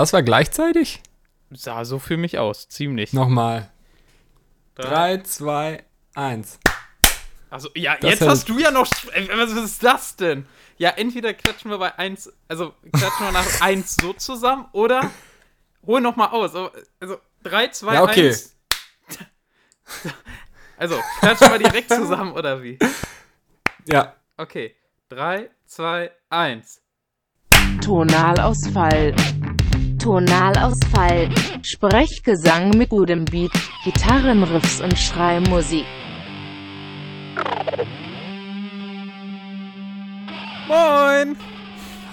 Das war gleichzeitig? Sah so für mich aus, ziemlich. Nochmal. 3, 2, 1. Also, ja, Das jetzt hast du ja noch. ey, Was ist das denn? Ja, entweder klatschen wir bei 1, also klatschen wir nach 1 so zusammen oder hol noch mal aus. Also 3, 2, Ja, okay. 1. Also, klatschen wir direkt zusammen oder wie? Ja. Okay. 3, 2, 1. Tonalausfall. Tonalausfall. Sprechgesang mit gutem Beat, Gitarrenriffs und Schreimusik. Moin!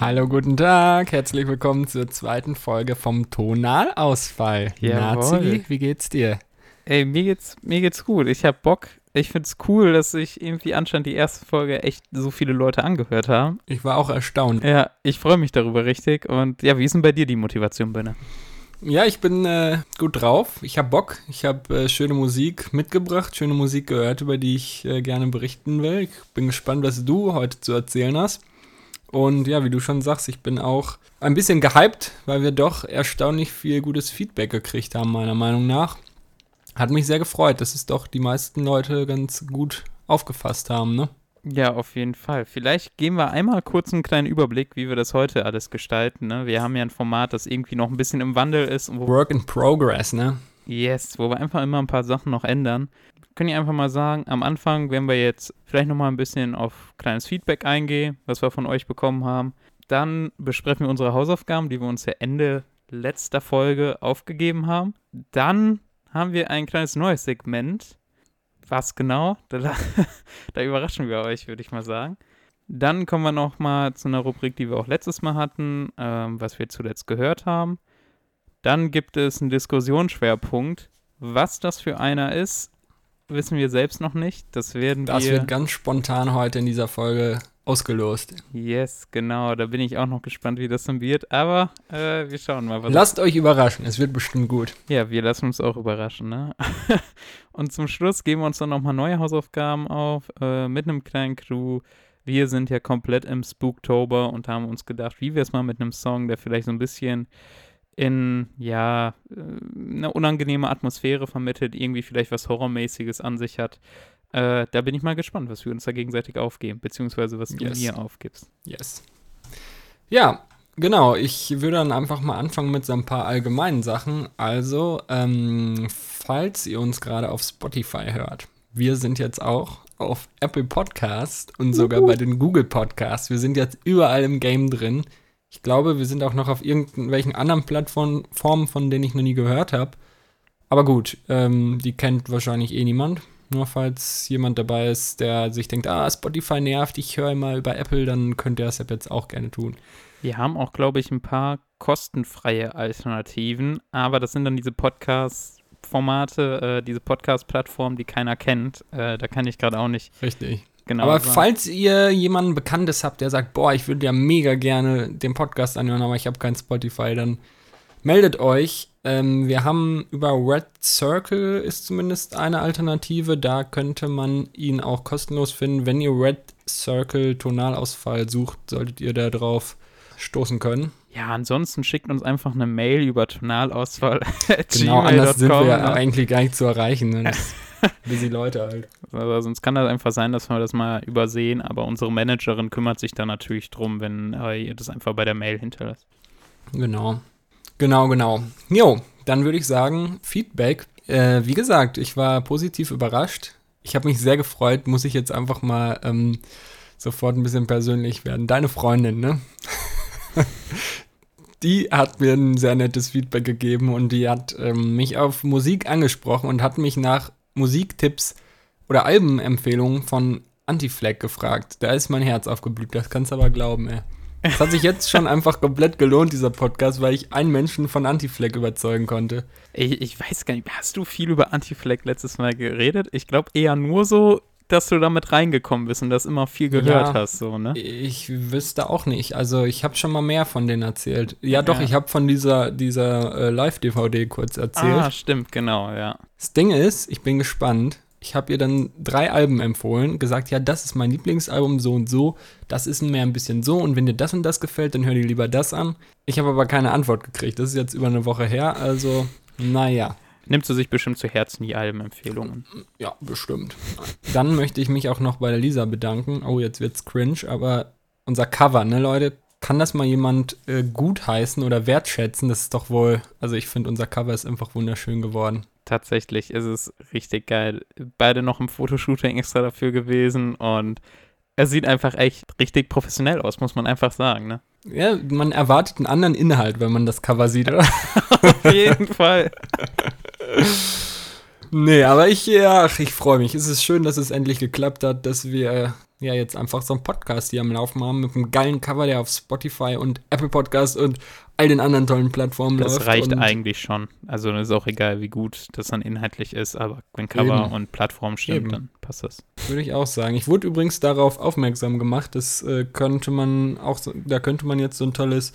Hallo, guten Tag. Herzlich willkommen zur zweiten Folge vom Tonalausfall. Jawohl. Nazi, wie geht's dir? Ey, mir geht's, mir geht's gut. Ich hab Bock. Ich find's cool, dass sich irgendwie anscheinend die erste Folge echt so viele Leute angehört haben. Ich war auch erstaunt. Ja, ich freue mich darüber richtig. Und ja, wie ist denn bei dir die Motivation, Benne? Ja, ich bin äh, gut drauf. Ich habe Bock. Ich habe äh, schöne Musik mitgebracht, schöne Musik gehört, über die ich äh, gerne berichten will. Ich bin gespannt, was du heute zu erzählen hast. Und ja, wie du schon sagst, ich bin auch ein bisschen gehypt, weil wir doch erstaunlich viel gutes Feedback gekriegt haben, meiner Meinung nach. Hat mich sehr gefreut, dass es doch die meisten Leute ganz gut aufgefasst haben, ne? Ja, auf jeden Fall. Vielleicht geben wir einmal kurz einen kleinen Überblick, wie wir das heute alles gestalten. Ne? Wir haben ja ein Format, das irgendwie noch ein bisschen im Wandel ist Work in progress, ne? yes, wo wir einfach immer ein paar Sachen noch ändern. Können ihr einfach mal sagen, am Anfang werden wir jetzt vielleicht noch mal ein bisschen auf kleines Feedback eingehen, was wir von euch bekommen haben. Dann besprechen wir unsere Hausaufgaben, die wir uns ja Ende letzter Folge aufgegeben haben. Dann haben wir ein kleines neues Segment. Was genau? Da, da überraschen wir euch, würde ich mal sagen. Dann kommen wir noch mal zu einer Rubrik, die wir auch letztes Mal hatten, ähm, was wir zuletzt gehört haben. Dann gibt es einen Diskussionsschwerpunkt. Was das für einer ist, wissen wir selbst noch nicht. Das werden Das wir. wird ganz spontan heute in dieser Folge ausgelost. yes, genau. Da bin ich auch noch gespannt, wie das dann wird. Aber äh, wir schauen mal, was Lasst euch überraschen, es wird bestimmt gut. Ja, wir lassen uns auch überraschen, ne? Und zum Schluss geben wir uns dann nochmal neue Hausaufgaben auf, äh, mit einem kleinen Crew. Wir sind ja komplett im Spooktober und haben uns gedacht, wie wäre es mal mit einem Song, der vielleicht so ein bisschen in, ja, äh, eine unangenehme Atmosphäre vermittelt, irgendwie vielleicht was Horrormäßiges an sich hat. Äh, da bin ich mal gespannt, was wir uns da gegenseitig aufgeben, beziehungsweise was du Yes. mir aufgibst. Yes. Ja, genau. Ich würde dann einfach mal anfangen mit so ein paar allgemeinen Sachen. Also, ähm, falls ihr uns gerade auf Spotify hört, wir sind jetzt auch auf Apple Podcast und sogar bei den Google Podcasts. Wir sind jetzt überall im Game drin. Ich glaube, wir sind auch noch auf irgendwelchen anderen Plattformen, Formen, von denen ich noch nie gehört habe. Aber gut, ähm, die kennt wahrscheinlich eh niemand. Nur falls jemand dabei ist, der sich denkt, ah, Spotify nervt, ich höre mal über Apple, dann könnt ihr das jetzt auch gerne tun. Wir haben auch, glaube ich, ein paar kostenfreie Alternativen, aber das sind dann diese Podcast-Formate, äh, diese Podcast-Plattformen, die keiner kennt. Äh, da kann ich gerade auch nicht Richtig. genau aber sagen. falls ihr jemanden Bekanntes habt, der sagt, boah, ich würde ja mega gerne den Podcast anhören, aber ich habe kein Spotify, dann meldet euch. Ähm, wir haben über Red Circle ist zumindest eine Alternative. Da könnte man ihn auch kostenlos finden. Wenn ihr Red Circle Tonalausfall sucht, solltet ihr da drauf stoßen können. Ja, ansonsten schickt uns einfach eine Mail über Tonalausfall. Genau, anders sind wir ja ne? eigentlich gar nicht zu erreichen. Ne? Busy Leute halt. Aber sonst kann das einfach sein, dass wir das mal übersehen, aber unsere Managerin kümmert sich da natürlich drum, wenn ihr das einfach bei der Mail hinterlasst. Genau. Genau, genau. Jo, dann würde ich sagen, Feedback. Äh, wie gesagt, ich war positiv überrascht. Ich habe mich sehr gefreut, muss ich jetzt einfach mal ähm, sofort ein bisschen persönlich werden. Deine Freundin, ne? die hat mir ein sehr nettes Feedback gegeben und die hat ähm, mich auf Musik angesprochen und hat mich nach Musiktipps oder Albenempfehlungen von Anti-Flag gefragt. Da ist mein Herz aufgeblüht, das kannst du aber glauben, ey. Es hat sich jetzt schon einfach komplett gelohnt, dieser Podcast, weil ich einen Menschen von Anti-Flag überzeugen konnte. Ich, ich weiß gar nicht, hast du viel über Anti-Flag letztes Mal geredet? Ich glaube eher nur so, dass du damit reingekommen bist und das immer viel gehört Ja. hast, so, ne? Ich wüsste auch nicht. Also ich habe schon mal mehr von denen erzählt. Ja, doch, Ja. ich habe von dieser, dieser äh, Live-DVD kurz erzählt. Ah, stimmt, genau, ja. Das Ding ist, ich bin gespannt, Ich habe ihr dann drei Alben empfohlen, gesagt, ja, das ist mein Lieblingsalbum, so und so, das ist mehr ein bisschen so und wenn dir das und das gefällt, dann hör dir lieber das an. Ich habe aber keine Antwort gekriegt. Das ist jetzt über eine Woche her, also naja. Nimmt sie sich bestimmt zu Herzen die Albenempfehlungen. Ja, bestimmt. Dann möchte ich mich auch noch bei der Lisa bedanken. Oh, jetzt wird's cringe, aber unser Cover, ne, Leute? Kann das mal jemand äh, gutheißen oder wertschätzen? Das ist doch wohl, also ich finde, unser Cover ist einfach wunderschön geworden. Tatsächlich ist es richtig geil. Beide noch im Fotoshooting extra dafür gewesen und er sieht einfach echt richtig professionell aus, muss man einfach sagen, ne? Ja, man erwartet einen anderen Inhalt, wenn man das Cover sieht, oder? Auf jeden Fall. Nee, aber ich, ja, ich freue mich. Es ist schön, dass es endlich geklappt hat, dass wir ja jetzt einfach so einen Podcast hier am Laufen haben mit einem geilen Cover, der auf Spotify und Apple Podcast und all den anderen tollen Plattformen Das läuft. reicht und eigentlich schon. Also ist auch egal, wie gut das dann inhaltlich ist, aber wenn Cover Eben. und Plattform stimmt, Eben. dann passt das. Würde ich auch sagen. Ich wurde übrigens darauf aufmerksam gemacht, das äh, könnte man auch, so, da könnte man jetzt so ein tolles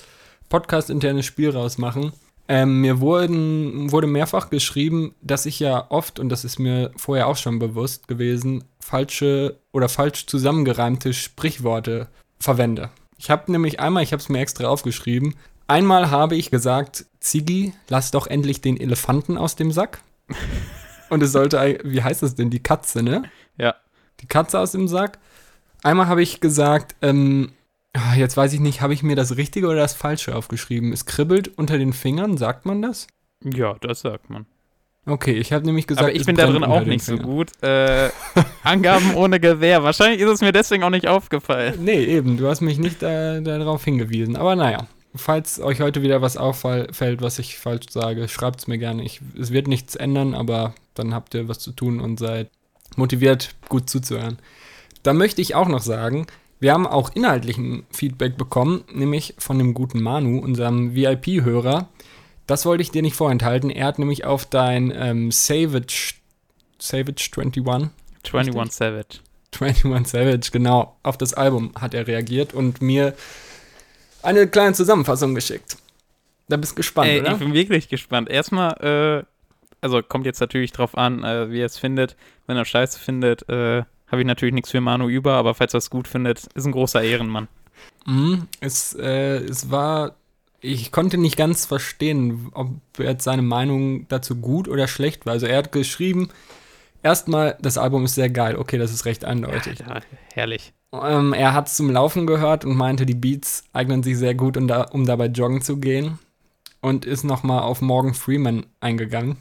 Podcast-internes Spiel rausmachen. Ähm, mir wurden, wurde mehrfach geschrieben, dass ich ja oft, und das ist mir vorher auch schon bewusst gewesen, falsche oder falsch zusammengereimte Sprichworte verwende. Ich habe nämlich einmal, ich habe es mir extra aufgeschrieben, einmal habe ich gesagt, Ziggy, lass doch endlich den Elefanten aus dem Sack. Und es sollte, wie heißt das denn, die Katze, ne? Ja. die Katze aus dem Sack. Einmal habe ich gesagt, ähm, ah, jetzt weiß ich nicht, habe ich mir das Richtige oder das Falsche aufgeschrieben? Es kribbelt unter den Fingern, sagt man das? Ja, das sagt man. Okay, ich habe nämlich gesagt, aber ich bin da drin auch nicht so gut. Äh, Angaben ohne Gewehr. Wahrscheinlich ist es mir deswegen auch nicht aufgefallen. Nee, eben, du hast mich nicht äh, darauf hingewiesen. Aber naja, falls euch heute wieder was auffällt, was ich falsch sage, schreibt es mir gerne. Ich, es wird nichts ändern, aber dann habt ihr was zu tun und seid motiviert, gut zuzuhören. Da möchte ich auch noch sagen, wir haben auch inhaltlichen Feedback bekommen, nämlich von dem guten Manu, unserem VIP-Hörer. Das wollte ich dir nicht vorenthalten. Er hat nämlich auf dein ähm, Savage, Savage 21 21 Savage. 21 Savage, genau, auf das Album hat er reagiert und mir eine kleine Zusammenfassung geschickt. Da bist du gespannt, Ey, oder? ich bin wirklich gespannt. Erstmal, äh, also kommt jetzt natürlich drauf an, äh, wie er es findet. Wenn er Scheiße findet, äh, habe ich natürlich nichts für Manu über, aber falls er es gut findet, ist ein großer Ehrenmann. Mhm, es, äh, es war, ich konnte nicht ganz verstehen, ob jetzt seine Meinung dazu gut oder schlecht war. Also er hat geschrieben, erstmal, das Album ist sehr geil. Okay, das ist recht eindeutig. Ja, herrlich. Ähm, er hat es zum Laufen gehört und meinte, die Beats eignen sich sehr gut, um, da, um dabei joggen zu gehen. Und ist nochmal auf Morgan Freeman eingegangen.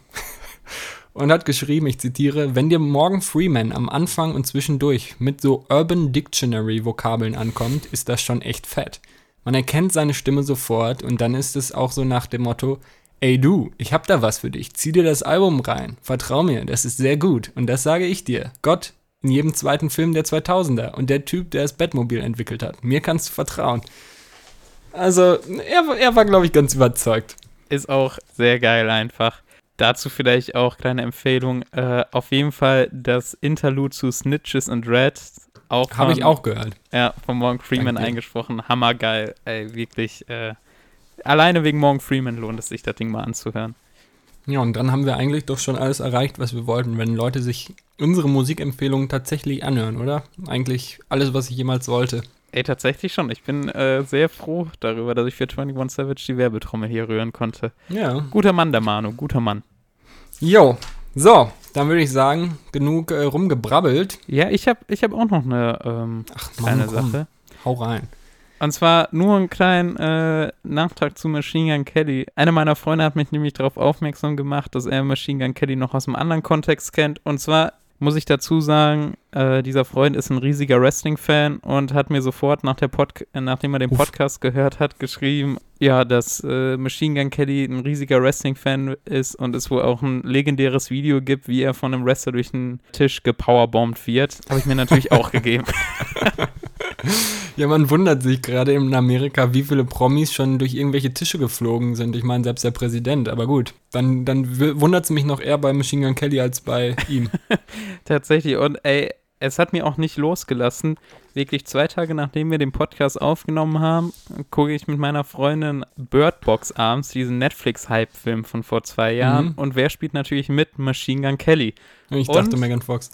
und hat geschrieben, ich zitiere, wenn dir Morgan Freeman am Anfang und zwischendurch mit so Urban Dictionary Vokabeln ankommt, ist das schon echt fett. Man erkennt seine Stimme sofort und dann ist es auch so nach dem Motto, ey du, ich hab da was für dich, zieh dir das Album rein, vertrau mir, das ist sehr gut und das sage ich dir. Gott in jedem zweiten Film der 2000er und der Typ, der das Batmobil entwickelt hat. Mir kannst du vertrauen. Also, er, er war, glaube ich, ganz überzeugt. Ist auch sehr geil einfach. Dazu vielleicht auch kleine Empfehlung. Äh, auf jeden Fall das Interlude zu Snitches and Red. Auch Habe ich auch gehört. Ja, von Morgan Freeman Danke. eingesprochen. Hammergeil. Ey, wirklich. Äh, alleine wegen Morgan Freeman lohnt es sich, das Ding mal anzuhören. Ja, und dann haben wir eigentlich doch schon alles erreicht, was wir wollten, wenn Leute sich unsere Musikempfehlungen tatsächlich anhören, oder? Eigentlich alles, was ich jemals wollte. Ey, tatsächlich schon. Ich bin äh, sehr froh darüber, dass ich für 21 Savage die Werbetrommel hier rühren konnte. Ja. Guter Mann, der Manu. Guter Mann. Jo, so, dann würde ich sagen, genug äh, rumgebrabbelt. Ja, ich habe ich hab auch noch eine ähm, Ach, kleine komm, Sache. Hau rein. Und zwar nur einen kleinen äh, Nachtrag zu Machine Gun Kelly. Einer meiner Freunde hat mich nämlich darauf aufmerksam gemacht, dass er Machine Gun Kelly noch aus einem anderen Kontext kennt. Und zwar muss ich dazu sagen, äh, dieser Freund ist ein riesiger Wrestling-Fan und hat mir sofort, nach der Pod äh, nachdem er den Uff. Podcast gehört hat, geschrieben, ja, dass äh, Machine Gun Kelly ein riesiger Wrestling-Fan ist und es wohl auch ein legendäres Video gibt, wie er von einem Wrestler durch den Tisch gepowerbombt wird. Habe ich mir natürlich auch gegeben. Ja, man wundert sich gerade in Amerika, wie viele Promis schon durch irgendwelche Tische geflogen sind. Ich meine, selbst der Präsident, aber gut. Dann, dann wundert es mich noch eher bei Machine Gun Kelly als bei ihm. Tatsächlich. Und ey, es hat mir auch nicht losgelassen. Wirklich zwei Tage nachdem wir den Podcast aufgenommen haben, gucke ich mit meiner Freundin Bird Box abends, diesen Netflix-Hype-Film von vor zwei Jahren. Mhm. Und wer spielt natürlich mit? Machine Gun Kelly. Ich Und? dachte Megan Fox.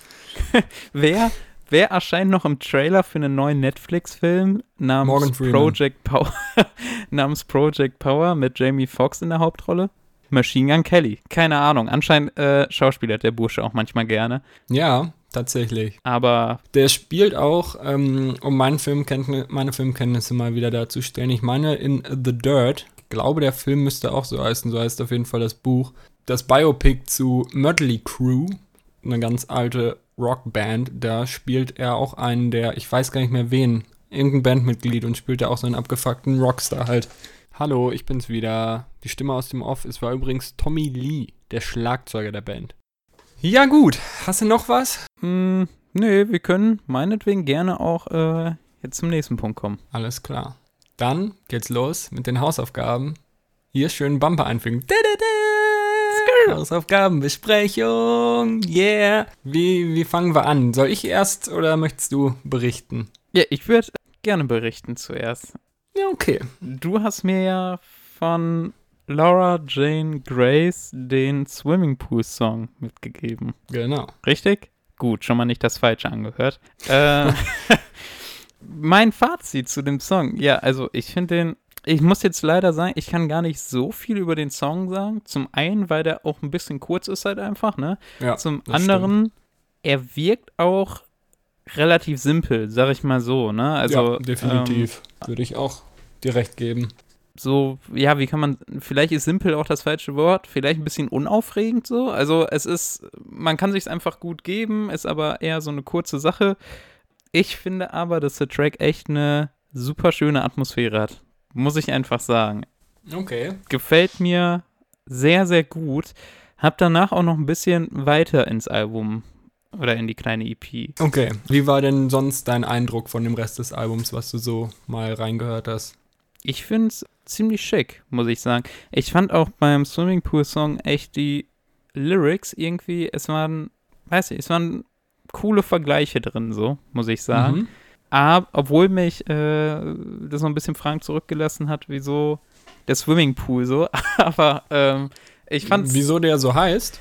Wer, wer erscheint noch im Trailer für einen neuen Netflix-Film namens. Project Power, namens Project Power mit Jamie Foxx in der Hauptrolle? Machine Gun Kelly. Keine Ahnung. Anscheinend äh, schauspielert der Bursche auch manchmal gerne. Ja, tatsächlich. Aber Der spielt auch, ähm, um mein Filmkenntnis, meine Filmkenntnisse mal wieder darzustellen. Ich meine, in The Dirt, ich glaube, der Film müsste auch so heißen, so heißt auf jeden Fall das Buch. Das Biopic zu Mötley Crew, eine ganz alte Rockband, da spielt er auch einen der, ich weiß gar nicht mehr wen, irgendein Bandmitglied und spielt da auch so einen abgefuckten Rockstar halt. Hallo, ich bin's wieder. Die Stimme aus dem Off. Es war übrigens Tommy Lee, der Schlagzeuger der Band. Ja gut, hast du noch was? mh, nee, wir können meinetwegen gerne auch äh, jetzt zum nächsten Punkt kommen. Alles klar. Dann geht's los mit den Hausaufgaben. Hier schön Bumper einfügen. Hausaufgabenbesprechung. Yeah. Wie, wie fangen wir an? Soll ich erst oder möchtest du berichten? Ja, ich würde gerne berichten zuerst. Ja, okay. Du hast mir ja von Laura Jane Grace den Swimmingpool-Song mitgegeben. Genau. Richtig? Gut, schon mal nicht das Falsche angehört. Äh, mein Fazit zu dem Song. Ja, also ich finde den. Ich muss jetzt leider sagen, ich kann gar nicht so viel über den Song sagen. Zum einen, weil der auch ein bisschen kurz ist halt einfach, ne? Ja, Zum anderen, er wirkt auch relativ simpel, sag ich mal so, ne? Also ja, definitiv. Würde ich auch dir recht geben. so, ja, wie kann man, vielleicht ist simpel auch das falsche Wort, vielleicht ein bisschen unaufregend so. Also es ist, man kann sich einfach gut geben, ist aber eher so eine kurze Sache. Ich finde aber, dass der Track echt eine super schöne Atmosphäre hat. Muss ich einfach sagen. Okay. Gefällt mir sehr, sehr gut. Hab danach auch noch ein bisschen weiter ins Album oder in die kleine EP. Okay. Wie war denn sonst dein Eindruck von dem Rest des Albums, was du so mal reingehört hast? Ich finde es ziemlich schick, muss ich sagen. Ich fand auch beim Swimmingpool-Song echt die Lyrics irgendwie, es waren, weiß ich, es waren coole Vergleiche drin, so, muss ich sagen. Mhm. Aber, obwohl mich äh, das noch ein bisschen Fragen zurückgelassen hat, wieso der Swimmingpool so. Aber ähm, ich fand Wieso der so heißt?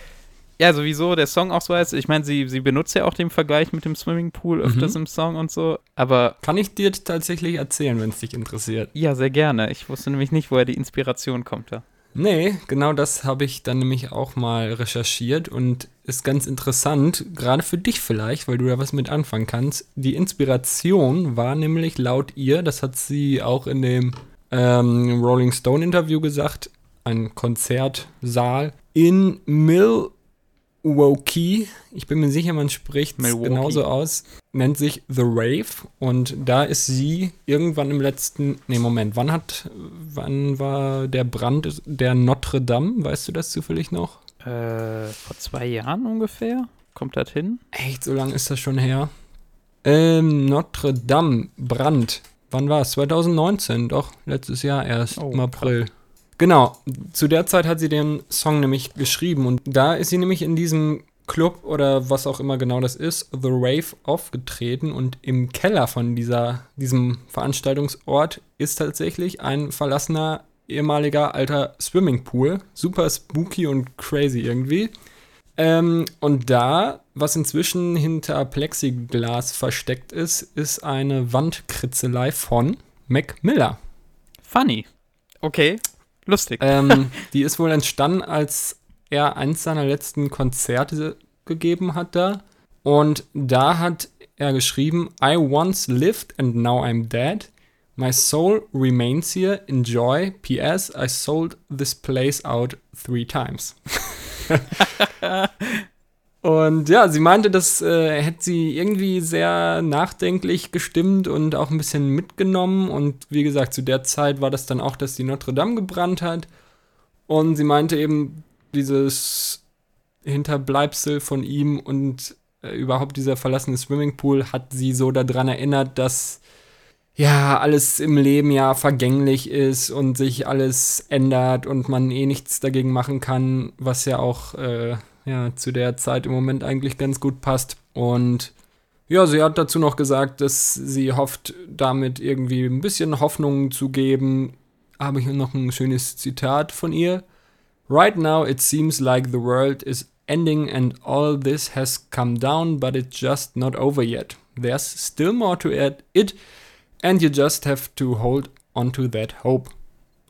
ja, sowieso der Song auch so heißt. Ich meine, sie, sie benutzt ja auch den Vergleich mit dem Swimmingpool öfters Mhm. im Song und so. Aber Kann ich dir tatsächlich erzählen, wenn es dich interessiert. ja, sehr gerne. Ich wusste nämlich nicht, woher die Inspiration kommt da. Nee, genau das habe ich dann nämlich auch mal recherchiert und ist ganz interessant, gerade für dich vielleicht, weil du da was mit anfangen kannst. Die Inspiration war nämlich laut ihr, das hat sie auch in dem ähm, Rolling Stone Interview gesagt, ein Konzertsaal in Milwaukee. Ich bin mir sicher, man spricht es genauso aus. Nennt sich The Rave und da ist sie irgendwann im letzten. Nee, Moment, wann hat. Wann war der Brand der Notre Dame? Weißt du das zufällig noch? Äh, vor zwei Jahren ungefähr? Kommt das hin? Echt, so lange ist das schon her. Ähm, Notre Dame Brand. Wann war es? 2019, doch, letztes Jahr erst, Oh, im April. Genau, zu der Zeit hat sie den Song nämlich geschrieben und da ist sie nämlich in diesem Club oder was auch immer genau das ist, The Rave, aufgetreten und im Keller von dieser, diesem Veranstaltungsort ist tatsächlich ein verlassener ehemaliger alter Swimmingpool. Super spooky und crazy irgendwie. Ähm, und da, was inzwischen hinter Plexiglas versteckt ist, ist eine Wandkritzelei von Mac Miller. Funny. Okay. Lustig. Ähm, die ist wohl entstanden, als er eins seiner letzten Konzerte gegeben hat da. Und da hat er geschrieben, I once lived and now I'm dead. My soul remains here. Enjoy. PS, I sold this place out three times. Und ja, sie meinte, das äh, hätte sie irgendwie sehr nachdenklich gestimmt und auch ein bisschen mitgenommen. Und wie gesagt, zu der Zeit war das dann auch, dass die Notre Dame gebrannt hat. Und sie meinte eben, dieses Hinterbleibsel von ihm und äh, überhaupt dieser verlassene Swimmingpool hat sie so daran erinnert, dass ja alles im Leben ja vergänglich ist und sich alles ändert und man eh nichts dagegen machen kann, was ja auch äh, ja, zu der Zeit im Moment eigentlich ganz gut passt. Und Ja, sie hat dazu noch gesagt, dass sie hofft, damit irgendwie ein bisschen Hoffnung zu geben. Habe ich noch ein schönes Zitat von ihr. Right now it seems like the world is ending and all this has come down, but it's just not over yet. There's still more to it and you just have to hold on to that hope.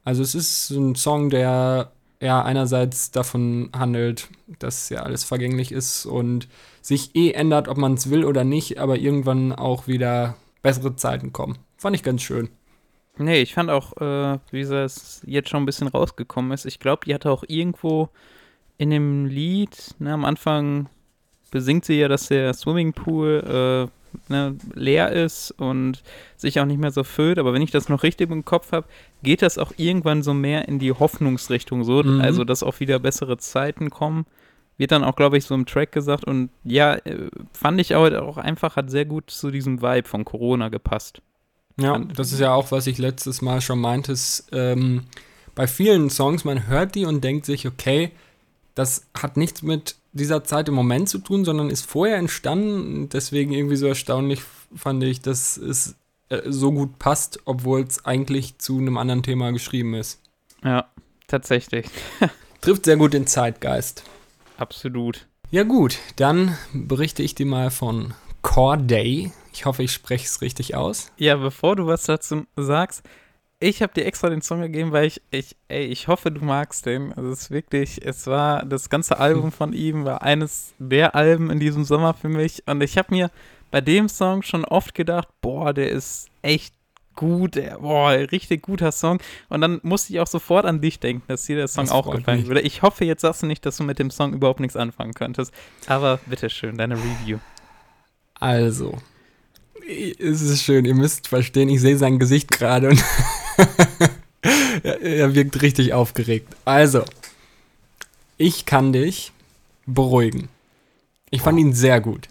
Also es ist ein Song, der ja einerseits davon handelt, dass ja alles vergänglich ist und sich eh ändert, ob man es will oder nicht, aber irgendwann auch wieder bessere Zeiten kommen. Fand ich ganz schön. Nee, ich fand auch, äh, wie es jetzt schon ein bisschen rausgekommen ist, ich glaube, die hatte auch irgendwo in dem Lied, ne, am Anfang besingt sie ja, dass der Swimmingpool äh, ne, leer ist und sich auch nicht mehr so füllt. Aber wenn ich das noch richtig im Kopf habe, geht das auch irgendwann so mehr in die Hoffnungsrichtung, so, mhm. also dass auch wieder bessere Zeiten kommen. Wird dann auch, glaube ich, so im Track gesagt. Und ja, äh, fand ich auch, auch einfach, hat sehr gut zu diesem Vibe von Corona gepasst. Ja, das ist ja auch, was ich letztes Mal schon meinte. Ähm, bei vielen Songs, man hört die und denkt sich, okay, das hat nichts mit dieser Zeit im Moment zu tun, sondern ist vorher entstanden. Deswegen irgendwie so erstaunlich fand ich, dass es äh, so gut passt, obwohl es eigentlich zu einem anderen Thema geschrieben ist. Ja, tatsächlich. Trifft sehr gut den Zeitgeist. Absolut. Ja gut, dann berichte ich dir mal von Core Day. Ich hoffe, ich spreche es richtig aus. Ja, bevor du was dazu sagst, ich habe dir extra den Song gegeben, weil ich, ich, ey, ich hoffe, du magst den. Also es ist wirklich, es war, das ganze Album von ihm war eines der Alben in diesem Sommer für mich. Und ich habe mir bei dem Song schon oft gedacht, boah, der ist echt gut, der, boah, richtig guter Song. Und dann musste ich auch sofort an dich denken, dass dir der Song das auch gefallen mich. würde. Ich hoffe, jetzt sagst du nicht, dass du mit dem Song überhaupt nichts anfangen könntest. Aber bitteschön, deine Review. Also, es ist schön, ihr müsst verstehen, ich sehe sein Gesicht gerade und er wirkt richtig aufgeregt. Also, ich kann dich beruhigen. Ich fand ihn sehr gut.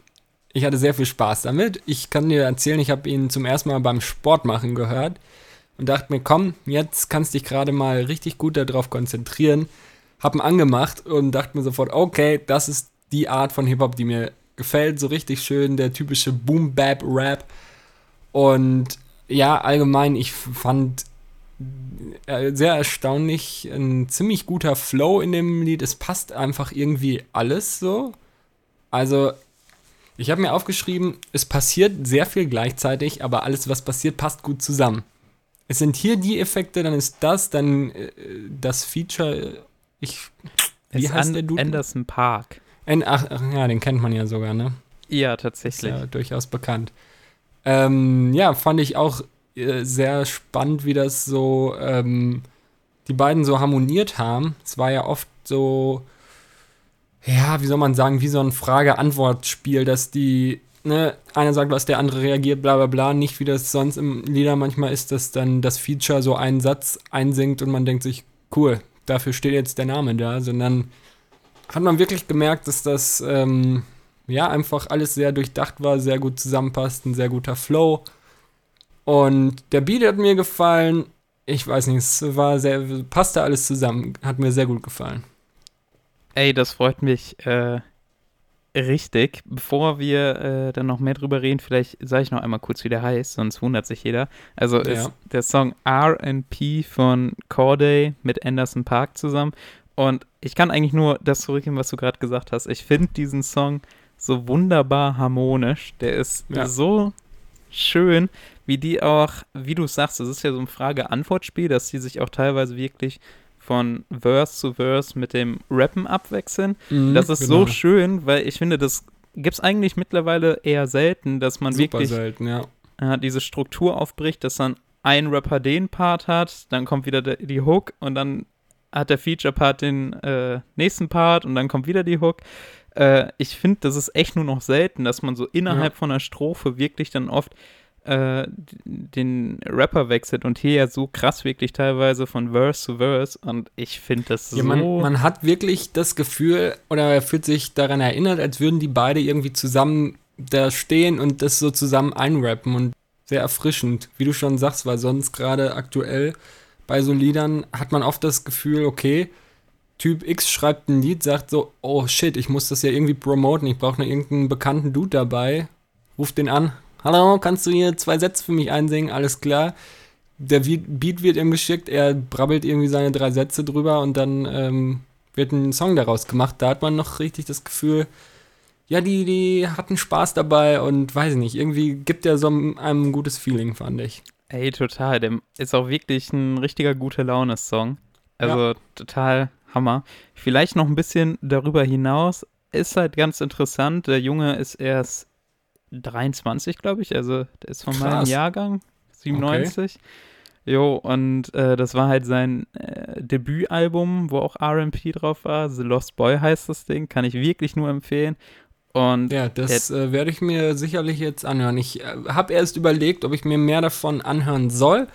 Ich hatte sehr viel Spaß damit. Ich kann dir erzählen, ich habe ihn zum ersten Mal beim Sportmachen gehört und dachte mir, komm, jetzt kannst du dich gerade mal richtig gut darauf konzentrieren. Hab ihn angemacht und dachte mir sofort, okay, das ist die Art von Hip-Hop, die mir gefällt. So richtig schön, der typische Boom-Bap-Rap. Und ja, allgemein, ich fand sehr erstaunlich, ein ziemlich guter Flow in dem Lied. Es passt einfach irgendwie alles so. Also, ich habe mir aufgeschrieben, es passiert sehr viel gleichzeitig, aber alles, was passiert, passt gut zusammen. Es sind hier die Effekte, dann ist das, dann äh, das Feature. Ich, wie es heißt der Dude? Anderson Park. An, ach, ach, ja, den kennt man ja sogar, ne? Ja, tatsächlich. Ist ja durchaus bekannt. Ähm, ja, fand ich auch äh, sehr spannend, wie das so ähm, die beiden so harmoniert haben. Es war ja oft so, ja, wie soll man sagen, wie so ein Frage-Antwort-Spiel, dass die, ne, einer sagt was, der andere reagiert, bla bla bla, nicht wie das sonst im Lieder manchmal ist, dass dann das Feature so einen Satz einsingt und man denkt sich, cool, dafür steht jetzt der Name da, sondern hat man wirklich gemerkt, dass das ähm, ja einfach alles sehr durchdacht war, sehr gut zusammenpasst, ein sehr guter Flow. Und der Beat hat mir gefallen. Ich weiß nicht, es war sehr, passte alles zusammen. Hat mir sehr gut gefallen. Ey, das freut mich äh, richtig. Bevor wir äh, dann noch mehr drüber reden, vielleicht sage ich noch einmal kurz, wie der heißt, sonst wundert sich jeder. Also ja. ist der Song RP von Corday mit Anderson Park zusammen. Und ich kann eigentlich nur das zurückgeben, was du gerade gesagt hast. Ich finde diesen Song so wunderbar harmonisch. Der ist ja. so schön, wie die auch, wie du sagst, das ist ja so ein Frage-Antwort-Spiel, dass die sich auch teilweise wirklich von Verse zu Verse mit dem Rappen abwechseln. Mhm, das ist genau. so schön, weil ich finde, das gibt es eigentlich mittlerweile eher selten, dass man Super wirklich selten, ja. äh, diese Struktur aufbricht, dass dann ein Rapper den Part hat, dann kommt wieder der, die Hook und dann hat der Feature-Part den äh, nächsten Part und dann kommt wieder die Hook. Äh, ich finde, das ist echt nur noch selten, dass man so innerhalb ja. von einer Strophe wirklich dann oft äh, den Rapper wechselt und hier ja so krass wirklich teilweise von Verse zu Verse und ich finde das ja, so. Man, man, hat wirklich das Gefühl oder er fühlt sich daran erinnert, als würden die beide irgendwie zusammen da stehen und das so zusammen einrappen und sehr erfrischend, wie du schon sagst, weil sonst gerade aktuell bei so Liedern hat man oft das Gefühl, okay, Typ X schreibt ein Lied, sagt so, oh shit, ich muss das ja irgendwie promoten, ich brauche noch irgendeinen bekannten Dude dabei. ruft den an. Hallo, kannst du hier zwei Sätze für mich einsingen? Alles klar. Der Beat wird ihm geschickt, er brabbelt irgendwie seine drei Sätze drüber und dann ähm, wird ein Song daraus gemacht. Da hat man noch richtig das Gefühl, ja, die, die hatten Spaß dabei und weiß ich nicht, irgendwie gibt er so einem ein gutes Feeling, fand ich. Ey, total. Der ist auch wirklich ein richtiger gute Laune-Song. Also ja. total Hammer. Vielleicht noch ein bisschen darüber hinaus. Ist halt ganz interessant. Der Junge ist erst 23, glaube ich. Also der ist von Krass. meinem Jahrgang. 97. Okay. Jo, und äh, das war halt sein äh, Debütalbum, wo auch RP drauf war. The Lost Boy heißt das Ding. Kann ich wirklich nur empfehlen. Und ja, das äh, werde ich mir sicherlich jetzt anhören. Ich äh, habe erst überlegt, ob ich mir mehr davon anhören soll.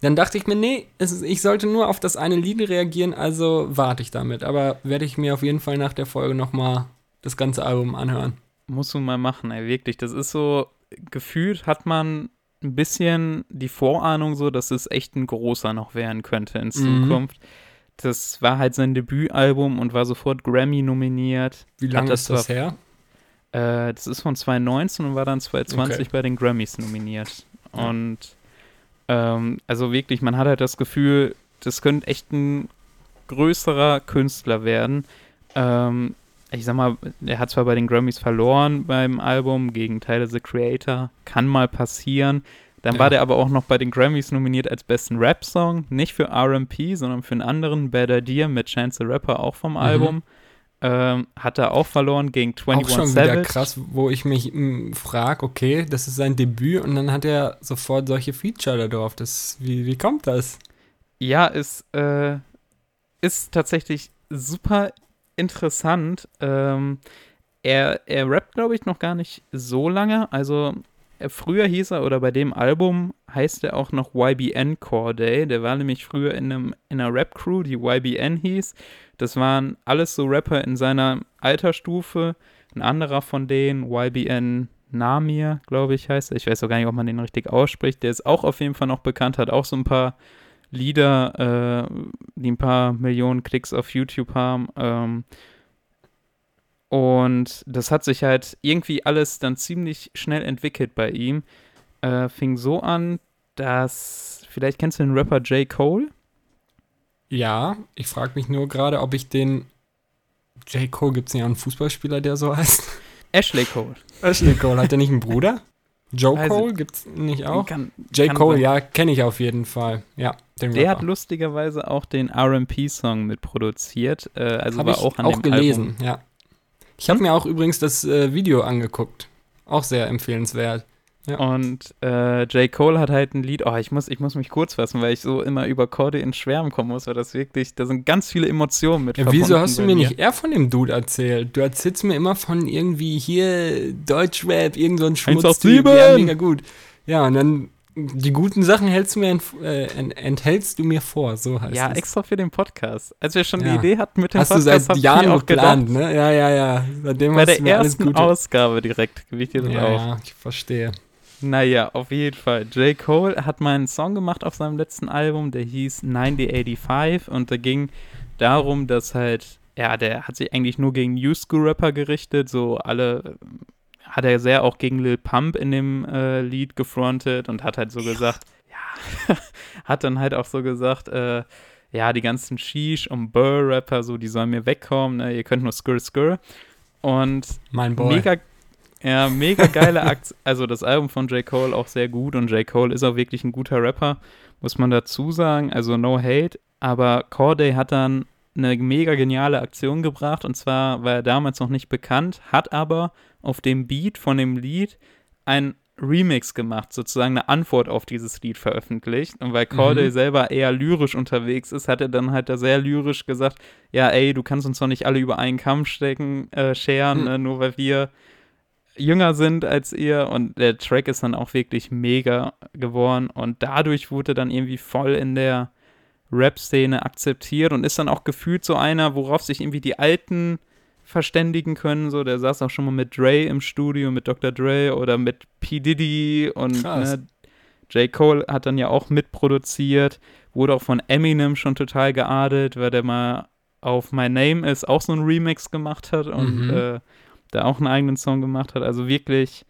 Dann dachte ich mir, nee, ist, ich sollte nur auf das eine Lied reagieren, also warte ich damit. Aber werde ich mir auf jeden Fall nach der Folge nochmal das ganze Album anhören. Musst du mal machen, ey, wirklich. Das ist so, gefühlt hat man ein bisschen die Vorahnung so, dass es echt ein großer noch werden könnte in mhm. Zukunft. Mhm. Das war halt sein Debütalbum und war sofort Grammy nominiert. Wie lange ist das her? Äh, das ist von 2019 und war dann 2020 okay. bei den Grammys nominiert. Ja. Und ähm, also wirklich, man hat halt das Gefühl, das könnte echt ein größerer Künstler werden. Ähm, ich sag mal, er hat zwar bei den Grammys verloren beim Album gegen Tyler the Creator, kann mal passieren. Dann ja. war der aber auch noch bei den Grammys nominiert als besten Rap-Song, nicht für RP, sondern für einen anderen Bad Idea mit Chance the Rapper auch vom mhm. Album. Ähm, hat er auch verloren gegen 21 auch schon Savage. wieder krass, wo ich mich hm, frage, okay, das ist sein Debüt und dann hat er sofort solche Feature da drauf. Das, wie, wie kommt das? Ja, es äh, ist tatsächlich super interessant. Ähm, er, er rappt, glaube ich, noch gar nicht so lange. Also äh, früher hieß er, oder bei dem Album heißt er auch noch YBN Core Day. Der war nämlich früher in, einem, in einer Rap-Crew, die YBN hieß. Das waren alles so Rapper in seiner Altersstufe. Ein anderer von denen, YBN Namir, glaube ich, heißt er. Ich weiß auch gar nicht, ob man den richtig ausspricht. Der ist auch auf jeden Fall noch bekannt, hat auch so ein paar Lieder, äh, die ein paar Millionen Klicks auf YouTube haben. Ähm, und das hat sich halt irgendwie alles dann ziemlich schnell entwickelt bei ihm. Äh, fing so an, dass, vielleicht kennst du den Rapper J. Cole? Ja, ich frage mich nur gerade, ob ich den J. Cole, gibt es nicht einen Fußballspieler, der so heißt? Ashley Cole. Ashley Cole, hat der nicht einen Bruder? Joe also, Cole gibt's nicht auch? Kann, J. Kann Cole, sein. ja, kenne ich auf jeden Fall. Ja, den Der hat lustigerweise auch den RP-Song mitproduziert. Äh, also Hab war auch an auch dem gelesen, Album. ja. Ich habe mir auch übrigens das äh, Video angeguckt. Auch sehr empfehlenswert. Ja. Und äh, J. Cole hat halt ein Lied, oh, ich muss, ich muss mich kurz fassen, weil ich so immer über Corde in Schwärmen kommen muss, weil das wirklich, da sind ganz viele Emotionen mit ja, Wieso hast du mir, mir nicht eher von dem Dude erzählt? Du erzählst mir immer von irgendwie hier Deutschrap, irgend so ein Schmutz. Ja, mega gut. Ja, und dann die guten Sachen hältst du mir äh, enthältst du mir vor, so heißt ja, es. Ja, extra für den Podcast. Als wir schon ja. die Idee hatten mit dem hast Podcast, du seit Jahren geplant, ne? Ja, ja, ja. Seitdem Bei der ersten Ausgabe direkt gebe ich dir ja, auf. Ja, ich verstehe. Naja, auf jeden Fall. J. Cole hat mal einen Song gemacht auf seinem letzten Album, der hieß 9085 und da ging darum, dass halt, ja, der hat sich eigentlich nur gegen New School Rapper gerichtet, so alle hat er sehr auch gegen Lil Pump in dem äh, Lied gefrontet und hat halt so gesagt, ja, hat dann halt auch so gesagt, äh, ja, die ganzen Sheesh und Burr-Rapper, so, die sollen mir wegkommen, ne? ihr könnt nur Skr Skr. Und mein Boy. mega, ja, mega geile Aktion. Also das Album von J. Cole auch sehr gut und J. Cole ist auch wirklich ein guter Rapper, muss man dazu sagen. Also no hate. Aber Corday hat dann eine mega geniale Aktion gebracht und zwar war er damals noch nicht bekannt, hat aber auf dem Beat von dem Lied ein Remix gemacht, sozusagen eine Antwort auf dieses Lied veröffentlicht. Und weil Corday mhm. selber eher lyrisch unterwegs ist, hat er dann halt da sehr lyrisch gesagt, ja, ey, du kannst uns doch nicht alle über einen Kamm stecken, äh, scheren, mhm. äh, nur weil wir jünger sind als ihr. Und der Track ist dann auch wirklich mega geworden. Und dadurch wurde dann irgendwie voll in der Rap-Szene akzeptiert und ist dann auch gefühlt so einer, worauf sich irgendwie die alten verständigen können. So, der saß auch schon mal mit Dre im Studio, mit Dr. Dre oder mit P. Diddy und ne, J. Cole hat dann ja auch mitproduziert, wurde auch von Eminem schon total geadelt, weil der mal auf My Name ist auch so ein Remix gemacht hat und mhm. äh, da auch einen eigenen Song gemacht hat. Also wirklich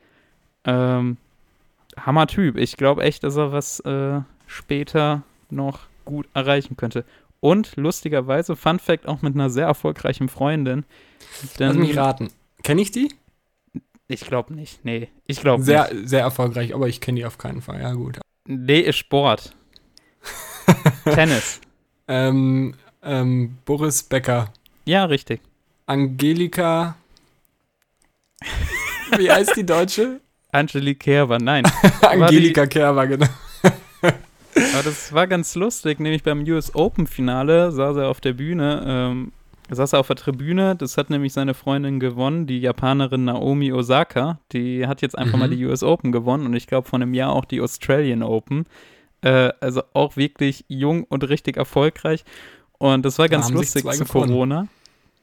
Ähm, Hammer-Typ. Ich glaube echt, dass er was äh, später noch gut erreichen könnte. Und lustigerweise, Fun Fact, auch mit einer sehr erfolgreichen Freundin. Lass mich raten. Kenne ich die? Ich glaube nicht. Nee, ich glaube Sehr, nicht. sehr erfolgreich, aber ich kenne die auf keinen Fall. Ja, gut. Nee, ist Sport. Tennis. Ähm, ähm, Boris Becker. Ja, richtig. Angelika. Wie heißt die Deutsche? Angelique Kerber, nein. Angelika Kerber, genau. Aber das war ganz lustig, nämlich beim US Open Finale saß er auf der Bühne, ähm, saß er auf der Tribüne, das hat nämlich seine Freundin gewonnen, die Japanerin Naomi Osaka, die hat jetzt einfach Mhm. mal die US Open gewonnen und ich glaube von einem Jahr auch die Australian Open. Äh, also auch wirklich jung und richtig erfolgreich. Und das war Da ganz sich lustig zu gefunden. Corona.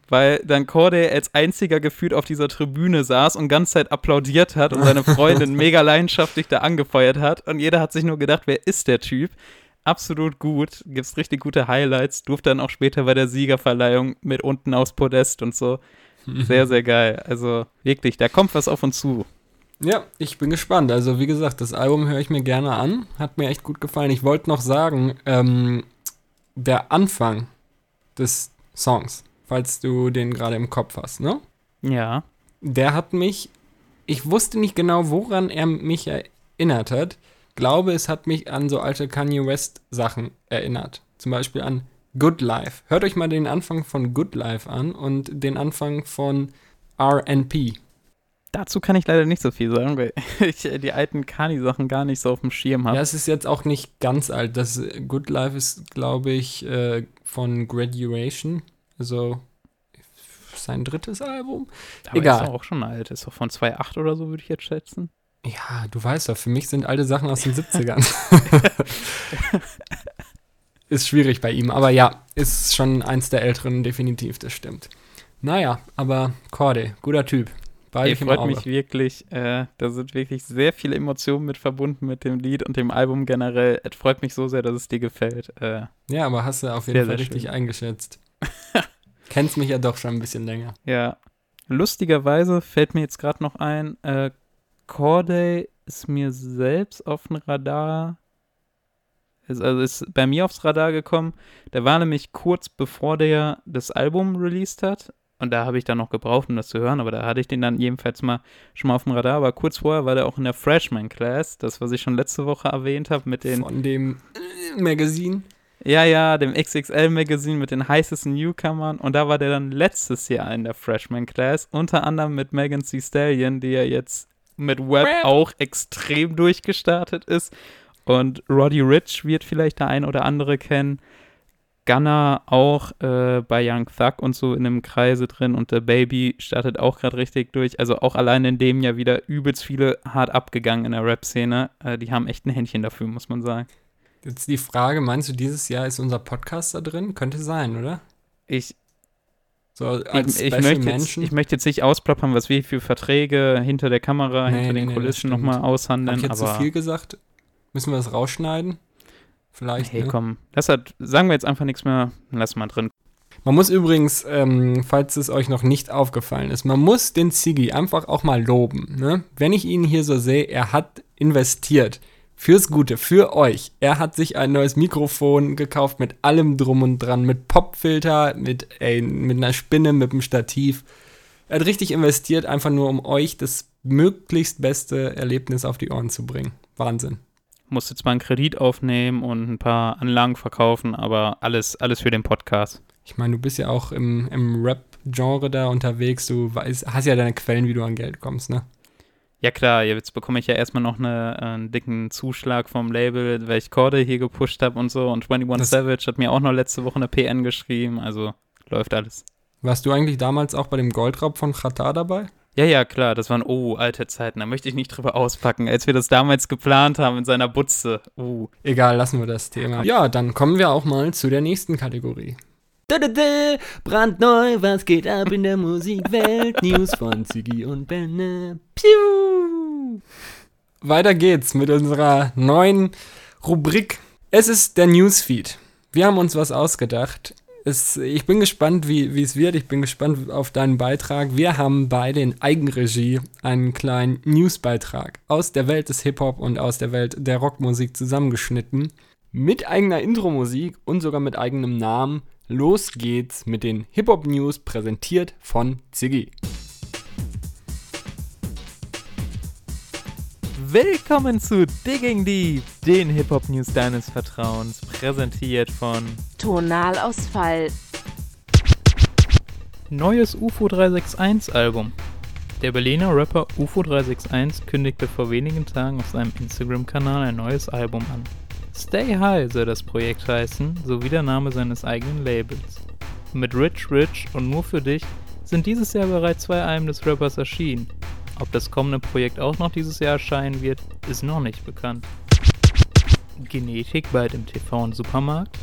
Weil dann Corday als einziger gefühlt auf dieser Tribüne saß und ganze Zeit applaudiert hat und seine Freundin mega leidenschaftlich da angefeuert hat. Und jeder hat sich nur gedacht, wer ist der Typ? Absolut gut, gibt's richtig gute Highlights, durfte dann auch später bei der Siegerverleihung mit unten aufs Podest und so. Sehr, sehr geil. Also wirklich, da kommt was auf uns zu. Ja, ich bin gespannt. Also, wie gesagt, das Album höre ich mir gerne an. Hat mir echt gut gefallen. Ich wollte noch sagen, ähm, der Anfang des Songs, falls du den gerade im Kopf hast, ne? Ja. Der hat mich, ich wusste nicht genau, woran er mich erinnert hat. Glaube, es hat mich an so alte Kanye West Sachen erinnert. Zum Beispiel an Good Life. Hört euch mal den Anfang von Good Life an und den Anfang von RNP. Dazu kann ich leider nicht so viel sagen, weil ich die alten Kani-Sachen gar nicht so auf dem Schirm habe. Ja, es ist jetzt auch nicht ganz alt. Das Good Life ist, glaube ich, äh, von Graduation. Also sein drittes Album. Aber egal. ist auch schon alt. Ist doch von 2,8 oder so, würde ich jetzt schätzen. Ja, du weißt doch, für mich sind alte Sachen aus den 70ern. ist schwierig bei ihm, aber ja, ist schon eins der älteren, definitiv, das stimmt. Naja, aber Corday, guter Typ. Beide Ich freut mich wirklich. Äh, da sind wirklich sehr viele Emotionen mit verbunden mit dem Lied und dem Album generell. Es freut mich so sehr, dass es dir gefällt. Äh, Ja, aber hast du auf jeden Sehr, Fall sehr richtig schön. eingeschätzt. Kennst mich ja doch schon ein bisschen länger. ja. Lustigerweise fällt mir jetzt gerade noch ein, äh, Corday ist mir selbst auf dem Radar. Ist, also ist bei mir aufs Radar gekommen. Der war nämlich kurz bevor der das Album released hat. Und da habe ich dann noch gebraucht, um das zu hören, aber da hatte ich den dann jedenfalls mal schon mal auf dem Radar. Aber kurz vorher war der auch in der Freshman Class, das, was ich schon letzte Woche erwähnt habe, mit den Von dem äh, Magazin. Ja, ja, dem XXL-Magazin mit den heißesten Newcomern. Und da war der dann letztes Jahr in der Freshman Class. Unter anderem mit Megan Thee Stallion, die ja jetzt mit Web Rap. auch extrem durchgestartet ist. Und Roddy Rich wird vielleicht der ein oder andere kennen. Gunner auch äh, bei Young Thug und so in einem Kreise drin. Und der Baby startet auch gerade richtig durch. Also auch allein in dem Jahr wieder übelst viele hart abgegangen in der Rap-Szene. Äh, die haben echt ein Händchen dafür, muss man sagen. Jetzt die Frage, meinst du, dieses Jahr ist unser Podcast da drin? Könnte sein, oder? Ich, So als ich, ich, möchte jetzt, ich möchte jetzt nicht ausplappern, was wir für Verträge hinter der Kamera, Nee, hinter nee, den nee, Kulissen nochmal Hab aushandeln. ich jetzt aber zu viel gesagt? Müssen wir das rausschneiden? Vielleicht. hey, ne? komm, das hat, sagen wir jetzt einfach nichts mehr, lass mal drin. Man muss übrigens, ähm, falls es euch noch nicht aufgefallen ist, man muss den Ziggy einfach auch mal loben. Ne? Wenn ich ihn hier so sehe, er hat investiert. Fürs Gute, für euch. Er hat sich ein neues Mikrofon gekauft mit allem drum und dran, mit Popfilter, mit, ey, mit einer Spinne, mit einem Stativ. Er hat richtig investiert, einfach nur um euch das möglichst beste Erlebnis auf die Ohren zu bringen. Wahnsinn. Musste zwar einen Kredit aufnehmen und ein paar Anlagen verkaufen, aber alles, alles für den Podcast. Ich meine, du bist ja auch im, im Rap-Genre da unterwegs. Du weißt, hast ja deine Quellen, wie du an Geld kommst, ne? Ja klar, jetzt bekomme ich ja erstmal noch eine, äh, einen dicken Zuschlag vom Label, weil ich Corde hier gepusht habe und so. Und 21 Das- Savage hat mir auch noch letzte Woche eine PN geschrieben, also läuft alles. Warst du eigentlich damals auch bei dem Goldraub von Qatar dabei? Ja, ja, klar, das waren, oh, alte Zeiten, da möchte ich nicht drüber auspacken, als wir das damals geplant haben in seiner Butze. Uh. Egal, lassen wir das Thema. Ja, dann kommen wir auch mal zu der nächsten Kategorie. Brandneu, was geht ab in der Musikwelt? News von Ziggy und Benne. Piu! Weiter geht's mit unserer neuen Rubrik. Es ist der Newsfeed. Wir haben uns was ausgedacht. Es, ich bin gespannt, wie wie es wird. Ich bin gespannt auf deinen Beitrag. Wir haben beide in Eigenregie einen kleinen Newsbeitrag aus der Welt des Hip-Hop und aus der Welt der Rockmusik zusammengeschnitten. Mit eigener Intro-Musik und sogar mit eigenem Namen. Los geht's mit den Hip-Hop-News, präsentiert von Ziggy. Willkommen zu Digging Deep, den Hip-Hop-News deines Vertrauens, präsentiert von Tonalausfall. Neues UFO 361 Album. Der Berliner Rapper UFO 361 kündigte vor wenigen Tagen auf seinem Instagram-Kanal ein neues Album an. Stay High soll das Projekt heißen, sowie der Name seines eigenen Labels. Mit Rich Rich und Nur für dich sind dieses Jahr bereits zwei Alben des Rappers erschienen. Ob das kommende Projekt auch noch dieses Jahr erscheinen wird, ist noch nicht bekannt. Genetik bald im TV und Supermarkt?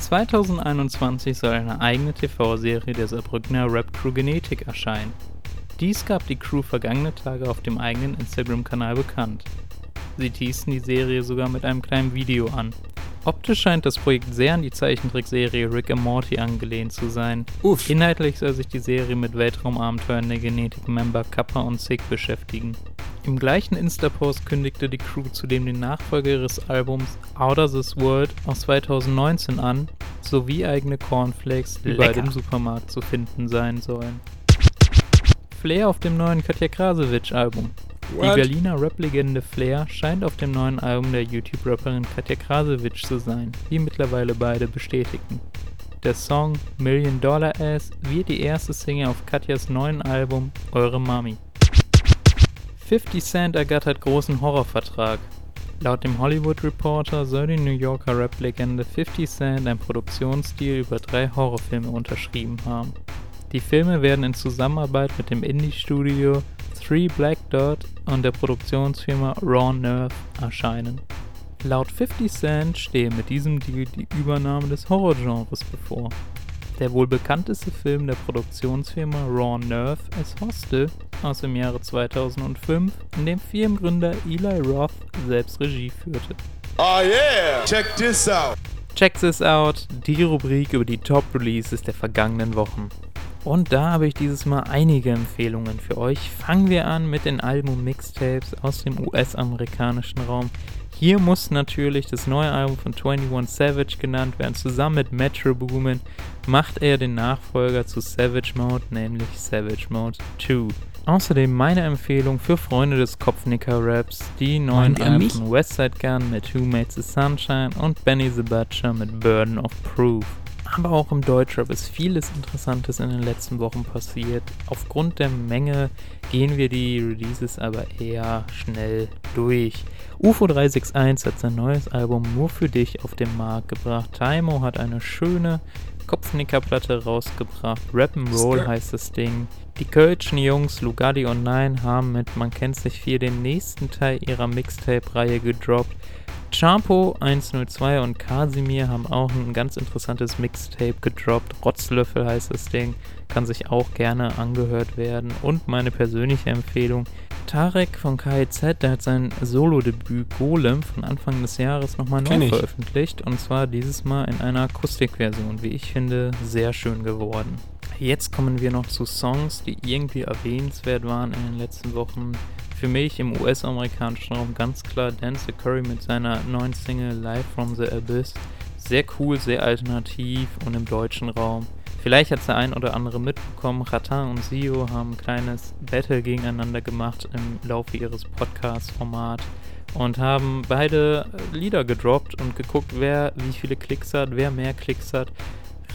2021 soll eine eigene TV-Serie der Saarbrückner Rap-Crew Genetik erscheinen. Dies gab die Crew vergangene Tage auf dem eigenen Instagram-Kanal bekannt. Sie teasten die Serie sogar mit einem kleinen Video an. Optisch scheint das Projekt sehr an die Zeichentrickserie Rick and Morty angelehnt zu sein. Uff. Inhaltlich soll sich die Serie mit Weltraumabenteuern der Genetik-Member Kappa und Sig beschäftigen. Im gleichen Insta-Post kündigte die Crew zudem den Nachfolger ihres Albums Outer This World aus 2019 an, sowie eigene Cornflakes, die bald Lecker. im Supermarkt zu finden sein sollen. Flair auf dem neuen Katja Krasowitsch-Album. Die What? Berliner Rap-Legende Flair scheint auf dem neuen Album der YouTube-Rapperin Katja Krasowitsch zu sein, wie mittlerweile beide bestätigten. Der Song Million Dollar Ass wird die erste Single auf Katjas neuen Album Eure Mami. 50 Cent ergattert großen Horrorvertrag. Laut dem Hollywood Reporter soll die New Yorker Rap-Legende 50 Cent ein Produktionsdeal über drei Horrorfilme unterschrieben haben. Die Filme werden in Zusammenarbeit mit dem Indie-Studio Three Black Dot und der Produktionsfirma Raw Nerve erscheinen. Laut 50 Cent stehe mit diesem Deal die Übernahme des Horrorgenres bevor. Der wohl bekannteste Film der Produktionsfirma Raw Nerve ist Hostel aus dem Jahre 2005, in dem Firmengründer Eli Roth selbst Regie führte. Oh yeah! Check this out. Check this out, die Rubrik über die Top-Releases der vergangenen Wochen. Und da habe ich dieses Mal einige Empfehlungen für euch. Fangen wir an mit den Album-Mixtapes aus dem US-amerikanischen Raum. Hier muss natürlich das neue Album von 21 Savage genannt werden. Zusammen mit Metro Boomin macht er den Nachfolger zu Savage Mode, nämlich Savage Mode 2. Außerdem meine Empfehlung für Freunde des Kopfnicker-Raps, die neuen Alben von Westside Gun mit Who Made the Sunshine und Benny the Butcher mit Burden of Proof. Aber auch im Deutschrap ist vieles Interessantes in den letzten Wochen passiert. Aufgrund der Menge gehen wir die Releases aber eher schnell durch. UFO 361 hat sein neues Album nur für dich auf den Markt gebracht. Taimo hat eine schöne Kopfnickerplatte rausgebracht. Rap'n'Roll heißt das Ding. Die Kölschen Jungs Lugatti und Nine haben mit Man kennt sich viel den nächsten Teil ihrer Mixtape-Reihe gedroppt. Champo 102 und Kasimir haben auch ein ganz interessantes Mixtape gedroppt. Rotzlöffel heißt das Ding. Kann sich auch gerne angehört werden. Und meine persönliche Empfehlung: Tarek von KIZ, der hat sein Solo-Debüt Golem von Anfang des Jahres nochmal neu ich. veröffentlicht. Und zwar dieses Mal in einer Akustikversion, wie ich finde, sehr schön geworden. Jetzt kommen wir noch zu Songs, die irgendwie erwähnenswert waren in den letzten Wochen. Für mich im US-amerikanischen Raum ganz klar Dance Curry mit seiner neuen Single Live from the Abyss. Sehr cool, sehr alternativ und im deutschen Raum. Vielleicht hat es der ein oder andere mitbekommen, Ratan und Sio haben ein kleines Battle gegeneinander gemacht im Laufe ihres Podcast-Formats und haben beide Lieder gedroppt und geguckt, wer wie viele Klicks hat, wer mehr Klicks hat.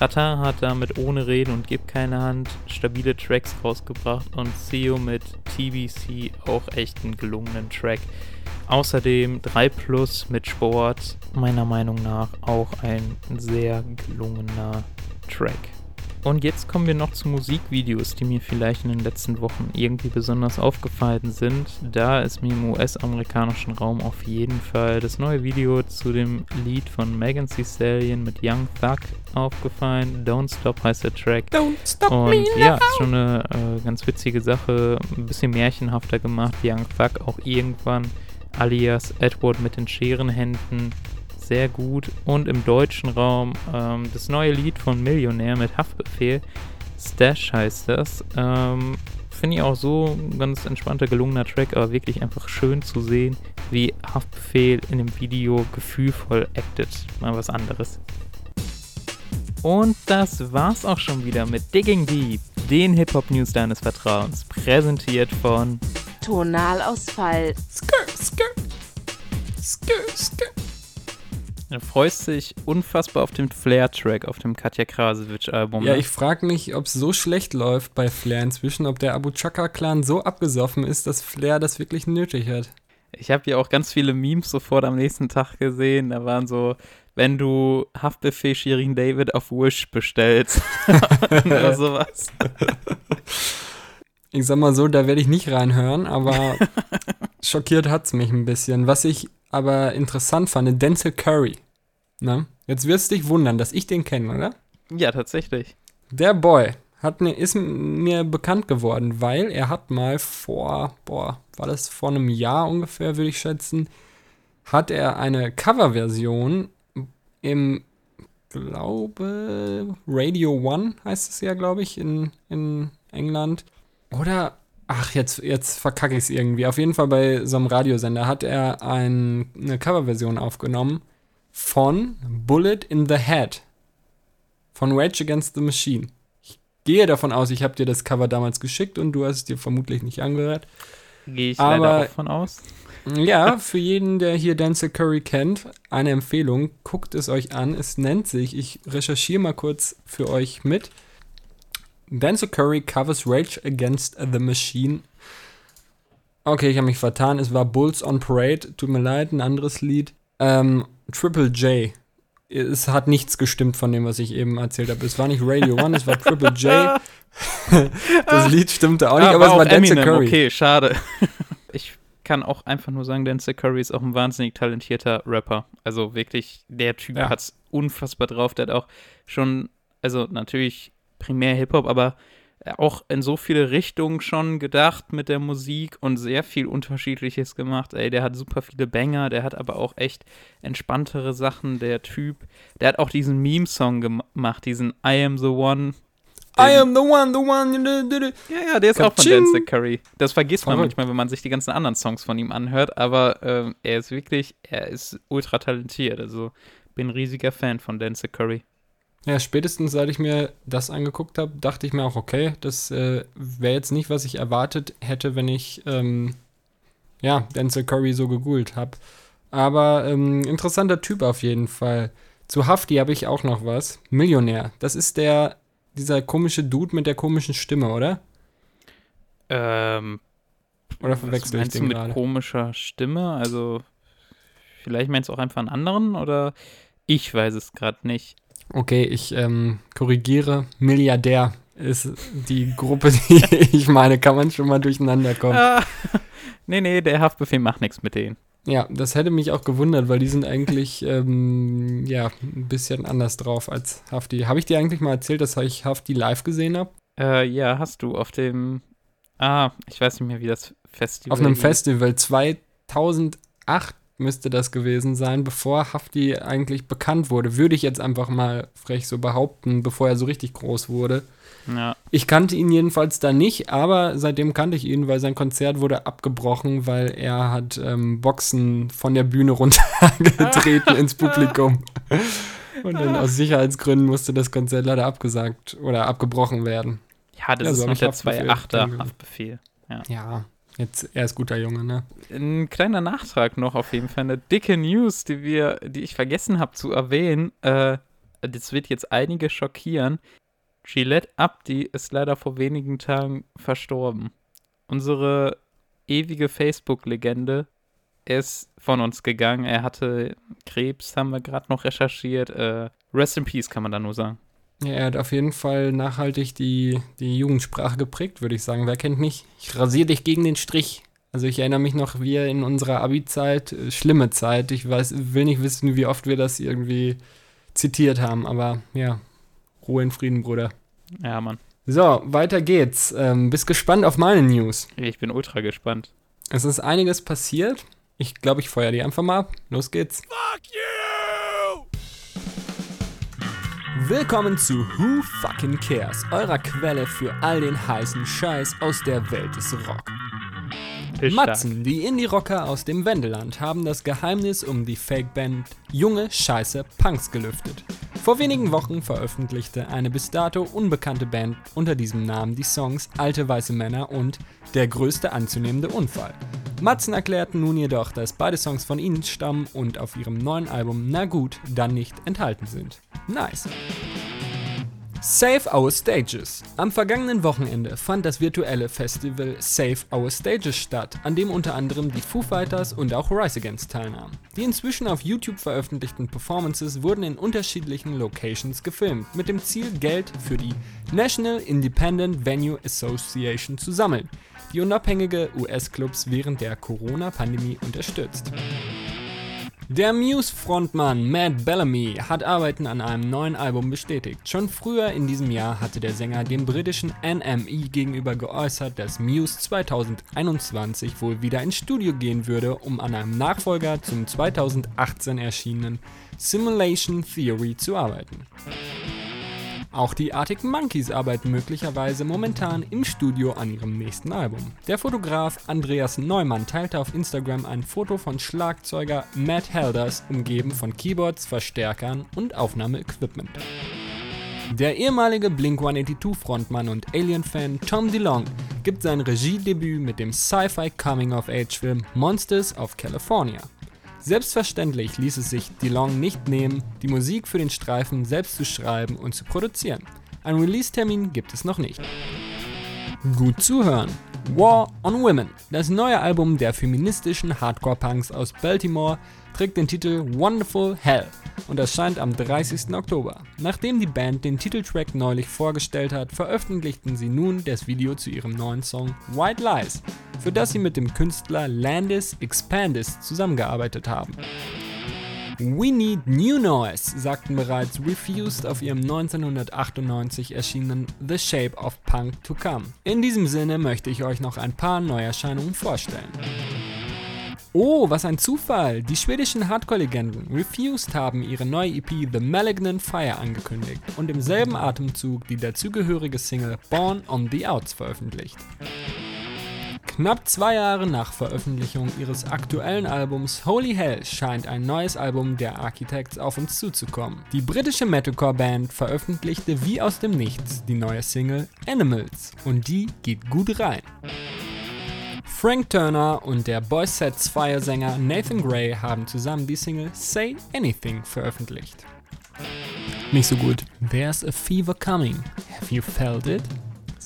Ratan hat damit ohne Reden und Gib keine Hand stabile Tracks rausgebracht und Seo mit TBC auch echt einen gelungenen Track. Außerdem 3 Plus mit Sport, meiner Meinung nach auch ein sehr gelungener Track. Und jetzt kommen wir noch zu Musikvideos, die mir vielleicht in den letzten Wochen irgendwie besonders aufgefallen sind. Da ist mir im US-amerikanischen Raum auf jeden Fall das neue Video zu dem Lied von Megan Thee Stallion mit Young Thug aufgefallen. Don't Stop heißt der Track. Don't stop Und me ja, ist schon eine äh, ganz witzige Sache, ein bisschen märchenhafter gemacht. Young Thug auch irgendwann alias Edward mit den Scherenhänden. Sehr gut. Und im deutschen Raum ähm, das neue Lied von Millionär mit Haftbefehl. Stash heißt das. Ähm, Finde ich auch so ein ganz entspannter, gelungener Track, aber wirklich einfach schön zu sehen, wie Haftbefehl in dem Video gefühlvoll acted. Mal was anderes. Und das war's auch schon wieder mit Digging Deep, den Hip-Hop-News deines Vertrauens, präsentiert von Tonalausfall. Skr, skr. Skr, skr. Du freust dich unfassbar auf den Flair-Track auf dem Katja Krasowitsch-Album. Ja, ne? ich frage mich, ob es so schlecht läuft bei Flair inzwischen, ob der Abu Chaka-Clan so abgesoffen ist, dass Flair das wirklich nötig hat. Ich habe ja auch ganz viele Memes sofort am nächsten Tag gesehen. Da waren so, wenn du Haftbefehl Shirin David auf Wish bestellst. Oder sowas. Ich sag mal so, da werde ich nicht reinhören, aber schockiert hat's mich ein bisschen. Was ich aber interessant fand, Denzel Curry. Ne? Jetzt wirst du dich wundern, dass ich den kenne, oder? Ja, tatsächlich. Der Boy hat mir, ist mir bekannt geworden, weil er hat mal vor, boah, war das vor einem Jahr ungefähr, würde ich schätzen, hat er eine Coverversion im, glaube, Radio One heißt es ja, glaube ich, in, in England. Oder, ach, jetzt, jetzt verkacke ich es irgendwie. Auf jeden Fall bei so einem Radiosender hat er ein, eine Coverversion aufgenommen von Bullet in the Head von Rage Against the Machine. Ich gehe davon aus, ich habe dir das Cover damals geschickt und du hast es dir vermutlich nicht angehört. Gehe ich Aber- leider auch von aus. Ja, für jeden, der hier Denzel Curry kennt, eine Empfehlung, guckt es euch an. Es nennt sich, ich recherchiere mal kurz für euch mit. Denzel Curry covers Rage Against the Machine. Okay, ich habe mich vertan. Es war Bulls on Parade. Tut mir leid, ein anderes Lied. Ähm, Triple J. Es hat nichts gestimmt von dem, was ich eben erzählt habe. Es war nicht Radio One, es war Triple J. das Lied stimmte auch nicht, Ah, aber es auch war Denzel Eminem. Curry. Okay, schade. Ich kann auch einfach nur sagen, Denzel Curry ist auch ein wahnsinnig talentierter Rapper. Also wirklich, der Typ Ja. hat's unfassbar drauf. Der hat auch schon, also natürlich primär Hip-Hop, aber auch in so viele Richtungen schon gedacht mit der Musik und sehr viel Unterschiedliches gemacht. Ey, der hat super viele Banger, der hat aber auch echt entspanntere Sachen. Der Typ, der hat auch diesen Meme-Song gemacht, diesen I Am the One. I am the one, the one. Ja, ja, der ist auch von Katsching. Denzel Curry. Das vergisst man manchmal, wenn man sich die ganzen anderen Songs von ihm anhört, aber ähm, er ist wirklich, er ist ultra talentiert. Also bin ein riesiger Fan von Denzel Curry. Ja, spätestens seit ich mir das angeguckt habe, dachte ich mir auch, okay, das äh, wäre jetzt nicht, was ich erwartet hätte, wenn ich, ähm, ja, Denzel Curry so gegoogelt habe. Aber ähm, interessanter Typ auf jeden Fall. Zu Hafti habe ich auch noch was. Millionär. Das ist der, dieser komische Dude mit der komischen Stimme, oder? Ähm, Oder verwechsel ich meinst du den mit gerade? komischer Stimme? Also vielleicht meinst du auch einfach einen anderen oder ich weiß es gerade nicht. Okay, ich ähm, korrigiere. Milliardär ist die Gruppe, die ich meine. Kann man schon mal durcheinander kommen. Ah, nee, nee, der Haftbefehl macht nichts mit denen. Ja, das hätte mich auch gewundert, weil die sind eigentlich ähm, ja ein bisschen anders drauf als Hafti. Habe ich dir eigentlich mal erzählt, dass ich Hafti live gesehen habe? Äh, ja, hast du auf dem, ah, ich weiß nicht mehr, wie das Festival Auf einem hieß. Festival 2008 müsste das gewesen sein, bevor Hafti eigentlich bekannt wurde. Würde ich jetzt einfach mal frech so behaupten, bevor er so richtig groß wurde. Ja, Ich kannte ihn jedenfalls da nicht, aber seitdem kannte ich ihn, weil sein Konzert wurde abgebrochen, weil er hat ähm, Boxen von der Bühne runtergetreten ins Publikum. Und dann aus Sicherheitsgründen musste das Konzert leider abgesagt oder abgebrochen werden. ja das Ja, so ist noch ich der Haftbefehl 2.8er kennengelernt. Haftbefehl. Ja, jetzt, er ist guter Junge, ne? Ein kleiner Nachtrag noch auf jeden Fall. Eine dicke News, die wir, die ich vergessen habe zu erwähnen. Äh, das wird jetzt einige schockieren. Gillette Abdi ist leider vor wenigen Tagen verstorben. Unsere ewige Facebook-Legende ist von uns gegangen. Er hatte Krebs, haben wir gerade noch recherchiert. Äh, Rest in Peace, kann man da nur sagen. Ja, er hat auf jeden Fall nachhaltig die, die Jugendsprache geprägt, würde ich sagen. Wer kennt nicht? Ich rasiere dich gegen den Strich. Also ich erinnere mich noch, wie in unserer Abi-Zeit, äh, schlimme Zeit. Ich weiß, will nicht wissen, wie oft wir das irgendwie zitiert haben, aber ja, Ruhe in Frieden, Bruder. Ja, Mann. So, weiter geht's. Ähm, bist gespannt auf meine News. Ich bin ultra gespannt. Es ist einiges passiert. Ich glaube, ich feuer die einfach mal ab. Los geht's. Willkommen zu Who Fucking Cares, eurer Quelle für all den heißen Scheiß aus der Welt des Rock. Ist. Matzen, die Indie-Rocker aus dem Wendeland, haben das Geheimnis um die Fake-Band Junge Scheiße Punks gelüftet. Vor wenigen Wochen veröffentlichte eine bis dato unbekannte Band unter diesem Namen die Songs Alte weiße Männer und Der größte anzunehmende Unfall. Matzen erklärten nun jedoch, dass beide Songs von ihnen stammen und auf ihrem neuen Album Na gut, dann nicht enthalten sind. Nice. Save Our Stages. Am vergangenen Wochenende fand das virtuelle Festival Save Our Stages statt, an dem unter anderem die Foo Fighters und auch Rise Against teilnahmen. Die inzwischen auf YouTube veröffentlichten Performances wurden in unterschiedlichen Locations gefilmt, mit dem Ziel, Geld für die National Independent Venue Association zu sammeln, die unabhängige US-Clubs während der Corona-Pandemie unterstützt. Der Muse-Frontmann Matt Bellamy hat Arbeiten an einem neuen Album bestätigt. Schon früher in diesem Jahr hatte der Sänger dem britischen NME gegenüber geäußert, dass Muse 2021 wohl wieder ins Studio gehen würde, um an einem Nachfolger zum 2018 erschienenen Simulation Theory zu arbeiten. Auch die Arctic Monkeys arbeiten möglicherweise momentan im Studio an ihrem nächsten Album. Der Fotograf Andreas Neumann teilte auf Instagram ein Foto von Schlagzeuger Matt Helders, umgeben von Keyboards, Verstärkern und Aufnahmeequipment. Der ehemalige Blink-182-Frontmann und Alien-Fan Tom DeLonge gibt sein Regiedebüt mit dem Sci-Fi Coming-of-Age-Film Monsters of California. Selbstverständlich ließ es sich DeLonge nicht nehmen, die Musik für den Streifen selbst zu schreiben und zu produzieren. Ein Release-Termin gibt es noch nicht. Gut zuhören. War on Women. Das neue Album der feministischen Hardcore-Punks aus Baltimore trägt den Titel Wonderful Hell und erscheint am 30. Oktober. Nachdem die Band den Titeltrack neulich vorgestellt hat, veröffentlichten sie nun das Video zu ihrem neuen Song White Lies, für das sie mit dem Künstler Landis Expandis zusammengearbeitet haben. We Need New Noise sagten bereits Refused auf ihrem 1998 erschienenen The Shape of Punk to Come. In diesem Sinne möchte ich euch noch ein paar Neuerscheinungen vorstellen. Oh, was ein Zufall! Die schwedischen Hardcore-Legenden Refused haben ihre neue EP The Malignant Fire angekündigt und im selben Atemzug die dazugehörige Single Born on the Outs veröffentlicht. Knapp zwei Jahre nach Veröffentlichung ihres aktuellen Albums Holy Hell scheint ein neues Album der Architects auf uns zuzukommen. Die britische Metalcore-Band veröffentlichte wie aus dem Nichts die neue Single Animals und die geht gut rein. Frank Turner und der Boys Sets Fire-Sänger Nathan Gray haben zusammen die Single Say Anything veröffentlicht. Nicht so gut. There's a fever coming. Have you felt it?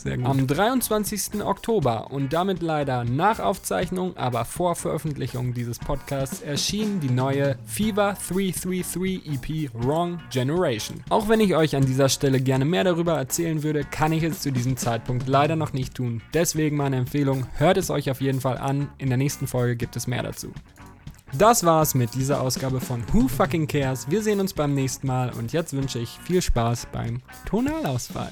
Sehr gut. Am 23. Oktober und damit leider nach Aufzeichnung, aber vor Veröffentlichung dieses Podcasts erschien die neue Fever 333 EP Wrong Generation. Auch wenn ich euch an dieser Stelle gerne mehr darüber erzählen würde, kann ich es zu diesem Zeitpunkt leider noch nicht tun. Deswegen meine Empfehlung, hört es euch auf jeden Fall an. In der nächsten Folge gibt es mehr dazu. Das war's mit dieser Ausgabe von Who Fucking Cares. Wir sehen uns beim nächsten Mal und jetzt wünsche ich viel Spaß beim Tonalausfall.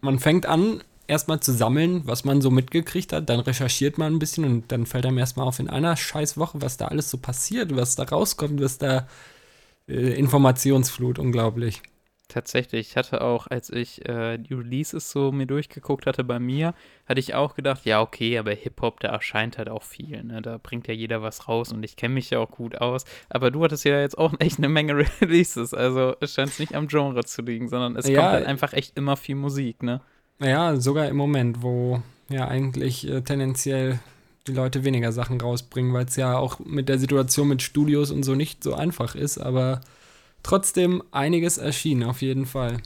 Man fängt an, erstmal zu sammeln, was man so mitgekriegt hat, dann recherchiert man ein bisschen und dann fällt einem erstmal auf in einer scheiß Woche, was da alles so passiert, was da rauskommt, was da äh, Informationsflut, unglaublich. Tatsächlich, ich hatte auch, als ich äh, die Releases so mir durchgeguckt hatte bei mir, hatte ich auch gedacht, ja, okay, aber Hip-Hop, da erscheint halt auch viel, ne? Da bringt ja jeder was raus und ich kenne mich ja auch gut aus. Aber du hattest ja jetzt auch echt eine Menge Releases, also es scheint nicht am Genre zu liegen, sondern es Ja. kommt halt einfach echt immer viel Musik, ne? Ja, sogar im Moment, wo ja eigentlich äh, tendenziell die Leute weniger Sachen rausbringen, weil es ja auch mit der Situation mit Studios und so nicht so einfach ist, aber trotzdem einiges erschienen, auf jeden Fall.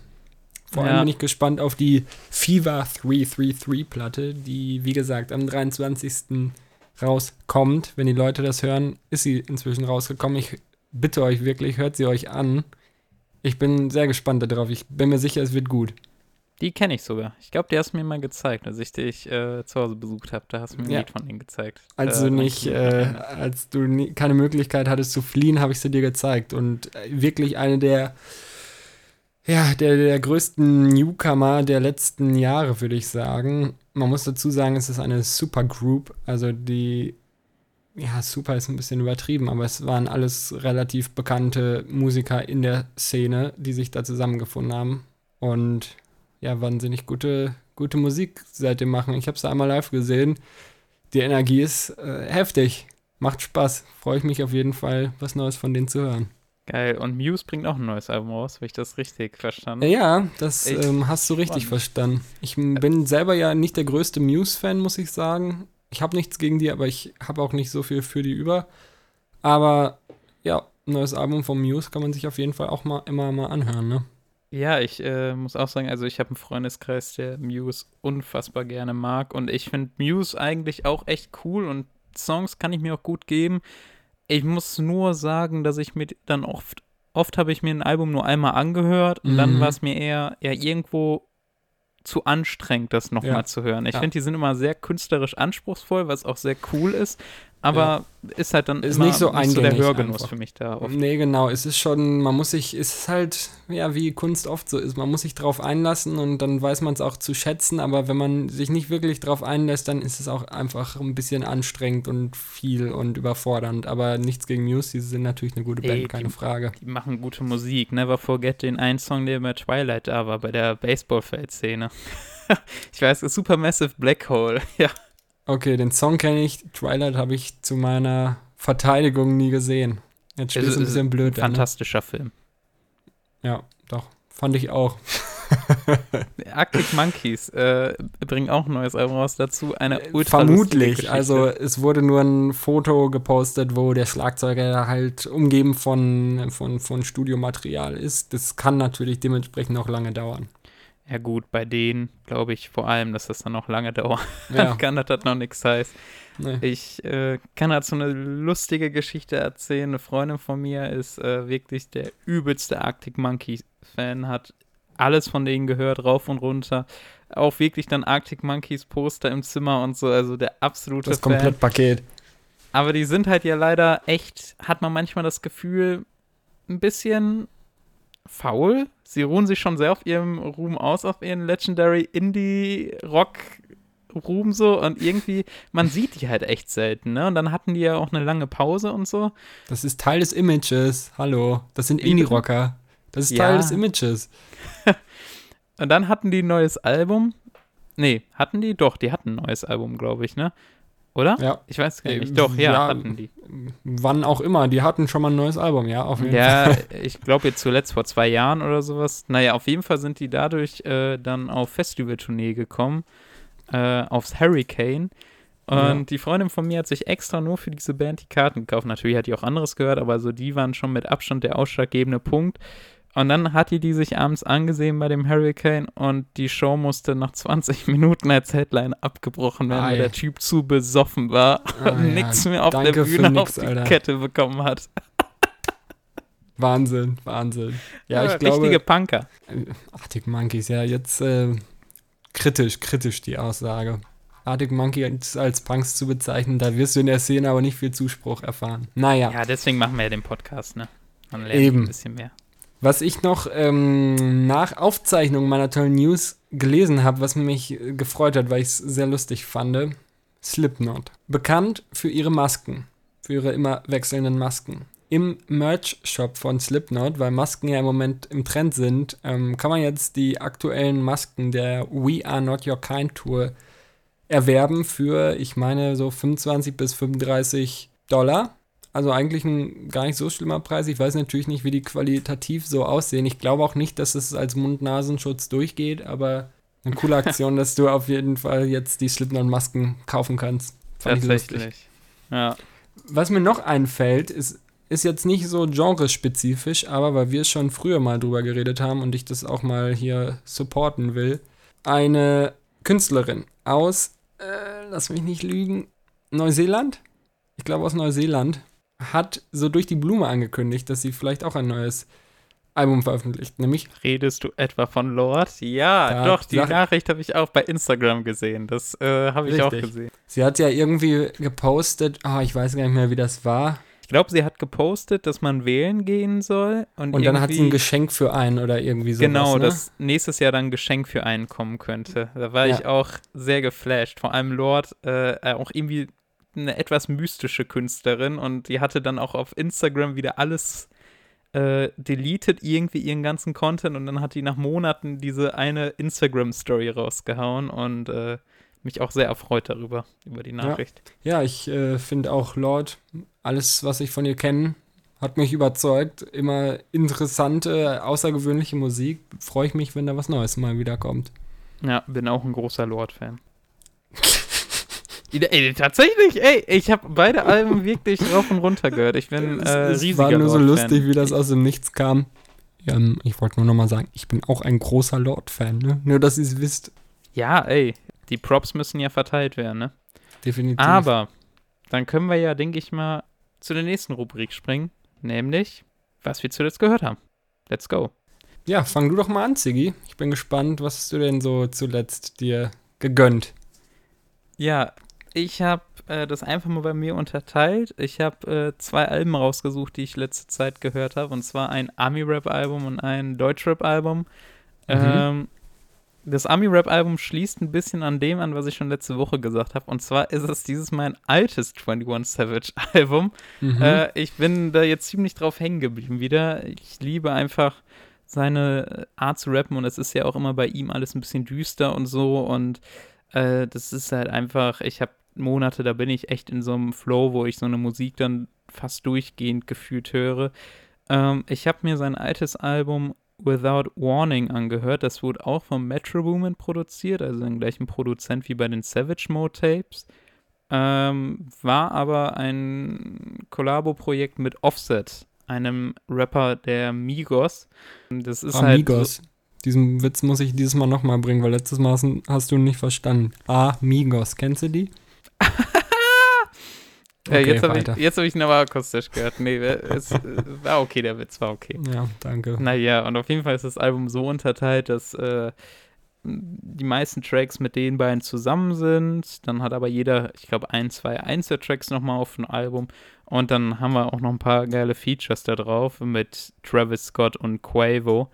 Vor allem Ja. bin ich gespannt auf die Fever 333 Platte, die, wie gesagt, am 23. rauskommt. Wenn die Leute das hören, ist sie inzwischen rausgekommen. Ich bitte euch wirklich, hört sie euch an. Ich bin sehr gespannt darauf. Ich bin mir sicher, es wird gut. Die kenne ich sogar. Ich glaube, die hast du mir mal gezeigt, als ich dich äh, zu Hause besucht habe. Da hast du mir ein Ja. Lied von denen gezeigt. Als Äh, du nicht, äh, als du nie, keine Möglichkeit hattest zu fliehen, habe ich sie dir gezeigt. Und äh, wirklich eine der, ja, der, der größten Newcomer der letzten Jahre, würde ich sagen. Man muss dazu sagen, es ist eine Supergroup. Also die ja, super ist ein bisschen übertrieben, aber es waren alles relativ bekannte Musiker in der Szene, die sich da zusammengefunden haben und ja, wahnsinnig gute, gute Musik seitdem machen. Ich habe es da einmal live gesehen. Die Energie ist äh, heftig, macht Spaß. Freue ich mich auf jeden Fall, was Neues von denen zu hören. Geil. Und Muse bringt auch ein neues Album raus, habe ich das richtig verstanden? Ja, das ähm, hast du richtig spannend. verstanden. Ich bin selber ja nicht der größte Muse-Fan, muss ich sagen. Ich habe nichts gegen die, aber ich habe auch nicht so viel für die über. Aber ja, neues Album von Muse kann man sich auf jeden Fall auch mal immer mal anhören, ne? Ja, ich äh, muss auch sagen, also ich habe einen Freundeskreis, der Muse unfassbar gerne mag und ich finde Muse eigentlich auch echt cool und Songs kann ich mir auch gut geben. Ich muss nur sagen, dass ich mir dann oft, oft habe ich mir ein Album nur einmal angehört und dann Mhm. war es mir eher ja irgendwo zu anstrengend, das nochmal Ja. zu hören. Ich Ja. finde, die sind immer sehr künstlerisch anspruchsvoll, was auch sehr cool ist, aber ist halt dann Ist immer nicht so der eingängig Hörgenuss einfach. für mich da oft. Nee, genau. Es ist schon, man muss sich, es ist halt, ja, wie Kunst oft so ist. Man muss sich drauf einlassen und dann weiß man es auch zu schätzen. Aber wenn man sich nicht wirklich drauf einlässt, dann ist es auch einfach ein bisschen anstrengend und viel und überfordernd. Aber nichts gegen Muse, die sind natürlich eine gute Ey, Band, keine die- Frage. Die machen gute Musik. Never forget den einen Song, der bei Twilight da war, bei der Baseballfeld-Szene. ich weiß, Supermassive Black Hole. Ja. Okay, den Song kenne ich. Twilight habe ich zu meiner Verteidigung nie gesehen. Jetzt spielst Es ein bisschen blöd. da, Ne? Fantastischer Film. Ja, doch. Fand ich auch. Arctic Monkeys äh, bringen auch ein neues Album raus dazu. Eine ultra Äh, Vermutlich. Geschichte. Also es wurde nur ein Foto gepostet, wo der Schlagzeuger halt umgeben von, von, von Studiomaterial ist. Das kann natürlich dementsprechend auch lange dauern. Ja gut, bei denen glaube ich vor allem, dass das dann noch lange dauern Ja, kann, dass das noch nichts heißt. nee. Ich äh, kann dazu eine lustige Geschichte erzählen. Eine Freundin von mir ist äh, wirklich der übelste Arctic Monkeys-Fan, hat alles von denen gehört, rauf und runter. Auch wirklich dann Arctic Monkeys Poster im Zimmer und so, also der absolute das. Komplettpaket. Aber die sind halt ja leider echt, hat man manchmal das Gefühl, ein bisschen faul. Sie ruhen sich schon sehr auf ihrem Ruhm aus, auf ihren Legendary Indie-Rock-Ruhm so und irgendwie, man sieht die halt echt selten, ne? Und dann hatten die ja auch eine lange Pause und so. Das ist Teil des Images. Hallo. Das sind? Indie-Rocker. Das ist Ja. Teil des Images. Und dann hatten die ein neues Album. Nee, hatten die? Doch, die hatten ein neues Album, glaube ich, ne? Oder? Ja. Ich weiß gar nicht. Doch, ja, ja, hatten die. Wann auch immer. Die hatten schon mal ein neues Album, ja, auf jeden Ja, Fall. ich glaube jetzt zuletzt vor zwei Jahren oder sowas. Naja, auf jeden Fall sind die dadurch äh, dann auf Festivaltournee gekommen, äh, aufs Hurricane. Und Ja. die Freundin von mir hat sich extra nur für diese Band die Karten gekauft. Natürlich hat die auch anderes gehört, aber so die waren schon mit Abstand der ausschlaggebende Punkt. Und dann hat die die sich abends angesehen bei dem Hurricane und die Show musste nach 20 Minuten als Headline abgebrochen werden, weil Ei. der Typ zu besoffen war Ah, und ja. nichts mehr auf der Danke für Bühne nix, auf die Alter. Kette bekommen hat. Wahnsinn, Wahnsinn. Ja, ich richtige glaube, Punker. Arctic Monkeys, ja, jetzt äh, kritisch, kritisch die Aussage. Arctic Monkeys als Punks zu bezeichnen, da wirst du in der Szene aber nicht viel Zuspruch erfahren. Naja, Ja, deswegen machen wir ja den Podcast, ne? Man lernt Eben. ein bisschen mehr. Was ich noch ähm, nach Aufzeichnung meiner tollen News gelesen habe, was mich gefreut hat, weil ich es sehr lustig fand, Slipknot. Bekannt für ihre Masken, für ihre immer wechselnden Masken. Im Merch-Shop von Slipknot, weil Masken ja im Moment im Trend sind, ähm, kann man jetzt die aktuellen Masken der We Are Not Your Kind Tour erwerben für, ich meine, so 25 bis 35 Dollar. Also eigentlich ein gar nicht so schlimmer Preis. Ich weiß natürlich nicht, wie die qualitativ so aussehen. Ich glaube auch nicht, dass es als Mund-Nasenschutz durchgeht, aber eine coole Aktion, dass du auf jeden Fall jetzt die Slipknot-Masken kaufen kannst. Fand ich lustig. Tatsächlich. Ja. Was mir noch einfällt, ist, ist jetzt nicht so genrespezifisch, aber weil wir schon früher mal drüber geredet haben und ich das auch mal hier supporten will. Eine Künstlerin aus, äh, lass mich nicht lügen, Neuseeland? Ich glaube aus Neuseeland, hat so durch die Blume angekündigt, dass sie vielleicht auch ein neues Album veröffentlicht, nämlich Redest du etwa von Lord? Ja, Da- doch, die Nachricht habe ich auch bei Instagram gesehen. Das äh, habe ich auch gesehen. sie hat ja irgendwie gepostet, ah, ich weiß gar nicht mehr, wie das war, Ich glaube, sie hat gepostet, dass man wählen gehen soll. Und, und dann hat sie ein Geschenk für einen oder irgendwie sowas. Genau, ne? dass nächstes Jahr dann ein Geschenk für einen kommen könnte. Da war Ja. ich auch sehr geflasht. Vor allem Lord, äh, auch irgendwie eine etwas mystische Künstlerin und die hatte dann auch auf Instagram wieder alles äh, deleted, irgendwie ihren ganzen Content und dann hat die nach Monaten diese eine Instagram-Story rausgehauen und äh, mich auch sehr erfreut darüber, über die Nachricht. Ja, ich äh, finde auch Lord, alles, was ich von ihr kenne, hat mich überzeugt. Immer interessante, außergewöhnliche Musik. Freue ich mich, wenn da was Neues mal wieder kommt. Ja, bin auch ein großer Lord-Fan. Ey, tatsächlich, ey, ich habe beide Alben wirklich rauf und runter gehört. Ich bin äh, es, es riesiger war nur so lustig, wie das aus dem Nichts kam. Ähm, ich wollte nur noch mal sagen, ich bin auch ein großer Lord-Fan, ne? Nur, dass ihr es wisst. Ja, ey, die Props müssen ja verteilt werden, ne? Definitiv. Aber dann können wir ja, denke ich mal, zu der nächsten Rubrik springen, nämlich, was wir zuletzt gehört haben. Let's go. Ja, fang du doch mal an, Ziggy. Ich bin gespannt, was hast du denn so zuletzt dir gegönnt? Ja, ich habe äh, das einfach mal bei mir unterteilt. Ich habe äh, zwei Alben rausgesucht, die ich letzte Zeit gehört habe. Und zwar ein Ami-Rap-Album und ein Deutsch-Rap-Album. Ähm, das Ami-Rap-Album schließt ein bisschen an dem an, was ich schon letzte Woche gesagt habe. Und zwar ist es dieses mein altes 21 Savage-Album. Mhm. Äh, ich bin da jetzt ziemlich drauf hängen geblieben wieder. Ich liebe einfach seine Art zu rappen und es ist ja auch immer bei ihm alles ein bisschen düster und so und äh, das ist halt einfach, ich habe Monate, da bin ich echt in so einem Flow, wo ich so eine Musik dann fast durchgehend gefühlt höre. Ähm, ich habe mir sein altes Album Without Warning angehört. Das wurde auch vom Metro Boomin produziert, also den gleichen Produzent wie bei den Savage Mode Tapes. Ähm, war aber ein Kollabo-Projekt mit Offset, einem Rapper der Migos. Das ist Amigos. halt. Diesen Witz muss ich dieses Mal nochmal bringen, weil letztes Mal hast, hast du ihn nicht verstanden. Amigos, kennst du die? So, äh, jetzt habe ich, jetzt hab ich ihn aber akustisch gehört. Nee, es äh, war okay, der Witz war okay. Ja, danke. Naja, und auf jeden Fall ist das Album so unterteilt, dass äh, die meisten Tracks mit den beiden zusammen sind. Dann hat aber jeder, ich glaube, ein, zwei Einzeltracks nochmal auf dem Album. Und dann haben wir auch noch ein paar geile Features da drauf mit Travis Scott und Quavo.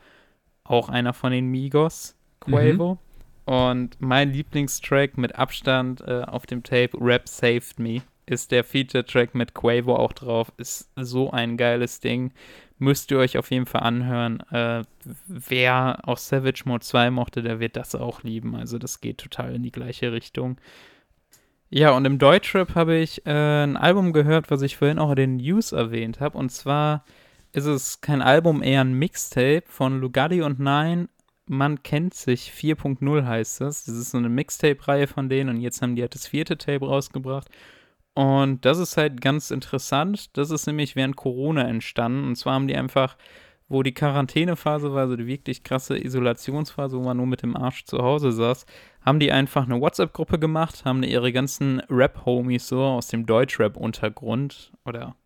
Auch einer von den Migos, Quavo. Und mein Lieblingstrack mit Abstand äh, auf dem Tape, Rap Saved Me, ist der Feature-Track mit Quavo auch drauf. Ist so ein geiles Ding. Müsst ihr euch auf jeden Fall anhören. Äh, wer auch Savage Mode 2 mochte, der wird das auch lieben. Also das geht total in die gleiche Richtung. Ja, und im Deutschrap habe ich äh, ein Album gehört, was ich vorhin auch in den News erwähnt habe. Und zwar ist es kein Album, eher ein Mixtape von Lugatti und Nine. Man kennt sich 4.0 heißt es. Das ist so eine Mixtape-Reihe von denen und jetzt haben die halt das vierte Tape rausgebracht. Und das ist halt ganz interessant. Das ist nämlich während Corona entstanden. Und zwar haben die einfach, wo die Quarantänephase war, also die wirklich krasse Isolationsphase, wo man nur mit dem Arsch zu Hause saß, haben die einfach eine WhatsApp-Gruppe gemacht, haben ihre ganzen Rap-Homies so aus dem Deutschrap-Untergrund oder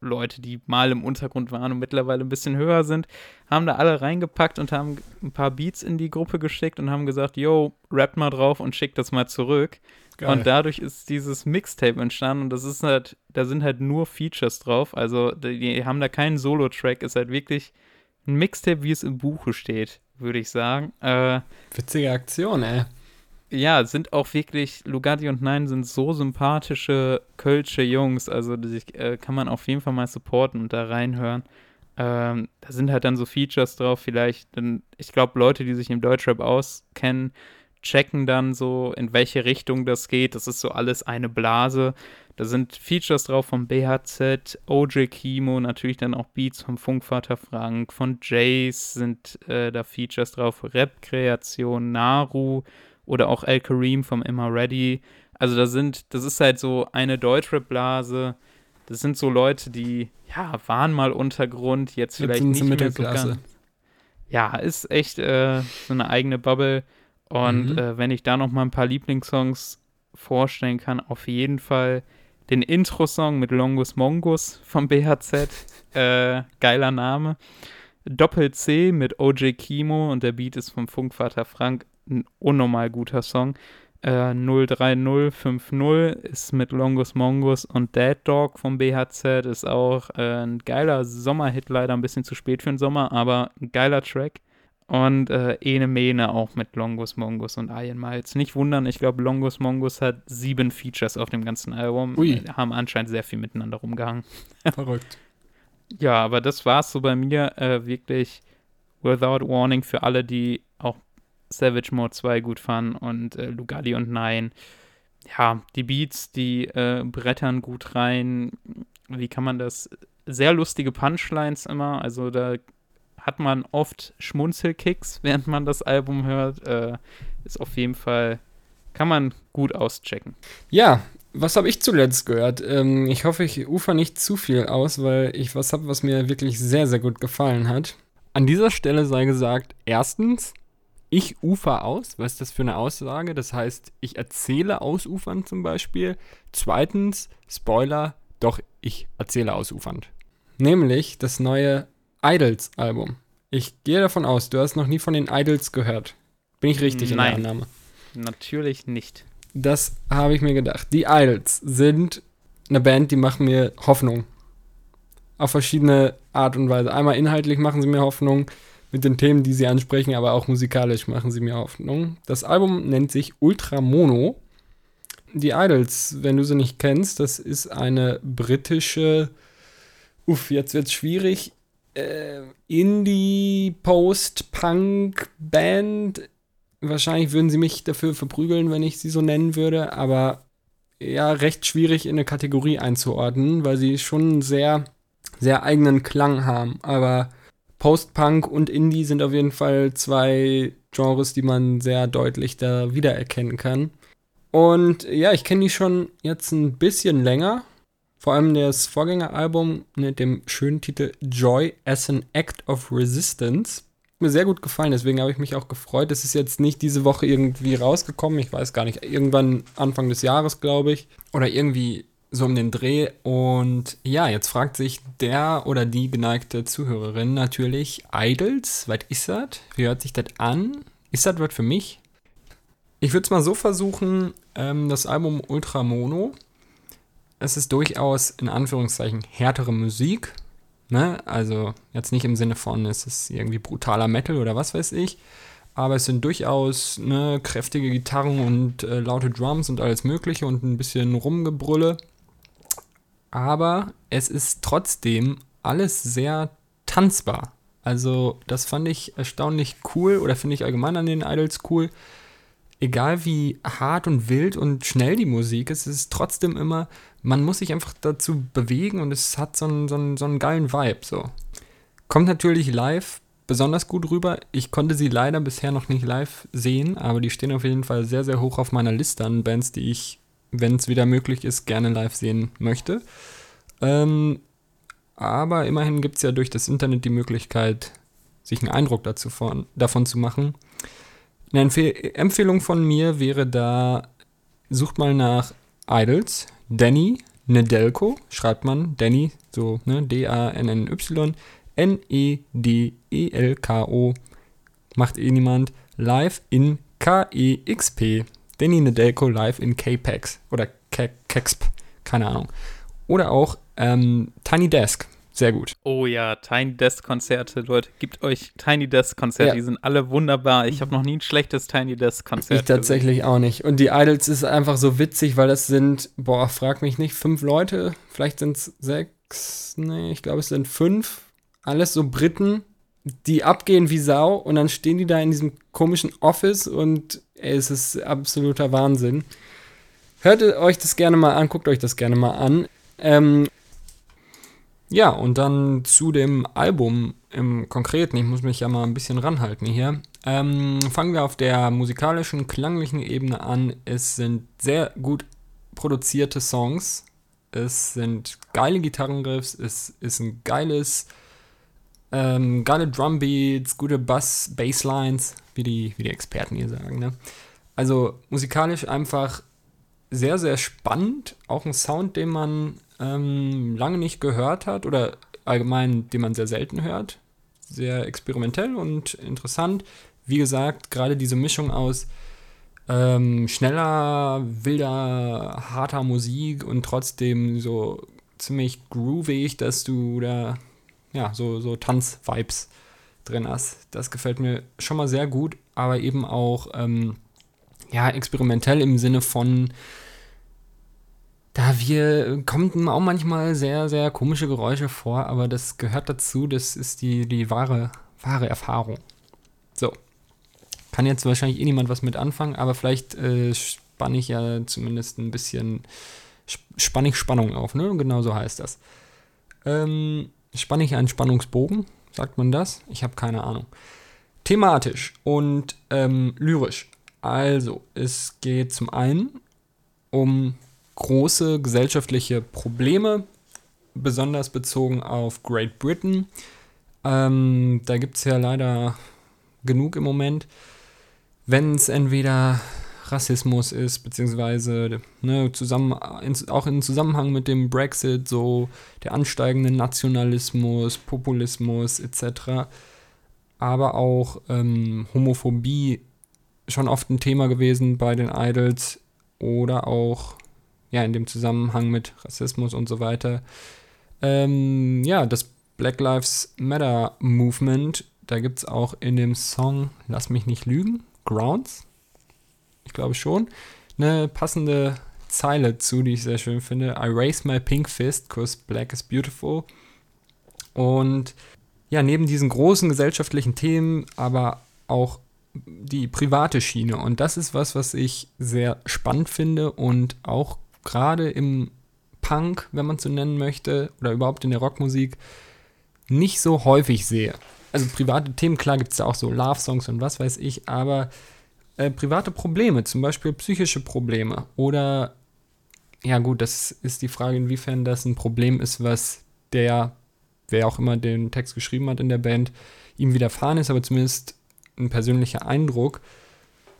Leute, die mal im Untergrund waren und mittlerweile ein bisschen höher sind, haben da alle reingepackt und haben ein paar Beats in die Gruppe geschickt und haben gesagt, yo, rappt mal drauf und schickt das mal zurück. Geil. Und dadurch ist dieses Mixtape entstanden und das ist halt, da sind halt nur Features drauf. Also die, die haben da keinen Solo-Track, ist halt wirklich ein Mixtape, wie es im Buche steht, würde ich sagen. Äh, Witzige Aktion, ey. ja, sind auch wirklich, Lugatti und Nein sind so sympathische Kölsche Jungs, also die äh, kann man auf jeden Fall mal supporten und da reinhören. Ähm, da sind halt dann so Features drauf, vielleicht, denn ich glaube, Leute, die sich im Deutschrap auskennen, checken dann so, in welche Richtung das geht. Das ist so alles eine Blase. Da sind Features drauf vom BHZ, OJ Kimo, natürlich dann auch Beats vom Funkvater Frank, von Jace sind äh, da Features drauf, Rap-Kreation, Naru oder auch El Kareem vom Immer Ready. Also da sind, das ist halt so eine Deutschrap-Blase. Das sind so Leute, die, ja, waren mal Untergrund, jetzt Jetzt vielleicht sind nicht Mittelklasse. so. Ja, ist echt äh, so eine eigene Bubble. Und Mhm. äh, wenn ich da noch mal ein paar Lieblingssongs vorstellen kann, auf jeden Fall den Intro-Song mit Longus Mongus vom BHZ. äh, geiler Name. Doppel C mit OJ Kimo und der Beat ist vom Funkvater Frank. Ein unnormal guter Song. Äh, 03050 ist mit Longus Mongus und Dead Dog vom BHZ ist auch äh, ein geiler Sommerhit, leider ein bisschen zu spät für den Sommer, aber ein geiler Track. Und äh, Ene Mene auch mit Longus Mongus und Ian Miles. Nicht wundern, ich glaube, Longus Mongus hat sieben Features auf dem ganzen Album. Ui. Haben anscheinend sehr viel miteinander rumgehangen. Verrückt. Ja, aber das war es so bei mir. Äh, wirklich without warning für alle, die auch Savage Mode 2 gut fanden und äh, Lugali und Nein. Ja, die Beats, die äh, brettern gut rein. Wie kann man das? Sehr lustige Punchlines immer. Also da hat man oft Schmunzelkicks, während man das Album hört. Äh, ist auf jeden Fall, kann man gut auschecken. Ja, was habe ich zuletzt gehört? Ähm, ich hoffe, ich ufer nicht zu viel aus, weil ich was habe, was mir wirklich sehr, sehr gut gefallen hat. An dieser Stelle sei gesagt, erstens, ich ufer aus. Was ist das für eine Aussage? Das heißt, ich erzähle ausufern zum Beispiel. Zweitens, Spoiler, doch, ich erzähle ausufernd. Nämlich das neue Idols-Album. Ich gehe davon aus, du hast noch nie von den Idols gehört. Bin ich richtig Nein. in der Annahme? Natürlich nicht. Das habe ich mir gedacht. Die Idols sind eine Band, die machen mir Hoffnung. Auf verschiedene Art und Weise. Einmal inhaltlich machen sie mir Hoffnung mit den Themen, die sie ansprechen, aber auch musikalisch machen sie mir Hoffnung. Das Album nennt sich Ultra Mono. Die Idols, wenn du sie nicht kennst, das ist eine britische, uff, jetzt wird's schwierig, äh, Indie-Post-Punk-Band. Wahrscheinlich würden sie mich dafür verprügeln, wenn ich sie so nennen würde, aber ja, recht schwierig in eine Kategorie einzuordnen, weil sie schon sehr, sehr eigenen Klang haben. Aber Post-Punk und Indie sind auf jeden Fall zwei Genres, die man sehr deutlich da wiedererkennen kann. Und ja, ich kenne die schon jetzt ein bisschen länger. Vor allem das Vorgängeralbum mit dem schönen Titel Joy as an Act of Resistance. Mir sehr gut gefallen, deswegen habe ich mich auch gefreut. Es ist jetzt nicht diese Woche irgendwie rausgekommen, ich weiß gar nicht, irgendwann Anfang des Jahres, glaube ich. Oder irgendwie so um den Dreh. Und ja, jetzt fragt sich der oder die geneigte Zuhörerin natürlich, Idols, was ist das? Wie hört sich das an? Ist das was für mich? Ich würde es mal so versuchen, ähm, das Album Ultra Mono. Es ist durchaus in Anführungszeichen härtere Musik. Ne? Also jetzt nicht im Sinne von, es ist irgendwie brutaler Metal oder was weiß ich. Aber es sind durchaus ne, kräftige Gitarren und äh, laute Drums und alles Mögliche und ein bisschen Rumgebrülle. Aber es ist trotzdem alles sehr tanzbar. Also das fand ich erstaunlich cool oder finde ich allgemein an den Idols cool. Egal wie hart und wild und schnell die Musik ist, es ist trotzdem immer, man muss sich einfach dazu bewegen und es hat so einen, so einen, so einen geilen Vibe. So. Kommt natürlich live besonders gut rüber. Ich konnte sie leider bisher noch nicht live sehen, aber die stehen auf jeden Fall sehr, sehr hoch auf meiner Liste an Bands, die ich, wenn es wieder möglich ist, gerne live sehen möchte. Ähm, aber immerhin gibt es ja durch das Internet die Möglichkeit, sich einen Eindruck dazu von, davon zu machen. Eine Empfehl Empfehlung von mir wäre da, sucht mal nach Idols, Danny Nedelko, schreibt man. Danny, so, ne, D-A-N-N-Y, N-E-D-E-L-K-O, macht eh niemand, live in K-E-X-P, Danny Nedelko live in K-Pax oder K-Kexp, keine Ahnung. Oder auch ähm, Tiny Desk, sehr gut. Oh ja, Tiny Desk Konzerte, Leute. Gebt euch Tiny Desk Konzerte, Ja. die sind alle wunderbar. Ich habe noch nie ein schlechtes Tiny Desk Konzert Ich tatsächlich auch nicht. Und die Idols ist einfach so witzig, weil das sind, boah, frag mich nicht, fünf Leute, vielleicht sind es sechs, nee, ich glaube es sind fünf, alles so Briten, die abgehen wie Sau und dann stehen die da in diesem komischen Office und ey, es ist absoluter Wahnsinn. Hört euch das gerne mal an, guckt euch das gerne mal an. Ähm, ja, und dann zu dem Album im Konkreten. Ich muss mich ja mal ein bisschen ranhalten hier. Ähm, fangen wir auf der musikalischen, klanglichen Ebene an. Es sind sehr gut produzierte Songs. Es sind geile Gitarrenriffs. Es ist ein geiles, ähm, geile Drumbeats, gute Bass, Basslines, wie die, wie die Experten hier sagen. Ne? Also musikalisch einfach sehr, sehr spannend. Auch ein Sound, den man ähm, lange nicht gehört hat oder allgemein, den man sehr selten hört. Sehr experimentell und interessant. Wie gesagt, gerade diese Mischung aus ähm, schneller, wilder, harter Musik und trotzdem so ziemlich groovig, dass du da ja so, so Tanz-Vibes drin hast. Das gefällt mir schon mal sehr gut, aber eben auch ähm, ja, experimentell im Sinne von, da wir kommen auch manchmal sehr, sehr komische Geräusche vor, aber das gehört dazu, das ist die, die wahre, wahre Erfahrung. So. Kann jetzt wahrscheinlich eh niemand was mit anfangen, aber vielleicht äh, spanne ich ja zumindest ein bisschen, spanne ich Spannung auf, ne? Genau so heißt das. Ähm, spanne ich einen Spannungsbogen, sagt man das? Ich habe keine Ahnung. Thematisch und ähm, lyrisch. Also, es geht zum einen um große gesellschaftliche Probleme, besonders bezogen auf Great Britain. Ähm, da gibt es ja leider genug im Moment. Wenn es entweder Rassismus ist, beziehungsweise ne, zusammen, in, auch in Zusammenhang mit dem Brexit, so der ansteigende Nationalismus, Populismus etc., aber auch ähm, Homophobie schon oft ein Thema gewesen bei den Idols oder auch ja, in dem Zusammenhang mit Rassismus und so weiter. Ähm, ja, das Black Lives Matter Movement, da gibt es auch in dem Song Lass mich nicht lügen, Grounds, ich glaube schon, eine passende Zeile zu, die ich sehr schön finde. I raise my pink fist, cause black is beautiful. Und ja, neben diesen großen gesellschaftlichen Themen, aber auch die private Schiene. Und das ist was, was ich sehr spannend finde und auch gerade im Punk, wenn man es so nennen möchte, oder überhaupt in der Rockmusik, nicht so häufig sehe. Also private Themen, klar gibt es da auch so Love-Songs und was weiß ich, aber äh, private Probleme, zum Beispiel psychische Probleme oder, ja gut, das ist die Frage, inwiefern das ein Problem ist, was der, wer auch immer den Text geschrieben hat in der Band, ihm widerfahren ist, aber zumindest ein persönlicher Eindruck.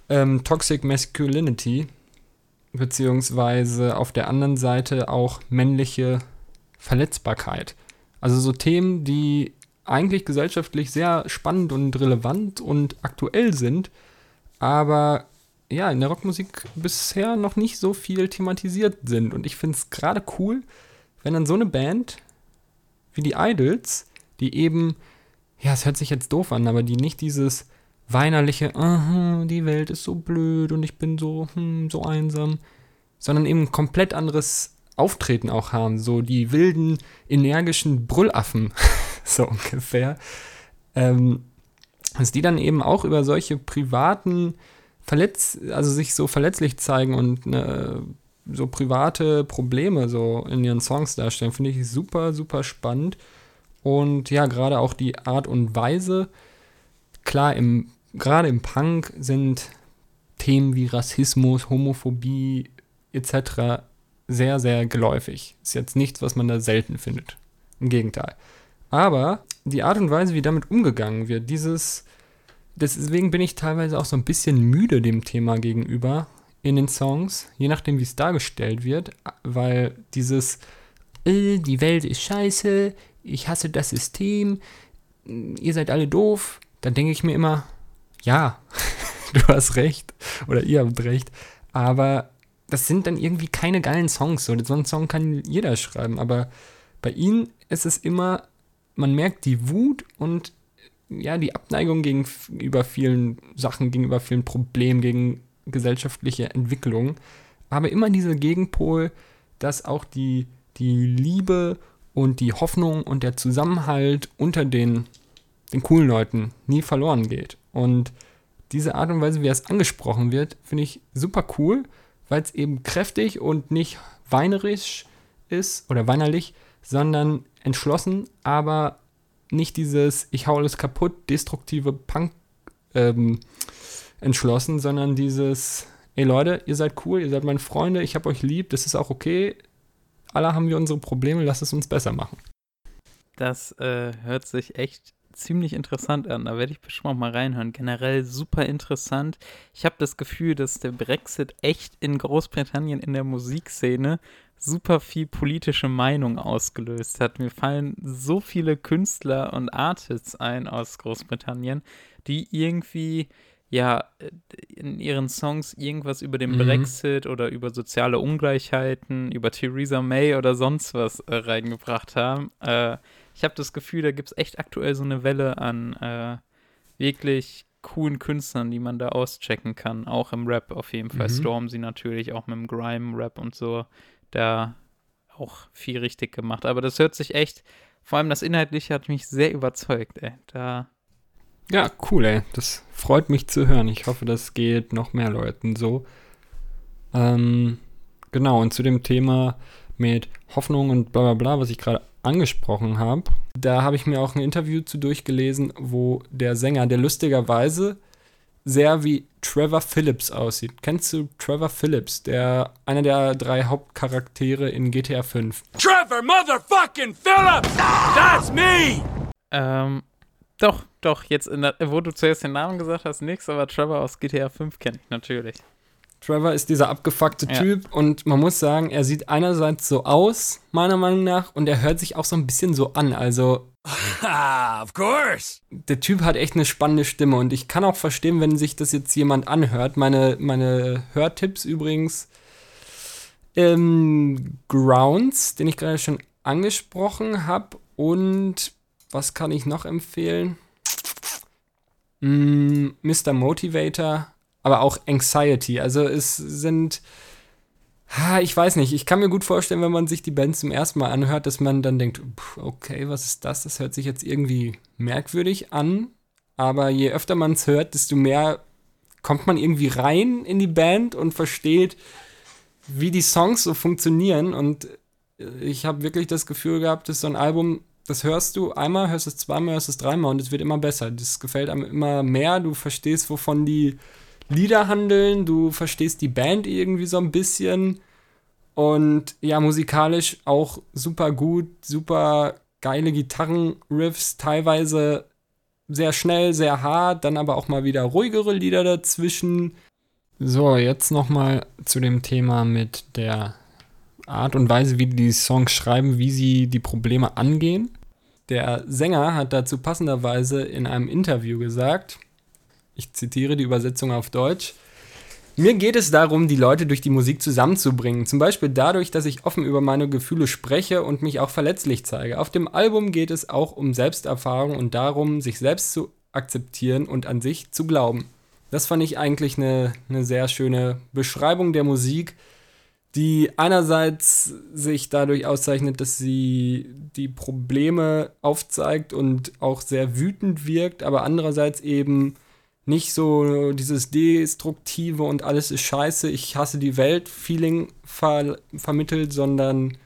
Ähm, Toxic Masculinity beziehungsweise auf der anderen Seite auch männliche Verletzbarkeit. Also so Themen, die eigentlich gesellschaftlich sehr spannend und relevant und aktuell sind, aber ja, in der Rockmusik bisher noch nicht so viel thematisiert sind. Und ich finde es gerade cool, wenn dann so eine Band wie die Idols, die eben, ja, es hört sich jetzt doof an, aber die nicht dieses weinerliche, uh, die Welt ist so blöd und ich bin so, hm, so einsam, sondern eben ein komplett anderes Auftreten auch haben. So die wilden, energischen Brüllaffen, so ungefähr. Ähm, dass die dann eben auch über solche privaten Verletz, also sich so verletzlich zeigen und ne, so private Probleme so in ihren Songs darstellen, finde ich super, super spannend. Und ja, gerade auch die Art und Weise, klar, im gerade im Punk sind Themen wie Rassismus, Homophobie etc. sehr, sehr geläufig. Ist jetzt nichts, was man da selten findet. Im Gegenteil. Aber die Art und Weise, wie damit umgegangen wird, dieses, deswegen bin ich teilweise auch so ein bisschen müde dem Thema gegenüber in den Songs, je nachdem, wie es dargestellt wird, weil dieses, äh, die Welt ist scheiße, ich hasse das System, ihr seid alle doof, dann denke ich mir immer, ja, du hast recht. Oder ihr habt recht, aber das sind dann irgendwie keine geilen Songs. So, einen Song kann jeder schreiben, aber bei ihnen ist es immer, man merkt die Wut und ja, die Abneigung gegenüber vielen Sachen, gegenüber vielen Problemen, gegen gesellschaftliche Entwicklung, aber immer dieser Gegenpol, dass auch die, die Liebe und die Hoffnung und der Zusammenhalt unter den, den coolen Leuten nie verloren geht. Und diese Art und Weise, wie es angesprochen wird, finde ich super cool, weil es eben kräftig und nicht weinerisch ist oder weinerlich, sondern entschlossen, aber nicht dieses ich hau alles kaputt, destruktive Punk ähm, entschlossen, sondern dieses ey Leute, ihr seid cool, ihr seid meine Freunde, ich habe euch lieb, das ist auch okay. Alle haben wir unsere Probleme, lasst es uns besser machen. Das äh, hört sich echt ziemlich interessant an. Da werde ich bestimmt auch mal reinhören. Generell super interessant. Ich habe das Gefühl, dass der Brexit echt in Großbritannien in der Musikszene super viel politische Meinung ausgelöst hat. Mir fallen so viele Künstler und Artists ein aus Großbritannien, die irgendwie ja in ihren Songs irgendwas über den mhm. Brexit oder über soziale Ungleichheiten, über Theresa May oder sonst was äh, reingebracht haben. Äh, Ich habe das Gefühl, da gibt es echt aktuell so eine Welle an äh, wirklich coolen Künstlern, die man da auschecken kann. Auch im Rap auf jeden Fall. Mhm. Stormzy natürlich, auch mit dem Grime-Rap und so. Da auch viel richtig gemacht. Aber das hört sich echt, vor allem das Inhaltliche hat mich sehr überzeugt, ey. Da, Ja, cool, ey. Das freut mich zu hören. Ich hoffe, das geht noch mehr Leuten so. Ähm, genau, und zu dem Thema mit Hoffnung und bla bla bla, was ich gerade angesprochen habe, da habe ich mir auch ein Interview zu durchgelesen, wo der Sänger, der lustigerweise sehr wie Trevor Phillips aussieht. Kennst du Trevor Phillips, der einer der drei Hauptcharaktere in GTA 5? Trevor motherfucking Phillips! That's me! ähm, doch, doch, jetzt, in der, wo du zuerst den Namen gesagt hast, nix, aber Trevor aus GTA 5 kenne ich natürlich. Trevor ist dieser abgefuckte Ja. Typ und man muss sagen, er sieht einerseits so aus, meiner Meinung nach, und er hört sich auch so ein bisschen so an. Also of course. der Typ hat echt eine spannende Stimme und ich kann auch verstehen, wenn sich das jetzt jemand anhört. Meine, meine Hörtipps übrigens. Ähm, Grounds, den ich gerade schon angesprochen habe. Und was kann ich noch empfehlen? Mm, Mr. Motivator, aber auch Anxiety. Also es sind. Ich weiß nicht, ich kann mir gut vorstellen, wenn man sich die Band zum ersten Mal anhört, dass man dann denkt, "Pff, okay, was ist das? Das hört sich jetzt irgendwie merkwürdig an. Aber je öfter man es hört, desto mehr kommt man irgendwie rein in die Band und versteht, wie die Songs so funktionieren. Und äh, ich habe wirklich das Gefühl gehabt, dass so ein Album, das hörst du einmal, hörst es zweimal, hörst es dreimal und es wird immer besser. Das gefällt einem immer mehr. Du verstehst, wovon die Lieder handeln, du verstehst die Band irgendwie so ein bisschen. Und ja, musikalisch auch super gut, super geile Gitarrenriffs, teilweise sehr schnell, sehr hart, dann aber auch mal wieder ruhigere Lieder dazwischen. So, jetzt nochmal zu dem Thema mit der Art und Weise, wie die Songs schreiben, wie sie die Probleme angehen. Der Sänger hat dazu passenderweise in einem Interview gesagt, ich zitiere die Übersetzung auf Deutsch, mir geht es darum, die Leute durch die Musik zusammenzubringen. Zum Beispiel dadurch, dass ich offen über meine Gefühle spreche und mich auch verletzlich zeige. Auf dem Album geht es auch um Selbsterfahrung und darum, sich selbst zu akzeptieren und an sich zu glauben. Das fand ich eigentlich eine, eine sehr schöne Beschreibung der Musik, die einerseits sich dadurch auszeichnet, dass sie die Probleme aufzeigt und auch sehr wütend wirkt, aber andererseits eben nicht so dieses Destruktive und alles ist scheiße, ich hasse die Welt-Feeling ver vermittelt, sondern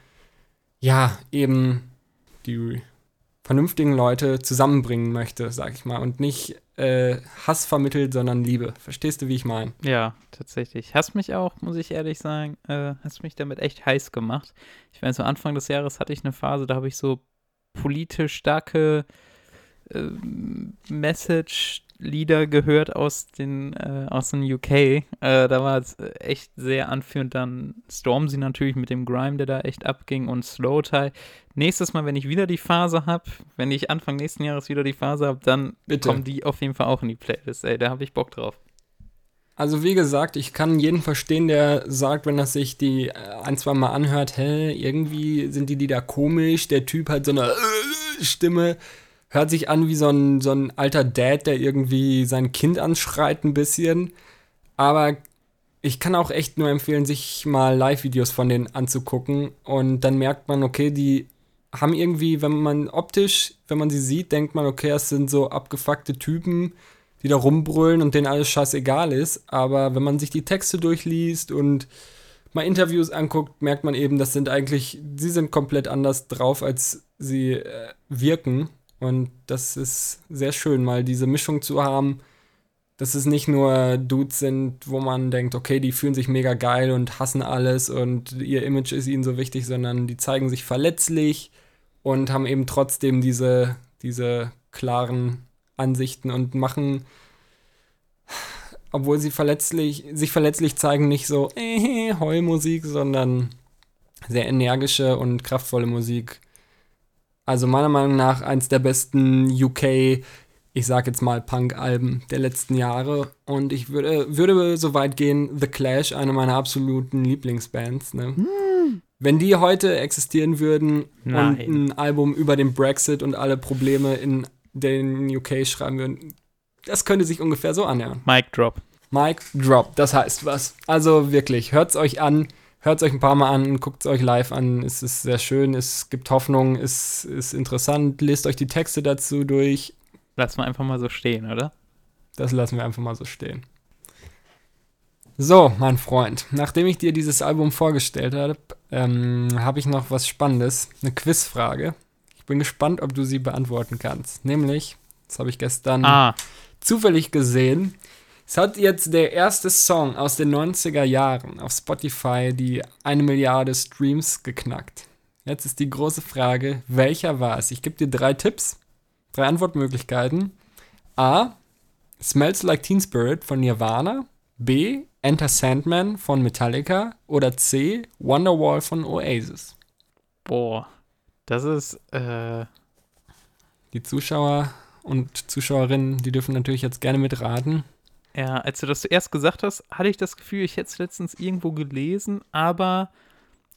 ja, eben die vernünftigen Leute zusammenbringen möchte, sag ich mal. Und nicht äh, Hass vermittelt, sondern Liebe. Verstehst du, wie ich meine? Ja, tatsächlich. Hast mich auch, muss ich ehrlich sagen, äh, hast mich damit echt heiß gemacht. Ich weiß, so Anfang des Jahres hatte ich eine Phase, da habe ich so politisch starke äh, Message-Lieder gehört aus den, äh, aus den UK. Äh, da war es echt sehr anführend dann Stormzy natürlich mit dem Grime, der da echt abging und Slow Tie. Nächstes Mal, wenn ich wieder die Phase habe, wenn ich Anfang nächsten Jahres wieder die Phase habe, dann Bitte. kommen die auf jeden Fall auch in die Playlist. Ey, da habe ich Bock drauf. Also wie gesagt, ich kann jeden verstehen, der sagt, wenn er sich die äh, ein, zwei Mal anhört, hä, irgendwie sind die Lieder komisch, der Typ hat so eine äh, Stimme, hört sich an wie so ein, so ein alter Dad, der irgendwie sein Kind anschreit ein bisschen. Aber ich kann auch echt nur empfehlen, sich mal Live-Videos von denen anzugucken und dann merkt man, okay, die haben irgendwie, wenn man optisch, wenn man sie sieht, denkt man, okay, es sind so abgefuckte Typen, die da rumbrüllen und denen alles scheißegal ist. Aber wenn man sich die Texte durchliest und mal Interviews anguckt, merkt man eben, das sind eigentlich, sie sind komplett anders drauf, als sie äh, wirken. Und das ist sehr schön, mal diese Mischung zu haben, dass es nicht nur Dudes sind, wo man denkt, okay, die fühlen sich mega geil und hassen alles und ihr Image ist ihnen so wichtig, sondern die zeigen sich verletzlich und haben eben trotzdem diese, diese klaren Ansichten und machen, obwohl sie verletzlich, sich verletzlich zeigen, nicht so äh, Heulmusik, sondern sehr energische und kraftvolle Musik. Also meiner Meinung nach eins der besten UK, ich sag jetzt mal Punk-Alben der letzten Jahre. Und ich würde, würde so weit gehen, The Clash, eine meiner absoluten Lieblingsbands. Ne? Wenn die heute existieren würden und Nein. ein Album über den Brexit und alle Probleme in den UK schreiben würden, das könnte sich ungefähr so anhören. Mic Drop. Mic Drop, das heißt was. Also wirklich, hört's euch an, hört's euch ein paar Mal an, guckt's euch live an. Es ist sehr schön, es gibt Hoffnung, es ist interessant. Lest euch die Texte dazu durch. Lass mal einfach mal so stehen, oder? Das lassen wir einfach mal so stehen. So, mein Freund, nachdem ich dir dieses Album vorgestellt habe, ähm, habe ich noch was Spannendes, eine Quizfrage. Ich bin gespannt, ob du sie beantworten kannst. Nämlich, das habe ich gestern Ah, zufällig gesehen. Es hat jetzt der erste Song aus den 90er Jahren auf Spotify die eine Milliarde Streams geknackt. Jetzt ist die große Frage, welcher war es? Ich gebe dir drei Tipps, drei Antwortmöglichkeiten. A. Smells Like Teen Spirit von Nirvana. B. Enter Sandman von Metallica. Oder C. Wonderwall von Oasis. boah. Das ist, äh, Die Zuschauer und Zuschauerinnen, die dürfen natürlich jetzt gerne mitraten. Ja, als du das zuerst gesagt hast, hatte ich das Gefühl, ich hätte es letztens irgendwo gelesen, aber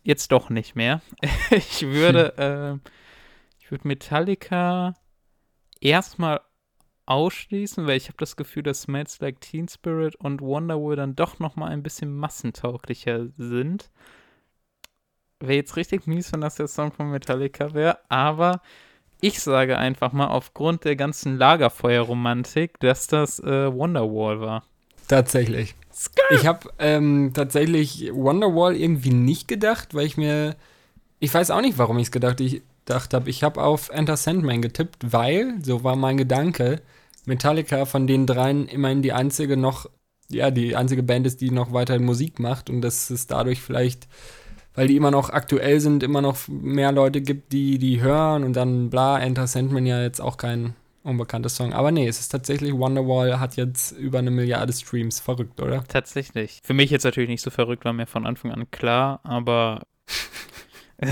jetzt doch nicht mehr. ich würde, äh, ich würde Metallica erstmal ausschließen, weil ich habe das Gefühl, dass Smells Like Teen Spirit und Wonderwall dann doch noch mal ein bisschen massentauglicher sind. Wäre jetzt richtig mies, wenn das der Song von Metallica wäre, aber ich sage einfach mal aufgrund der ganzen Lagerfeuerromantik, dass das äh, Wonderwall war. Tatsächlich. Ich habe ähm, tatsächlich Wonderwall irgendwie nicht gedacht, weil ich mir. Ich weiß auch nicht, warum ich es gedacht, ich gedacht habe. Ich habe auf Enter Sandman getippt, weil, so war mein Gedanke, Metallica von den dreien immerhin die einzige noch, ja, die einzige Band ist, die noch weiterhin Musik macht und dass es dadurch vielleicht, weil die immer noch aktuell sind, immer noch mehr Leute gibt, die die hören und dann bla, Enter Sandman ja jetzt auch kein unbekannter Song. Aber nee, es ist tatsächlich Wonderwall hat jetzt über eine Milliarde Streams. Verrückt, oder? Tatsächlich. Für mich jetzt natürlich nicht so verrückt, war mir von Anfang an klar, aber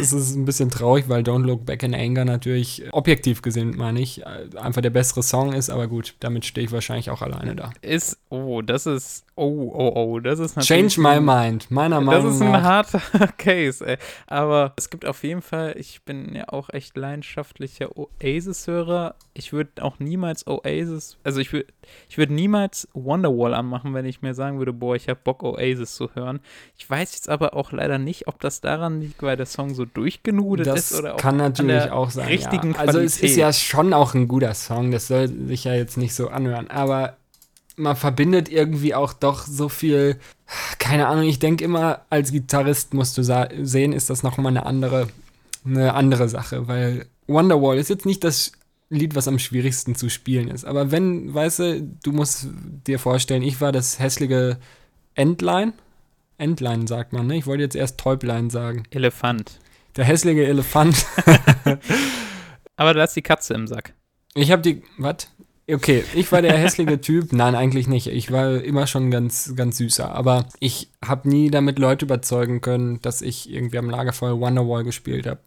Es ist ein bisschen traurig, weil Don't Look Back in Anger natürlich objektiv gesehen, meine ich, äh, einfach der bessere Song ist, aber gut, damit stehe ich wahrscheinlich auch alleine da. ist, oh, das ist, oh, oh, oh, das ist natürlich. Change my mind, meiner Das Meinung ist ein nach. harter Case, ey. Aber es gibt auf jeden Fall, ich bin ja auch echt leidenschaftlicher Oasis-Hörer. Ich würde auch niemals Oasis, also ich würde ich würd niemals Wonderwall anmachen, wenn ich mir sagen würde, boah, ich habe Bock, Oasis zu hören. Ich weiß jetzt aber auch leider nicht, ob das daran liegt, weil der Song so durchgenudelt Das ist oder auch kann an natürlich der auch sein. richtigen ja. Also es ist ja schon auch ein guter Song, das soll sich ja jetzt nicht so anhören, aber man verbindet irgendwie auch doch so viel, keine Ahnung, ich denke immer, als Gitarrist musst du sehen, ist das nochmal eine andere, eine andere Sache, weil Wonderwall ist jetzt nicht das Lied, was am schwierigsten zu spielen ist, aber wenn, weißt du, du musst dir vorstellen, ich war das hässliche Entlein, Entlein sagt man, ne? Ich wollte jetzt erst Täublein sagen. Elefant. Der hässliche Elefant. Aber da ist die Katze im Sack. Ich habe die. Was? Okay, ich war der hässliche Typ. Nein, eigentlich nicht. Ich war immer schon ganz, ganz süßer. Aber ich habe nie damit Leute überzeugen können, dass ich irgendwie am Lagerfeuer Wonderwall gespielt habe.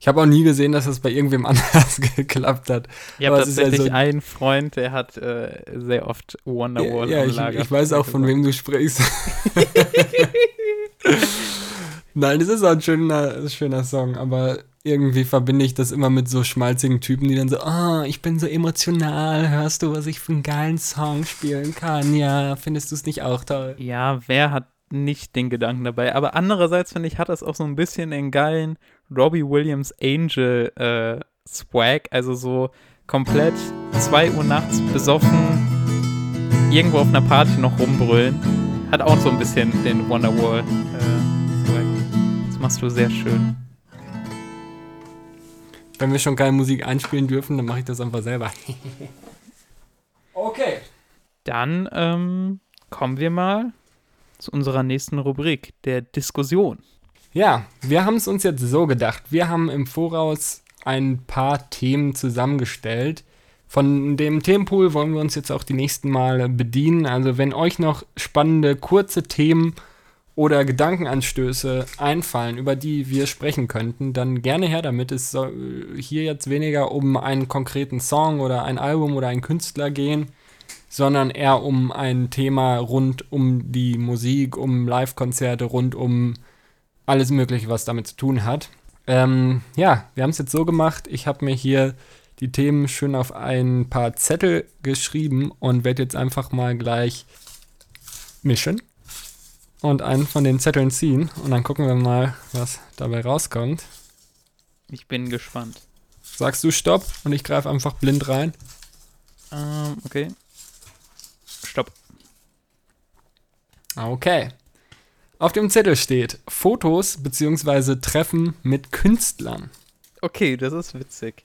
Ich habe auch nie gesehen, dass das bei irgendwem anders geklappt hat. Ich habe Aber es ist ja tatsächlich so- einen Freund, der hat äh, sehr oft Wonderwall ja, am ich, Lager. ich weiß auch, von wem du sprichst. Nein, das ist auch ein schöner, schöner Song, aber irgendwie verbinde ich das immer mit so schmalzigen Typen, die dann so, ah, ich bin so emotional, hörst du, was ich für einen geilen Song spielen kann? Ja, findest du es nicht auch toll? Ja, wer hat nicht den Gedanken dabei? Aber andererseits finde ich, hat das auch so ein bisschen den geilen Robbie Williams Angel äh, Swag, also so komplett 2 Uhr nachts besoffen, irgendwo auf einer Party noch rumbrüllen. Hat auch so ein bisschen den Wonderwall äh, Swag. Das machst du sehr schön. Wenn wir schon keine Musik einspielen dürfen, dann mache ich das einfach selber. okay. Dann ähm, kommen wir mal zu unserer nächsten Rubrik, der Diskussion. Ja, wir haben es uns jetzt so gedacht. Wir haben im Voraus ein paar Themen zusammengestellt. Von dem Themenpool wollen wir uns jetzt auch die nächsten Male bedienen. Also wenn euch noch spannende, kurze Themen oder Gedankenanstöße einfallen, über die wir sprechen könnten, dann gerne her damit. Es soll hier jetzt weniger um einen konkreten Song oder ein Album oder einen Künstler gehen, sondern eher um ein Thema rund um die Musik, um Live-Konzerte, rund um alles Mögliche, was damit zu tun hat. Ähm, ja, wir haben es jetzt so gemacht. Ich habe mir hier die Themen schön auf ein paar Zettel geschrieben und werde jetzt einfach mal gleich mischen und einen von den Zetteln ziehen und dann gucken wir mal, was dabei rauskommt. Ich bin gespannt. Sagst du Stopp und ich greife einfach blind rein. Ähm, okay. Stopp. Okay. Auf dem Zettel steht Fotos bzw. Treffen mit Künstlern. Okay, das ist witzig.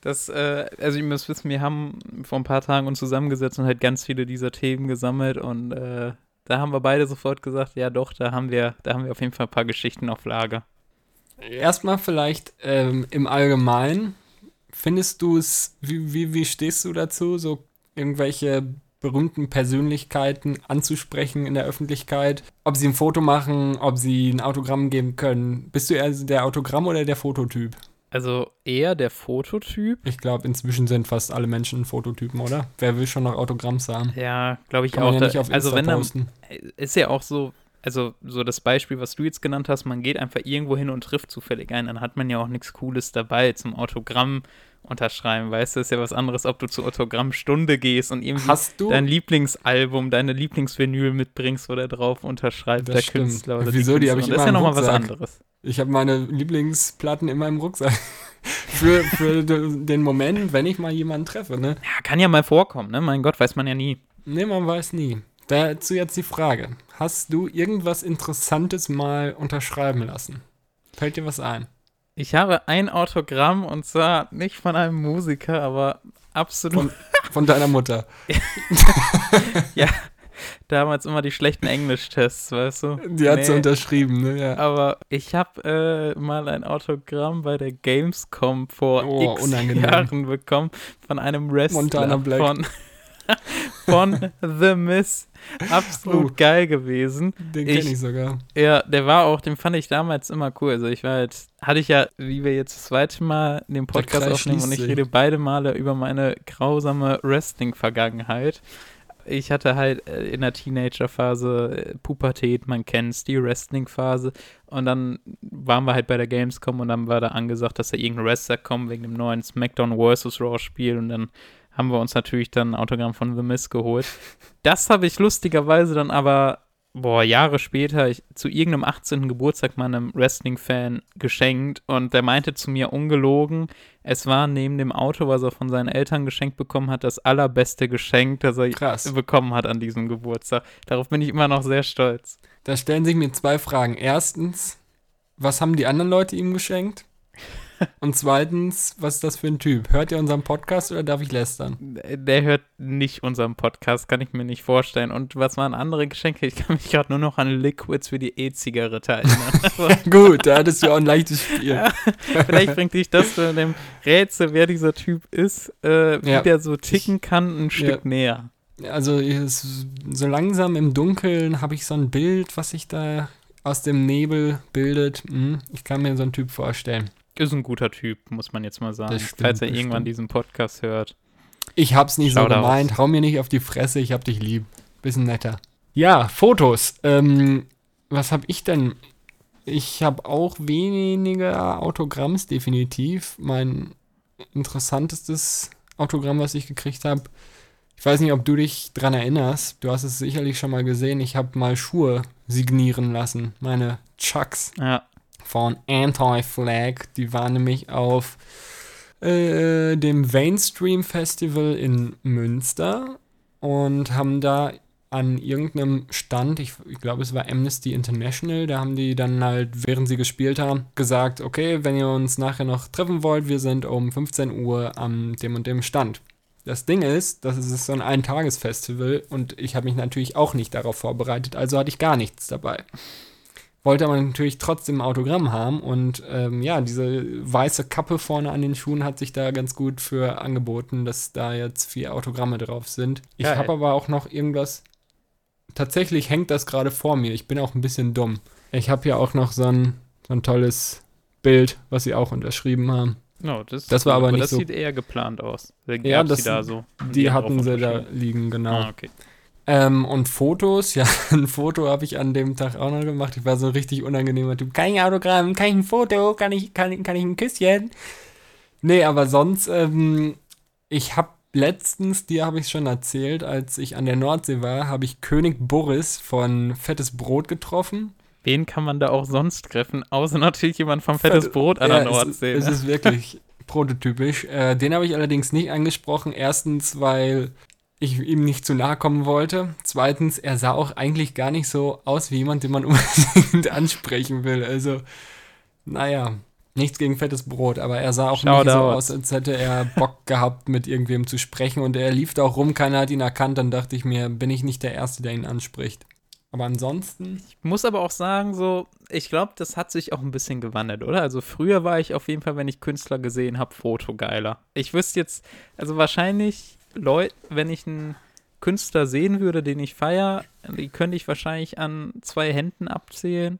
Das, äh, also ihr müsst wissen, wir haben vor ein paar Tagen uns zusammengesetzt und halt ganz viele dieser Themen gesammelt und äh, da haben wir beide sofort gesagt, ja doch, da haben wir, da haben wir auf jeden Fall ein paar Geschichten auf Lager. Erstmal vielleicht ähm, im Allgemeinen. Findest du es, wie, wie, wie stehst du dazu, so irgendwelche berühmten Persönlichkeiten anzusprechen in der Öffentlichkeit? Ob sie ein Foto machen, ob sie ein Autogramm geben können. Bist du eher der Autogramm- oder der Fototyp? Also eher der Fototyp. Ich glaube, inzwischen sind fast alle Menschen Fototypen, oder? Wer will schon noch Autogramms haben? Ja, glaube ich Kann auch. ja Da- nicht auf also wenn dann, ist ja auch so, also so das Beispiel, was du jetzt genannt hast, man geht einfach irgendwo hin und trifft zufällig ein, dann hat man ja auch nichts Cooles dabei zum Autogramm unterschreiben, weißt du, ist ja was anderes, ob du zur Autogrammstunde gehst und irgendwie Hast du? dein Lieblingsalbum, deine Lieblingsvinyl mitbringst, wo der drauf unterschreibt, Das der stimmt. Künstler oder Wieso? Die hab Künstlerin. ich Das ist immer ja nochmal was anderes. Ich habe meine Lieblingsplatten in meinem Rucksack. für für de- den Moment, wenn ich mal jemanden treffe, ne? Ja, kann ja mal vorkommen, ne? Mein Gott, weiß man ja nie. Ne, man weiß nie. Dazu jetzt die Frage. Hast du irgendwas Interessantes mal unterschreiben lassen? Fällt dir was ein? Ich habe ein Autogramm und zwar nicht von einem Musiker, aber absolut Von deiner Mutter. damals immer die schlechten Englischtests, weißt du? Die hat sie Nee. unterschrieben, ne? Ja. Aber ich habe äh, mal ein Autogramm bei der Gamescom vor Oh, x unangenehm. Jahren bekommen von einem Wrestler Montana Black. von von The Miz. Absolut Oh. geil gewesen. Den kenne Ich- ich sogar. Ja, der war auch, den fand ich damals immer cool. Also ich war halt, hatte ich ja, wie wir jetzt das zweite Mal den Podcast aufnehmen und ich rede beide Male über meine grausame Wrestling-Vergangenheit. Ich hatte halt äh, in der Teenager-Phase äh, Pubertät, man kennt's, die Wrestling-Phase. Und dann waren wir halt bei der Gamescom und dann war da angesagt, dass da irgendein Wrestler kommt wegen dem neuen SmackDown vs. Raw-Spiel. Und dann haben wir uns natürlich dann ein Autogramm von The Miz geholt. Das habe ich lustigerweise dann aber, boah, Jahre später ich, zu irgendeinem 18. Geburtstag meinem Wrestling-Fan geschenkt und der meinte zu mir ungelogen, es war neben dem Auto, was er von seinen Eltern geschenkt bekommen hat, das allerbeste Geschenk, das er Krass. bekommen hat an diesem Geburtstag. Darauf bin ich immer noch sehr stolz. Da stellen sich mir zwei Fragen. Erstens, was haben die anderen Leute ihm geschenkt? Und zweitens, was ist das für ein Typ? Hört ihr unseren Podcast oder darf ich lästern? Der hört nicht unseren Podcast, kann ich mir nicht vorstellen. Und was waren andere Geschenke? Ich kann mich gerade nur noch an Liquids für die E-Zigarette erinnern. Also, Gut, da hattest du auch ein leichtes Spiel. Vielleicht bringt dich das zu dem Rätsel, wer dieser Typ ist, äh, wie Ja. der so ticken kann, ein Stück näher. Also so langsam im Dunkeln habe ich so ein Bild, was sich da aus dem Nebel bildet. Hm, ich kann mir so einen Typ vorstellen. Ist ein guter Typ, muss man jetzt mal sagen. Das stimmt, Falls er irgendwann stimmt. diesen Podcast hört. Ich hab's nicht Schau so gemeint. Hau mir nicht auf die Fresse, ich hab dich lieb. Bisschen netter. Ja, Fotos. Ähm, was hab ich denn? Ich habe auch weniger Autogramms, definitiv. Mein interessantestes Autogramm, was ich gekriegt habe. Ich weiß nicht, ob du dich dran erinnerst. Du hast es sicherlich schon mal gesehen. Ich habe mal Schuhe signieren lassen. Meine Chucks Ja, von Anti-Flag. Die waren nämlich auf äh, dem Mainstream Festival in Münster und haben da an irgendeinem Stand, ich, ich glaube es war Amnesty International, da haben die dann halt, während sie gespielt haben, gesagt, okay, wenn ihr uns nachher noch treffen wollt, wir sind um 15 Uhr am dem und dem Stand. Das Ding ist, das ist so ein Eintagesfestival und ich habe mich natürlich auch nicht darauf vorbereitet, also hatte ich gar nichts dabei wollte aber natürlich trotzdem ein Autogramm haben und ähm, ja, diese weiße Kappe vorne an den Schuhen hat sich da ganz gut für angeboten, dass da jetzt vier Autogramme drauf sind. Ich habe aber auch noch irgendwas. Tatsächlich hängt das gerade vor mir. Ich bin auch ein bisschen dumm. Ich habe hier auch noch so ein, so ein tolles Bild, was sie auch unterschrieben haben. no, das, Das war gut, aber nicht das so- sieht eher geplant aus. Ja, das- die da so. Die hatten sie da liegen, genau. Ah, okay. Ähm, und Fotos, ja, ein Foto habe ich an dem Tag auch noch gemacht. Ich war so ein richtig unangenehmer Typ. Kann ich ein Autogramm? Kann ich ein Foto? Kann ich, kann, kann ich ein Küsschen? Nee, aber sonst, ähm, ich habe letztens, dir habe ich schon erzählt, als ich an der Nordsee war, habe ich König Boris von Fettes Brot getroffen. Wen kann man da auch sonst treffen, außer natürlich jemand vom Fettes Brot an Ja, der es- Nordsee. Es ne? ist wirklich prototypisch. Äh, den habe ich allerdings nicht angesprochen. Erstens, weil ich ihm nicht zu nahe kommen wollte. Zweitens, er sah auch eigentlich gar nicht so aus wie jemand, den man unbedingt ansprechen will. Also, naja, nichts gegen fettes Brot, aber er sah auch nicht so Shoutouts. aus, als hätte er Bock gehabt, mit irgendwem zu sprechen. Und er lief da auch rum, keiner hat ihn erkannt. Dann dachte ich mir, bin ich nicht der Erste, der ihn anspricht. Aber ansonsten, Ich muss aber auch sagen, so, ich glaube, das hat sich auch ein bisschen gewandelt, oder? Also früher war ich auf jeden Fall, wenn ich Künstler gesehen habe, fotogeiler. Ich wüsste jetzt, also wahrscheinlich, Leute, wenn ich einen Künstler sehen würde, den ich feier, die könnte ich wahrscheinlich an zwei Händen abzählen.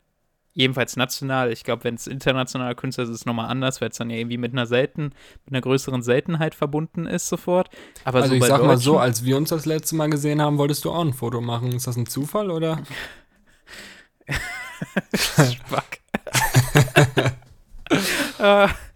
Jedenfalls national. Ich glaube, wenn es internationaler Künstler ist, ist es nochmal anders, weil es dann ja irgendwie mit einer selten, mit einer größeren Seltenheit verbunden ist sofort. Aber also so ich sag mal so, als wir uns das letzte Mal gesehen haben, wolltest du auch ein Foto machen. Ist das ein Zufall oder? Spack. äh,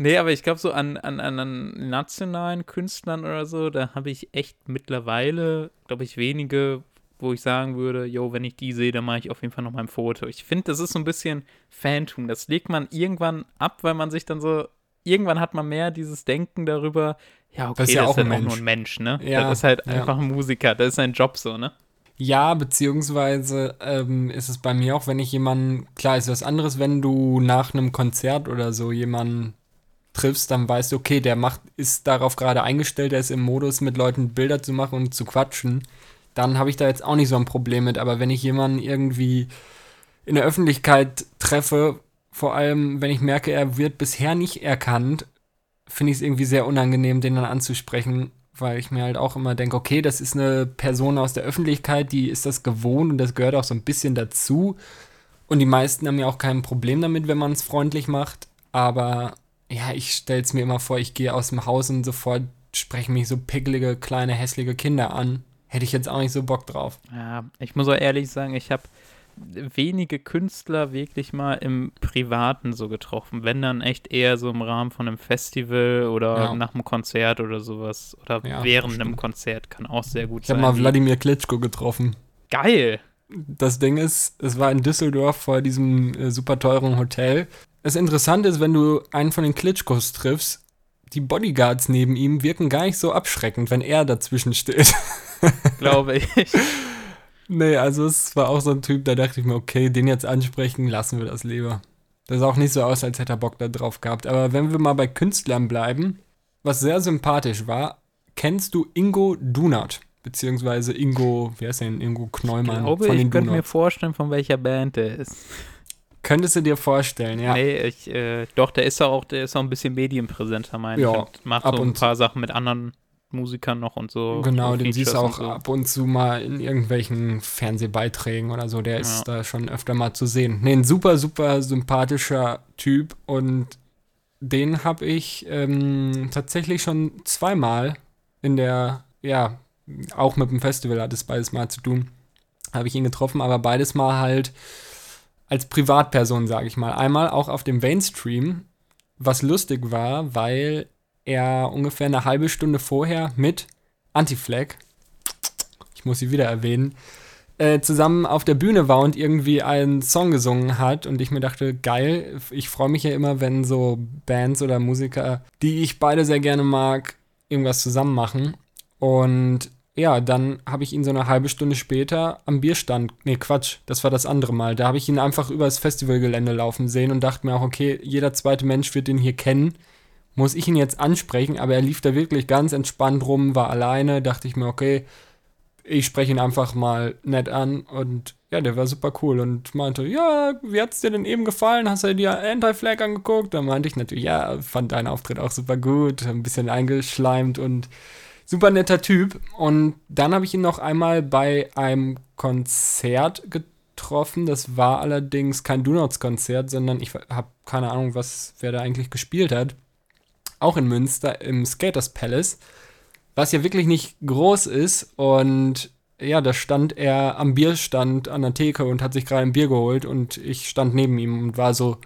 nee, aber ich glaube, so an, an, an, nationalen Künstlern oder so, da habe ich echt mittlerweile, glaube ich, wenige, wo ich sagen würde, yo, wenn ich die sehe, dann mache ich auf jeden Fall noch mal ein Foto. Ich finde, das ist so ein bisschen Phantom. Das legt man irgendwann ab, weil man sich dann so, irgendwann hat man mehr dieses Denken darüber, ja, okay, Das ist ja auch halt ein auch nur ein Mensch, ne? Ja, das ist halt ja. einfach ein Musiker, das ist sein Job so, ne? Ja, beziehungsweise ähm, ist es bei mir auch, wenn ich jemanden, klar ist was anderes, wenn du nach einem Konzert oder so jemanden triffst, dann weißt du, okay, der macht, ist darauf gerade eingestellt, der ist im Modus, mit Leuten Bilder zu machen und zu quatschen. Dann habe ich da jetzt auch nicht so ein Problem mit. Aber wenn ich jemanden irgendwie in der Öffentlichkeit treffe, vor allem wenn ich merke, er wird bisher nicht erkannt, finde ich es irgendwie sehr unangenehm, den dann anzusprechen, weil ich mir halt auch immer denke, okay, das ist eine Person aus der Öffentlichkeit, die ist das gewohnt und das gehört auch so ein bisschen dazu. Und die meisten haben ja auch kein Problem damit, wenn man es freundlich macht. Aber ja, ich stelle es mir immer vor, ich gehe aus dem Haus und sofort sprechen mich so pickelige, kleine, hässliche Kinder an. Hätte ich jetzt auch nicht so Bock drauf. Ja, ich muss auch ehrlich sagen, ich habe wenige Künstler wirklich mal im Privaten so getroffen. Wenn dann echt eher so im Rahmen von einem Festival oder Ja. nach einem Konzert oder sowas. Oder Ja, während stimmt. einem Konzert kann auch sehr gut Ich habe sein. mal Wie- Wladimir Klitschko getroffen. Geil! Das Ding ist, es war in Düsseldorf vor diesem äh, super teuren Hotel. Das Interessante ist, wenn du einen von den Klitschkos triffst, die Bodyguards neben ihm wirken gar nicht so abschreckend, wenn er dazwischen steht. Glaube ich. nee, also es war auch so ein Typ, da dachte ich mir, okay, den jetzt ansprechen, lassen wir das lieber. Das sah auch nicht so aus, als hätte er Bock da drauf gehabt. Aber wenn wir mal bei Künstlern bleiben, was sehr sympathisch war, kennst du Ingo Dunat? Beziehungsweise Ingo, wie heißt denn? Ingo Ich Kneumann glaube, von ich den könnte mir vorstellen, von welcher Band der ist. Könntest du dir vorstellen, ja. Nee, ich, äh, doch, der ist ja auch, der ist auch ein bisschen medienpräsenter, meine Ja, ich. Und macht ab so ein und- paar Sachen mit anderen Musikern noch und so. Genau, den siehst du auch so. ab und zu mal in irgendwelchen Fernsehbeiträgen oder so. Der ist Ja. da schon öfter mal zu sehen. Nee, ein super, super sympathischer Typ und den habe ich ähm, tatsächlich schon zweimal in der, ja, auch mit dem Festival hat es beides mal zu tun, habe ich ihn getroffen, aber beides mal halt als Privatperson, sage ich mal. Einmal auch auf dem Mainstream, was lustig war, weil er ungefähr eine halbe Stunde vorher mit Anti-Flag, ich muss sie wieder erwähnen, äh, zusammen auf der Bühne war und irgendwie einen Song gesungen hat und ich mir dachte, geil, ich freue mich ja immer, wenn so Bands oder Musiker, die ich beide sehr gerne mag, irgendwas zusammen machen. Und ja, dann habe ich ihn so eine halbe Stunde später am Bierstand, nee, Quatsch, das war das andere Mal, da habe ich ihn einfach übers Festivalgelände laufen sehen und dachte mir auch, okay, jeder zweite Mensch wird den hier kennen. Muss ich ihn jetzt ansprechen, aber er lief da wirklich ganz entspannt rum, war alleine, dachte ich mir, okay, ich spreche ihn einfach mal nett an. Und ja, der war super cool und meinte, ja, wie hat's dir denn eben gefallen? Hast du dir Anti-Flag angeguckt? Da meinte ich natürlich, ja, fand deinen Auftritt auch super gut, ein bisschen eingeschleimt und super netter Typ. Und dann habe ich ihn noch einmal bei einem Konzert getroffen. Das war allerdings kein Donuts-Konzert, sondern ich habe keine Ahnung, was wer da eigentlich gespielt hat auch in Münster im Skaters Palace, was ja wirklich nicht groß ist und ja, da stand er am Bierstand an der Theke und hat sich gerade ein Bier geholt und ich stand neben ihm und war so,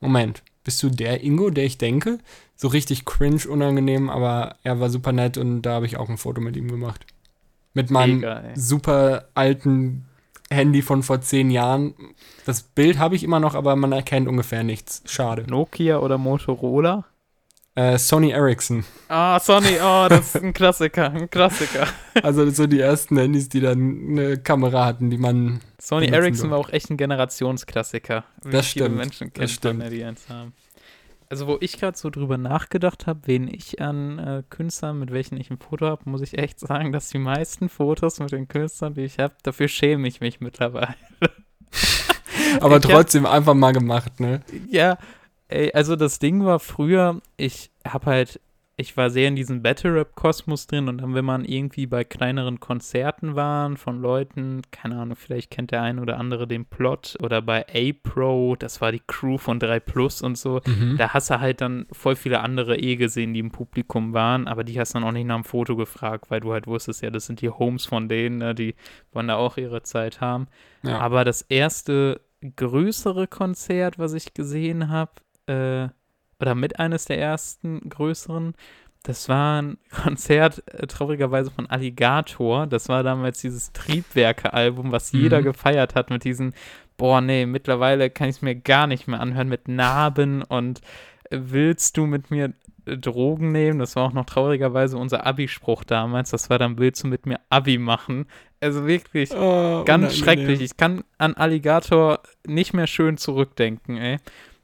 Moment, bist du der Ingo, der ich denke? So richtig cringe, unangenehm, aber er war super nett und da habe ich auch ein Foto mit ihm gemacht. Mit meinem Mega, super alten Handy von vor zehn Jahren. Das Bild habe ich immer noch, aber man erkennt ungefähr nichts. Schade. Nokia oder Motorola? Äh, Sony Ericsson. Ah, Sony, oh, das ist ein Klassiker, ein Klassiker. Also so die ersten Handys, die dann eine Kamera hatten, die man. Sony Ericsson war auch echt ein Generationsklassiker. Wie Das viele stimmt, Menschen das kennt stimmt. die eins haben. Also wo ich gerade so drüber nachgedacht habe, wen ich an äh, Künstlern, mit welchen ich ein Foto habe, muss ich echt sagen, dass die meisten Fotos mit den Künstlern, die ich habe, dafür schäme ich mich mittlerweile. Aber Ich hab- trotzdem einfach mal gemacht, ne? Ja, ey, also das Ding war früher, ich habe halt, ich war sehr in diesem Battle-Rap-Kosmos drin und dann, wenn man irgendwie bei kleineren Konzerten waren von Leuten, keine Ahnung, vielleicht kennt der ein oder andere den Plot oder bei A-Pro, das war die Crew von 3 Plus und so, Mhm. da hast du halt dann voll viele andere eh gesehen, die im Publikum waren, aber die hast dann auch nicht nach dem Foto gefragt, weil du halt wusstest, ja, das sind die Homes von denen, ne, die wollen da auch ihre Zeit haben. Ja. Aber das erste größere Konzert, was ich gesehen habe, äh, oder mit eines der ersten größeren, das war ein Konzert, äh, traurigerweise von Alligator. Das war damals dieses Triebwerke-Album, was jeder Mhm. gefeiert hat mit diesen, boah, nee, mittlerweile kann ich es mir gar nicht mehr anhören mit Narben und äh, willst du mit mir äh, Drogen nehmen? Das war auch noch traurigerweise unser Abi-Spruch damals. Das war dann, willst du mit mir Abi machen? Also wirklich, Oh, Ganz unangenehm. schrecklich. Ich kann an Alligator nicht mehr schön zurückdenken, ey.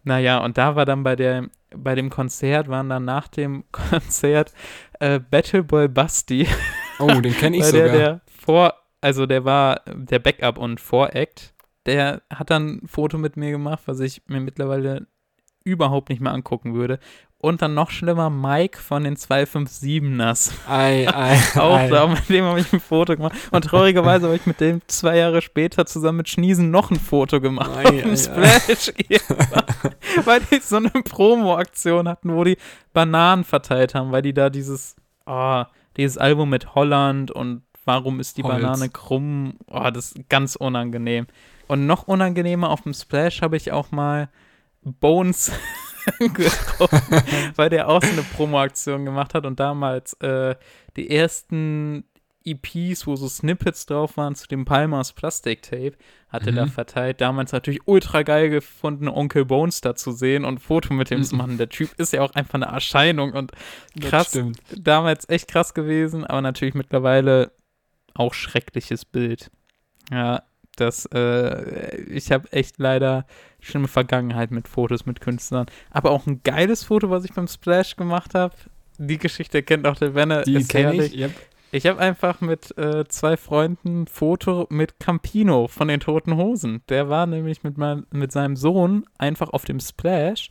Naja, und da war dann bei der, bei dem Konzert, waren dann nach dem Konzert äh, Battleboy Basti, Oh, den kenne ich weil sogar. der, der vor, also der war der Backup und Voract, der hat dann ein Foto mit mir gemacht, was ich mir mittlerweile überhaupt nicht mehr angucken würde. Und dann noch schlimmer, Mike von den 257ers. ei, ei, Auch ei. da, mit dem habe ich ein Foto gemacht. Und traurigerweise habe ich mit dem zwei Jahre später zusammen mit Schniesen noch ein Foto gemacht. Ei, auf ei, dem ei. Splash. irgendwann. weil die so eine Promo-Aktion hatten, wo die Bananen verteilt haben, weil die da dieses, oh, dieses Album mit Holland und warum ist die Holz. Banane krumm? Oh, das ist ganz unangenehm. Und noch unangenehmer auf dem Splash habe ich auch mal Bones getroffen, weil der auch so eine Promo-Aktion gemacht hat und damals äh, die ersten EPs, wo so Snippets drauf waren zu dem Palmas Plastiktape, hat er da Mhm. verteilt. Damals natürlich ultra geil gefunden, Onkel Bones da zu sehen und ein Foto mit dem zu Mhm. machen. Der Typ ist ja auch einfach eine Erscheinung und krass, damals echt krass gewesen, aber natürlich mittlerweile auch schreckliches Bild. Ja, das, äh, ich habe echt leider schlimme Vergangenheit mit Fotos mit Künstlern. Aber auch ein geiles Foto, was ich beim Splash gemacht habe. Die Geschichte kennt auch der Werner. Die kenne ich. Yep. Ich habe einfach mit äh, zwei Freunden ein Foto mit Campino von den Toten Hosen. Der war nämlich mit, mein, mit seinem Sohn einfach auf dem Splash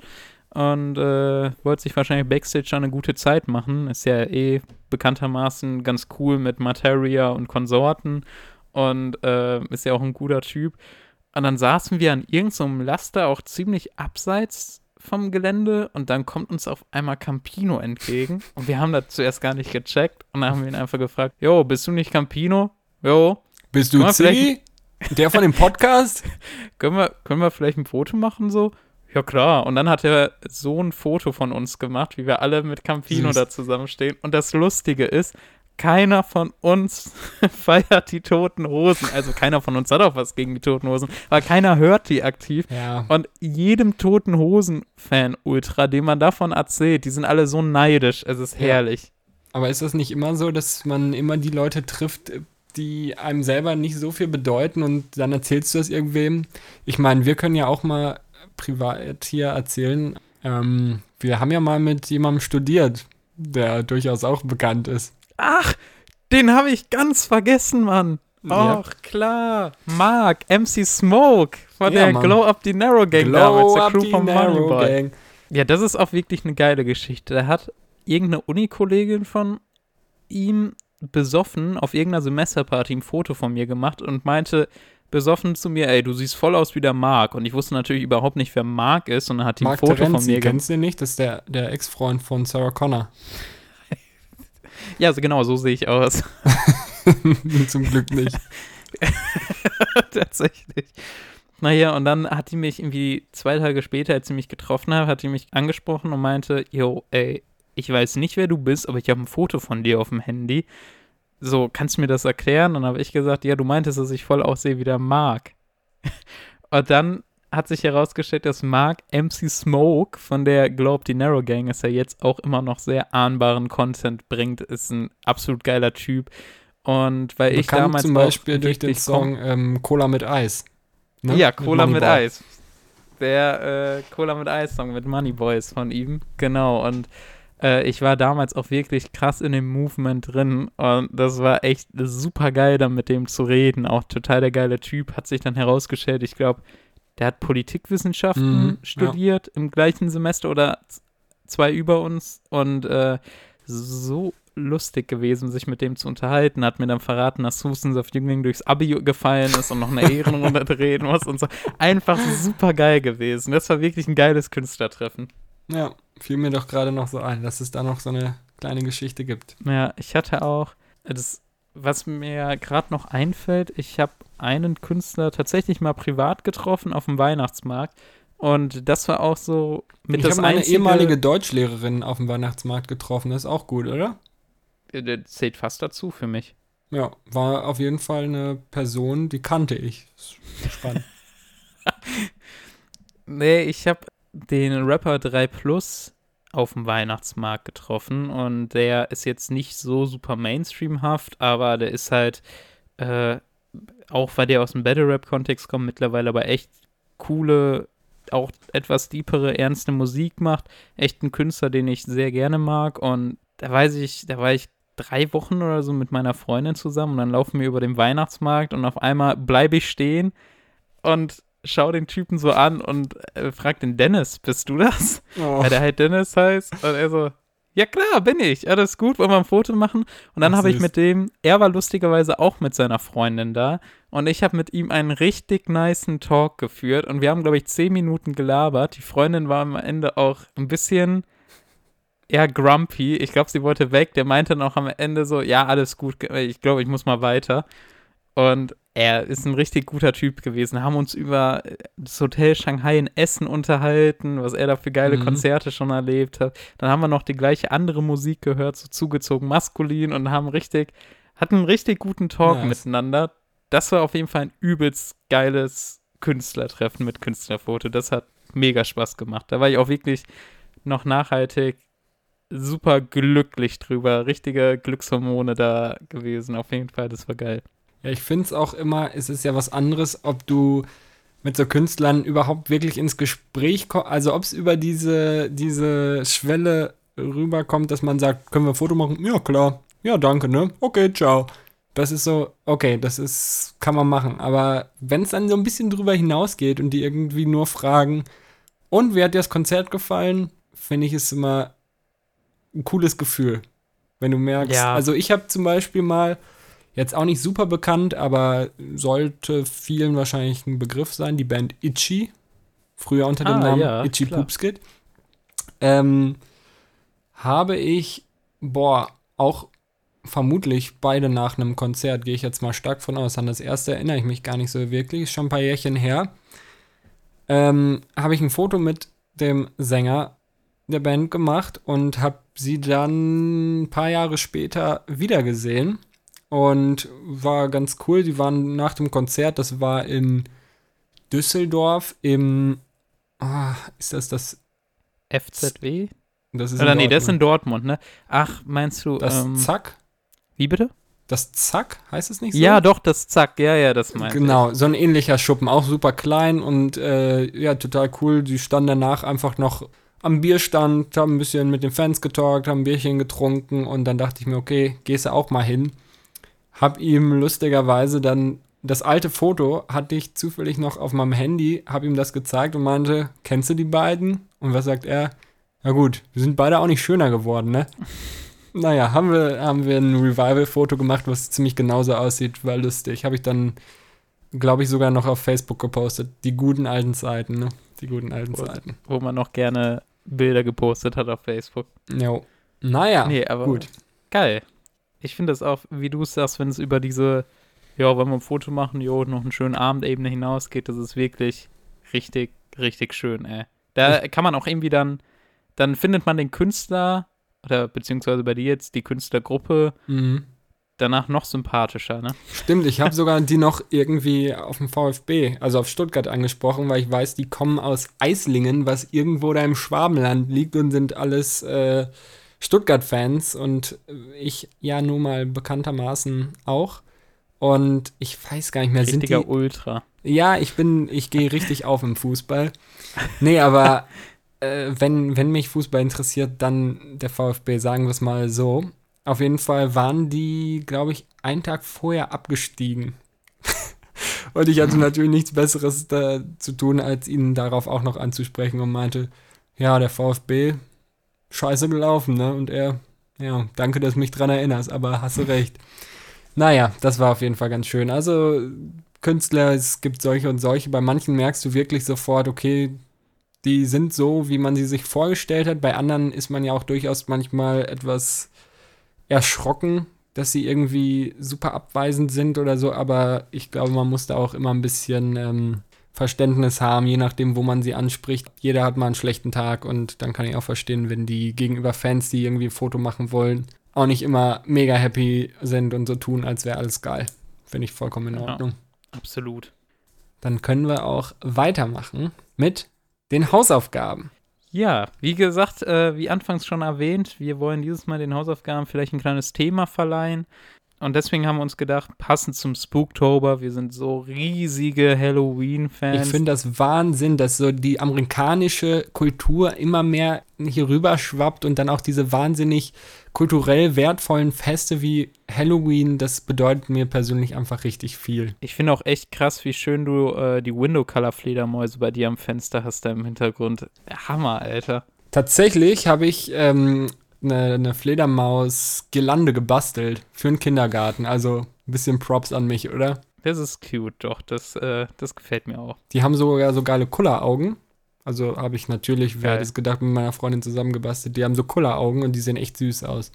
und äh, wollte sich wahrscheinlich Backstage schon eine gute Zeit machen. Ist ja eh bekanntermaßen ganz cool mit Materia und Konsorten und äh, ist ja auch ein guter Typ. Und dann saßen wir an irgendeinem Laster, auch ziemlich abseits vom Gelände und dann kommt uns auf einmal Campino entgegen und wir haben das zuerst gar nicht gecheckt und dann haben wir ihn einfach gefragt, Jo, bist du nicht Campino? Jo, Bist du Ziggy? Der von dem Podcast? können wir, können wir vielleicht ein Foto machen so? Ja klar. Und dann hat er so ein Foto von uns gemacht, wie wir alle mit Campino Süß. da zusammenstehen. Und das Lustige ist, keiner von uns feiert die Toten Hosen. Also keiner von uns hat auch was gegen die Toten Hosen, aber keiner hört die aktiv. Ja. Und jedem Toten Hosen-Fan Ultra, dem man davon erzählt, die sind alle so neidisch. Es ist Ja. herrlich. Aber ist das nicht immer so, dass man immer die Leute trifft, die einem selber nicht so viel bedeuten und dann erzählst du das irgendwem? Ich meine, wir können ja auch mal privat hier erzählen. Ähm, wir haben ja mal mit jemandem studiert, der durchaus auch bekannt ist. Ach, den habe ich ganz vergessen, Mann. Ja. Ach, klar. Mark, MC Smoke von Ja, der Mann. Glow Up the Narrow Gang damals, der Crew von Narrow Moneyboy. Gang. Ja, das ist auch wirklich eine geile Geschichte. Da hat irgendeine Uni-Kollegin von ihm besoffen auf irgendeiner Semesterparty ein Foto von mir gemacht und meinte besoffen zu mir, ey, du siehst voll aus wie der Mark. Und ich wusste natürlich überhaupt nicht, wer Mark ist und dann hat die ein Foto von Terenzi, mir gemacht. kennst du nicht? Das ist der, der Ex-Freund von Sarah Connor. Ja, so genau, so sehe ich aus. Zum Glück nicht. Tatsächlich. Naja, und dann hat die mich irgendwie zwei Tage später, als sie mich getroffen hat, hat die mich angesprochen und meinte, yo, ey, ich weiß nicht, wer du bist, aber ich habe ein Foto von dir auf dem Handy. So, kannst du mir das erklären? Und dann habe ich gesagt, ja, du meintest, dass ich voll aussehe wie der Mark. und dann hat sich herausgestellt, dass Mark MC Smoke von der Globe Dinero Gang ist ja jetzt auch immer noch sehr ahnbaren Content bringt, ist ein absolut geiler Typ. Und weil ich Bekannt damals zum Beispiel durch den Song ähm, Cola mit Eis. Ne? ja, Cola mit, Moneyboy. Eis. Der äh, Cola mit Eis-Song mit Money Boys von ihm. Genau. Und äh, ich war damals auch wirklich krass in dem Movement drin. Und das war echt super geil, dann mit dem zu reden. Auch total der geile Typ. Hat sich dann herausgestellt, ich glaube, der hat Politikwissenschaften Mhm, ja. studiert im gleichen Semester oder zwei über uns. Und äh, so lustig gewesen, sich mit dem zu unterhalten. Hat mir dann verraten, dass Susans of Jüngling durchs Abi gefallen ist und noch eine Ehrenrunde drehen muss und so. Einfach super geil gewesen. Das war wirklich ein geiles Künstlertreffen. Ja, fiel mir doch gerade noch so ein, dass es da noch so eine kleine Geschichte gibt. Ja, ich hatte auch, das, was mir gerade noch einfällt, ich habe einen Künstler tatsächlich mal privat getroffen auf dem Weihnachtsmarkt. Und das war auch so mit ich das habe meine einzige, ehemalige Deutschlehrerin auf dem Weihnachtsmarkt getroffen. Das ist auch gut, oder? Der zählt fast dazu für mich. Ja, war auf jeden Fall eine Person, die kannte ich. Ist Spannend. Nee, ich habe den Rapper 3 Plus auf dem Weihnachtsmarkt getroffen und der ist jetzt nicht so super mainstreamhaft, aber der ist halt, äh, auch weil der aus dem Battle-Rap-Kontext kommt, mittlerweile aber echt coole, auch etwas deepere, ernste Musik macht. Echt ein Künstler, den ich sehr gerne mag und da weiß ich, da war ich drei Wochen oder so mit meiner Freundin zusammen und dann laufen wir über den Weihnachtsmarkt und auf einmal bleibe ich stehen und schau den Typen so an und äh, frag den Dennis, bist du das? Oh. Weil der halt Dennis heißt. Und er so, ja klar, bin ich. Alles gut, wollen wir ein Foto machen? Und dann habe ich mit dem, er war lustigerweise auch mit seiner Freundin da. Und ich habe mit ihm einen richtig nicen Talk geführt. Und wir haben, glaube ich, zehn Minuten gelabert. Die Freundin war am Ende auch ein bisschen eher grumpy. Ich glaube, sie wollte weg. Der meinte dann auch am Ende so, ja, alles gut, ich glaube, ich muss mal weiter. Und er ist ein richtig guter Typ gewesen. Haben uns über das Hotel Shanghai in Essen unterhalten, was er da für geile Mhm. Konzerte schon erlebt hat. Dann haben wir noch die gleiche andere Musik gehört, so zugezogen maskulin und haben richtig, hatten einen richtig guten Talk Nice. miteinander. Das war auf jeden Fall ein übelst geiles Künstlertreffen mit Künstlerfoto. Das hat mega Spaß gemacht. Da war ich auch wirklich noch nachhaltig super glücklich drüber. Richtige Glückshormone da gewesen. Auf jeden Fall, das war geil. Ja, ich finde es auch immer, es ist ja was anderes, ob du mit so Künstlern überhaupt wirklich ins Gespräch kommst, also ob es über diese, diese Schwelle rüberkommt, dass man sagt, können wir ein Foto machen? Ja, klar. Ja, danke, ne? Okay, ciao. Das ist so, okay, das ist, kann man machen. Aber wenn es dann so ein bisschen drüber hinausgeht und die irgendwie nur fragen, und wie hat dir das Konzert gefallen, finde ich es immer ein cooles Gefühl. Wenn du merkst, Ja. also ich habe zum Beispiel mal, jetzt auch nicht super bekannt, aber sollte vielen wahrscheinlich ein Begriff sein, die Band Itchy. Früher unter dem Ah, Namen ja, Itchy klar. Poopskit. Ähm, habe ich, boah, auch vermutlich beide nach einem Konzert, gehe ich jetzt mal stark von aus. An das erste erinnere ich mich gar nicht so wirklich, ist schon ein paar Jährchen her. Ähm, habe ich ein Foto mit dem Sänger der Band gemacht und habe sie dann ein paar Jahre später wiedergesehen und war ganz cool. Die waren nach dem Konzert, das war in Düsseldorf im, ah, ist das das? FZW? Das ist Oder nee, das ist in Dortmund. Ne? Ach, meinst du, das ähm, Zack. wie bitte? Das Zack heißt es nicht so? Ja, doch, das Zack, ja, ja, das meinte Genau, so ein ähnlicher Schuppen, auch super klein und äh, ja, total cool. Die standen danach einfach noch am Bierstand, haben ein bisschen mit den Fans getalkt, haben ein Bierchen getrunken und dann dachte ich mir, okay, gehst du auch mal hin. Hab ihm lustigerweise dann das alte Foto hatte ich zufällig noch auf meinem Handy, hab ihm das gezeigt und meinte, kennst du die beiden? Und was sagt er? Na gut, wir sind beide auch nicht schöner geworden, ne? Naja, haben wir, haben wir ein Revival-Foto gemacht, was ziemlich genauso aussieht, war lustig. Habe ich dann, glaube ich, sogar noch auf Facebook gepostet. Die guten alten Zeiten, ne? Die guten alten Gut. Zeiten. Wo man noch gerne Bilder gepostet hat auf Facebook. Jo. Naja, nee, aber gut. geil. Ich finde das auch, wie du es sagst, wenn es über diese, ja, wollen wir ein Foto machen, jo, noch einen schönen Abendebene hinausgeht, das ist wirklich richtig, richtig schön, ey. Da kann man auch irgendwie dann, dann findet man den Künstler, oder beziehungsweise bei dir jetzt die Künstlergruppe, Mhm. danach noch sympathischer, ne? Stimmt, ich habe sogar die noch irgendwie auf dem VfB, also auf Stuttgart angesprochen, weil ich weiß, die kommen aus Eislingen, was irgendwo da im Schwabenland liegt und sind alles äh, Stuttgart-Fans und ich ja nun mal bekanntermaßen auch. Und ich weiß gar nicht mehr, sind Richtiger die, Ultra. Ja, ich bin, ich gehe richtig auf im Fußball. Nee, aber äh, wenn, wenn mich Fußball interessiert, dann der VfB, sagen wir es mal so. Auf jeden Fall waren die, glaube ich, einen Tag vorher abgestiegen. und ich hatte natürlich nichts Besseres da zu tun, als ihnen darauf auch noch anzusprechen und meinte, ja, der VfB, scheiße gelaufen, ne? Und er, ja, danke, dass du mich dran erinnerst, aber hast du recht. Naja, das war auf jeden Fall ganz schön. Also, Künstler, es gibt solche und solche. Bei manchen merkst du wirklich sofort, okay, die sind so, wie man sie sich vorgestellt hat. Bei anderen ist man ja auch durchaus manchmal etwas erschrocken, dass sie irgendwie super abweisend sind oder so. Aber ich glaube, man muss da auch immer ein bisschen ähm, Verständnis haben, je nachdem, wo man sie anspricht. Jeder hat mal einen schlechten Tag und dann kann ich auch verstehen, wenn die gegenüber Fans, die irgendwie ein Foto machen wollen, auch nicht immer mega happy sind und so tun, als wäre alles geil. Finde ich vollkommen in Ja. Ordnung. Absolut. Dann können wir auch weitermachen mit den Hausaufgaben. Ja, wie gesagt, äh, wie anfangs schon erwähnt, wir wollen dieses Mal den Hausaufgaben vielleicht ein kleines Thema verleihen. Und deswegen haben wir uns gedacht, passend zum Spooktober, wir sind so riesige Halloween-Fans. Ich finde das Wahnsinn, dass so die amerikanische Kultur immer mehr hier rüber schwappt und dann auch diese wahnsinnig kulturell wertvollen Feste wie Halloween, das bedeutet mir persönlich einfach richtig viel. Ich finde auch echt krass, wie schön du äh, die Window-Color-Fledermäuse bei dir am Fenster hast da im Hintergrund. Hammer, Alter. Tatsächlich habe ich ähm, eine, eine Fledermaus-Girlande gebastelt für einen Kindergarten. Also ein bisschen Props an mich, oder? Das ist cute, doch. Das, äh, das gefällt mir auch. Die haben sogar so geile Kulleraugen. Also habe ich natürlich, wer hätte es gedacht, mit meiner Freundin zusammen gebastelt. Die haben so Kulleraugen und die sehen echt süß aus.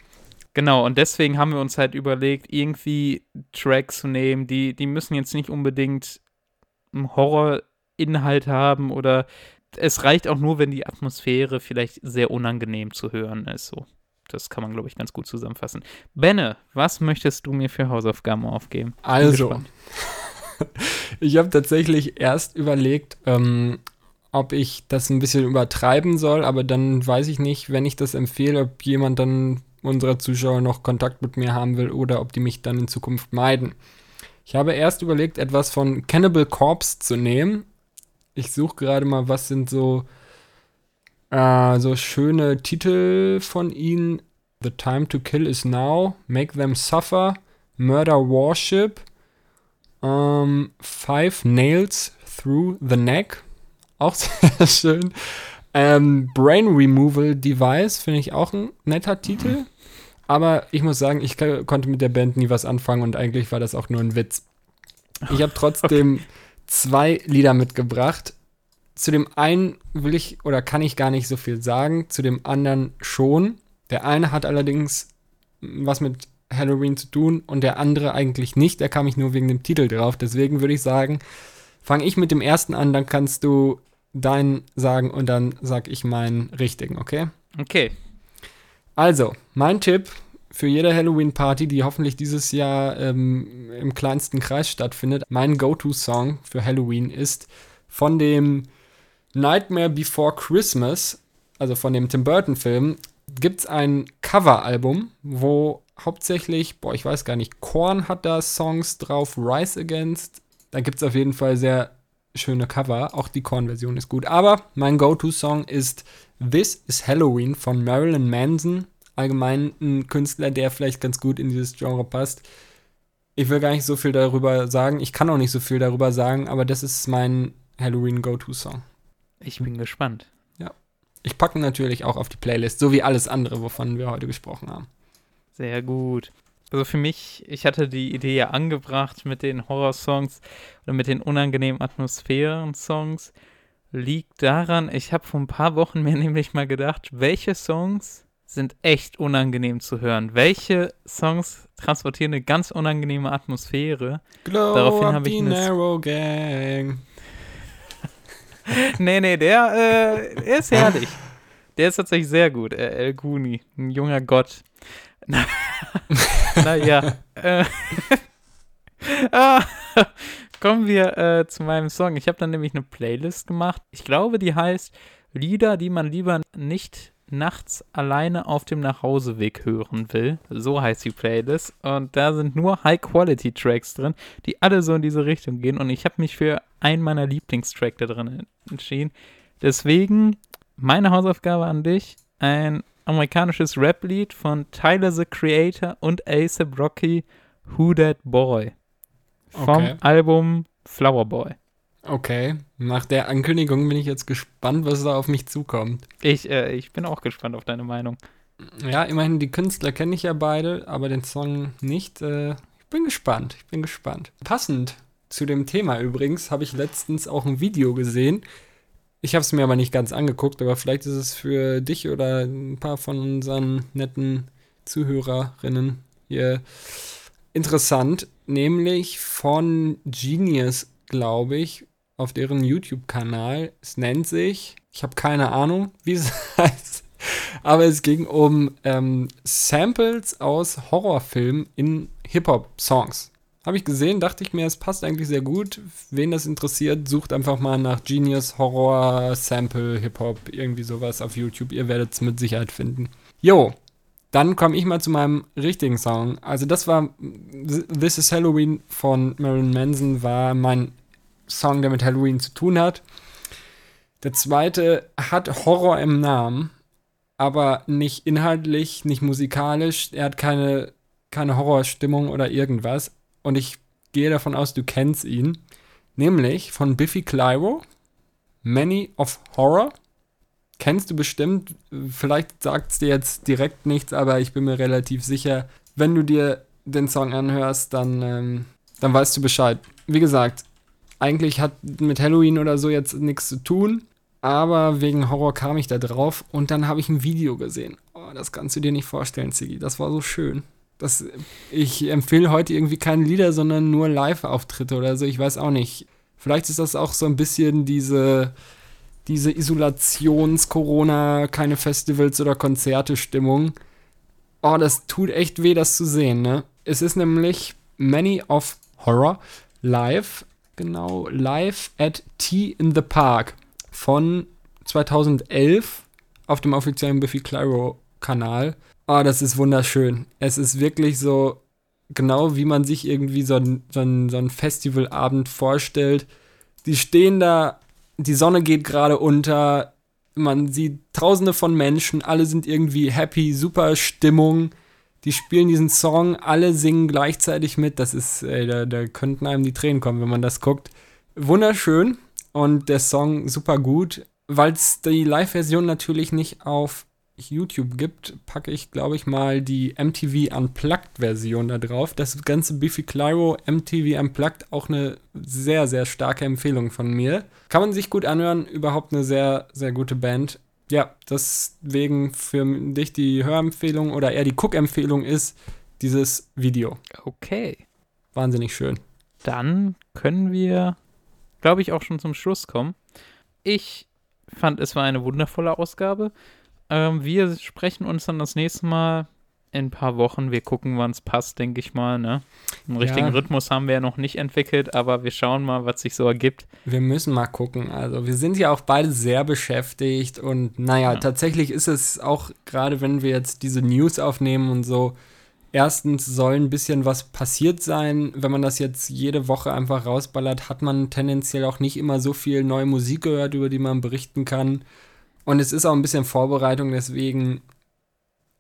Genau, und deswegen haben wir uns halt überlegt, irgendwie Tracks zu nehmen, die, die müssen jetzt nicht unbedingt einen Horrorinhalt haben oder es reicht auch nur, wenn die Atmosphäre vielleicht sehr unangenehm zu hören ist. So. Das kann man, glaube ich, ganz gut zusammenfassen. Benne, was möchtest du mir für Hausaufgaben aufgeben? Also, ich habe tatsächlich erst überlegt, ähm, ob ich das ein bisschen übertreiben soll, aber dann weiß ich nicht, wenn ich das empfehle, ob jemand dann unserer Zuschauer noch Kontakt mit mir haben will oder ob die mich dann in Zukunft meiden. Ich habe erst überlegt, etwas von Cannibal Corpse zu nehmen. Ich suche gerade mal, was sind so, äh, so schöne Titel von ihnen. The Time to Kill is Now, Make Them Suffer, Murder Warship, ähm, Five Nails Through the Neck. Auch sehr schön. Ähm, Brain Removal Device finde ich auch ein netter Titel. Aber ich muss sagen, ich konnte mit der Band nie was anfangen und eigentlich war das auch nur ein Witz. Ich habe trotzdem zwei Lieder mitgebracht. Zu dem einen will ich oder kann ich gar nicht so viel sagen, zu dem anderen schon. Der eine hat allerdings was mit Halloween zu tun und der andere eigentlich nicht. Da kam ich nur wegen dem Titel drauf. Deswegen würde ich sagen, fange ich mit dem ersten an, dann kannst du deinen sagen und dann sag ich meinen richtigen, okay? Okay. Also, mein Tipp für jede Halloween-Party, die hoffentlich dieses Jahr ähm, im kleinsten Kreis stattfindet, mein Go-To-Song für Halloween ist von dem Nightmare Before Christmas, also von dem Tim Burton-Film, gibt es ein Cover-Album, wo hauptsächlich, boah, ich weiß gar nicht, Korn hat da Songs drauf, Rise Against. Da gibt es auf jeden Fall sehr schöne Cover. Auch die Korn-Version ist gut. Aber mein Go-To-Song ist This is Halloween von Marilyn Manson. Allgemein ein Künstler, der vielleicht ganz gut in dieses Genre passt. Ich will gar nicht so viel darüber sagen. Ich kann auch nicht so viel darüber sagen, aber das ist mein Halloween Go-To-Song. Ich bin gespannt. Ich packe natürlich auch auf die Playlist, so wie alles andere, wovon wir heute gesprochen haben. Sehr gut. Also für mich, ich hatte die Idee ja angebracht mit den Horror-Songs oder mit den unangenehmen Atmosphären-Songs. Liegt daran, ich habe vor ein paar Wochen mir nämlich mal gedacht, welche Songs sind echt unangenehm zu hören. Welche Songs transportieren eine ganz unangenehme Atmosphäre? Glow Daraufhin habe ich eine- Narrow Gang. nee, nee, der, äh, ist herrlich. Der ist tatsächlich sehr gut. Äh, El Guni, ein junger Gott. Na, naja. Äh, ah, kommen wir äh, zu meinem Song. Ich habe dann nämlich eine Playlist gemacht. Ich glaube, die heißt Lieder, die man lieber nicht nachts alleine auf dem Nachhauseweg hören will. So heißt die Playlist. Und da sind nur High-Quality-Tracks drin, die alle so in diese Richtung gehen. Und ich habe mich für einen meiner Lieblingstracks da drin entschieden. Deswegen meine Hausaufgabe an dich: ein amerikanisches Rap-Lied von Tyler the Creator und A$AP Rocky, Who That Boy. Vom Okay. Album Flower Boy. Okay, nach der Ankündigung bin ich jetzt gespannt, was da auf mich zukommt. Ich, äh, ich bin auch gespannt auf deine Meinung. Ja, immerhin, die Künstler kenne ich ja beide, aber den Song nicht. Äh, ich bin gespannt, ich bin gespannt. Passend zu dem Thema übrigens habe ich letztens auch ein Video gesehen. Ich habe es mir aber nicht ganz angeguckt, aber vielleicht ist es für dich oder ein paar von unseren netten Zuhörerinnen hier interessant, nämlich von Genius, glaube ich, auf deren YouTube-Kanal. Es nennt sich, ich habe keine Ahnung, wie es heißt, aber es ging um ähm, Samples aus Horrorfilmen in Hip-Hop-Songs. Habe ich gesehen, dachte ich mir, es passt eigentlich sehr gut. Wen das interessiert, sucht einfach mal nach Genius Horror Sample Hip-Hop, irgendwie sowas auf YouTube. Ihr werdet es mit Sicherheit finden. Jo, dann komme ich mal zu meinem richtigen Song. Also das war This is Halloween von Marilyn Manson, war mein Song, der mit Halloween zu tun hat. Der zweite hat Horror im Namen, aber nicht inhaltlich, nicht musikalisch. Er hat keine, keine Horrorstimmung oder irgendwas. Und ich gehe davon aus, du kennst ihn. Nämlich von Biffy Clyro, Many of Horror. Kennst du bestimmt. Vielleicht sagt es dir jetzt direkt nichts, aber ich bin mir relativ sicher, wenn du dir den Song anhörst, dann, ähm, dann weißt du Bescheid. Wie gesagt, eigentlich hat mit Halloween oder so jetzt nichts zu tun, aber wegen Horror kam ich da drauf und dann habe ich ein Video gesehen. Oh, das kannst du dir nicht vorstellen, Ziggy. Das war so schön. Das, ich empfehle heute irgendwie keine Lieder, sondern nur Live-Auftritte oder so. Ich weiß auch nicht. Vielleicht ist das auch so ein bisschen diese, diese Isolations-Corona, keine Festivals oder Konzerte-Stimmung. Oh, das tut echt weh, das zu sehen, ne? Es ist nämlich Many of Horror live, genau, live at Tea in the Park von 2011 auf dem offiziellen Biffy Clyro Kanal. Oh, das ist wunderschön. Es ist wirklich so genau, wie man sich irgendwie so ein, so so ein Festivalabend vorstellt. Die stehen da, die Sonne geht gerade unter, man sieht tausende von Menschen, alle sind irgendwie happy, super Stimmung. Die spielen diesen Song, alle singen gleichzeitig mit. Das ist, ey, da, da könnten einem die Tränen kommen, wenn man das guckt. Wunderschön und der Song super gut. Weil es die Live-Version natürlich nicht auf YouTube gibt, packe ich, glaube ich, mal die MTV Unplugged-Version da drauf. Das ganze Biffy Clyro MTV Unplugged, auch eine sehr, sehr starke Empfehlung von mir. Kann man sich gut anhören, überhaupt eine sehr, sehr gute Band. Ja, deswegen für dich die Hörempfehlung oder eher die Guckempfehlung ist dieses Video. Okay. Wahnsinnig schön. Dann können wir, glaube ich, auch schon zum Schluss kommen. Ich fand, es war eine wundervolle Ausgabe. Ähm, wir sprechen uns dann das nächste Mal in ein paar Wochen. Wir gucken, wann es passt, denke ich mal. Ne? Einen richtigen Ja. Rhythmus haben wir ja noch nicht entwickelt, aber wir schauen mal, was sich so ergibt. Wir müssen mal gucken. Also, wir sind ja auch beide sehr beschäftigt und naja, Ja. tatsächlich ist es auch, gerade wenn wir jetzt diese News aufnehmen und so, erstens soll ein bisschen was passiert sein. Wenn man das jetzt jede Woche einfach rausballert, hat man tendenziell auch nicht immer so viel neue Musik gehört, über die man berichten kann. Und es ist auch ein bisschen Vorbereitung, deswegen,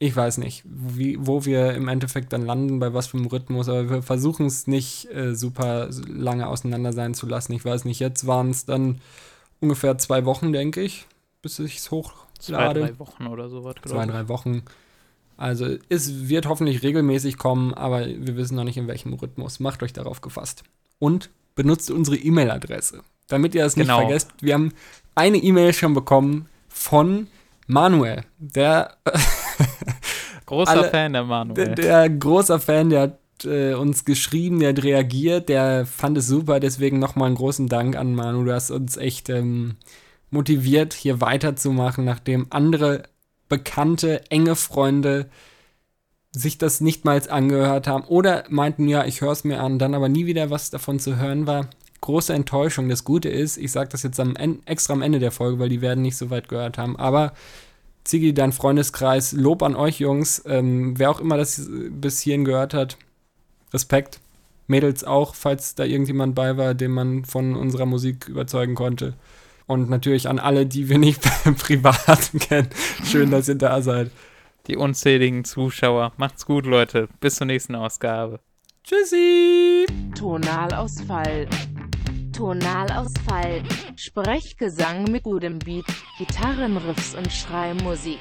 ich weiß nicht, wie, wo wir im Endeffekt dann landen, bei was für einem Rhythmus, aber wir versuchen es nicht äh, super lange auseinander sein zu lassen. Ich weiß nicht, jetzt waren es dann ungefähr zwei Wochen, denke ich, bis ich es Zwei, hochlade. drei Wochen oder sowas. glaub Zwei, drei Wochen. Also es wird hoffentlich regelmäßig kommen, aber wir wissen noch nicht in welchem Rhythmus. Macht euch darauf gefasst. Und benutzt unsere E-Mail-Adresse, damit ihr es nicht Genau. vergesst. Wir haben eine E-Mail schon bekommen von Manuel. Der Großer alle- Fan der Der, Manuel. der großer Fan, der hat äh, uns geschrieben, der hat reagiert, der fand es super, deswegen nochmal einen großen Dank an Manu. Du hast uns echt ähm, motiviert, hier weiterzumachen, nachdem andere bekannte, enge Freunde sich das nicht mal angehört haben oder meinten, ja, ich höre es mir an, dann aber nie wieder was davon zu hören war. Große Enttäuschung. Das Gute ist, ich sage das jetzt am extra am Ende der Folge, weil die werden nicht so weit gehört haben, aber Ziggy, dein Freundeskreis, Lob an euch Jungs, ähm, wer auch immer das bis hierhin gehört hat, Respekt. Mädels auch, falls da irgendjemand bei war, den man von unserer Musik überzeugen konnte. Und natürlich an alle, die wir nicht privat kennen. Schön, dass ihr da seid. Die unzähligen Zuschauer. Macht's gut, Leute. Bis zur nächsten Ausgabe. Tschüssi! Tonalausfall. Tonalausfall, Sprechgesang mit gutem Beat, Gitarrenriffs und Schreimusik.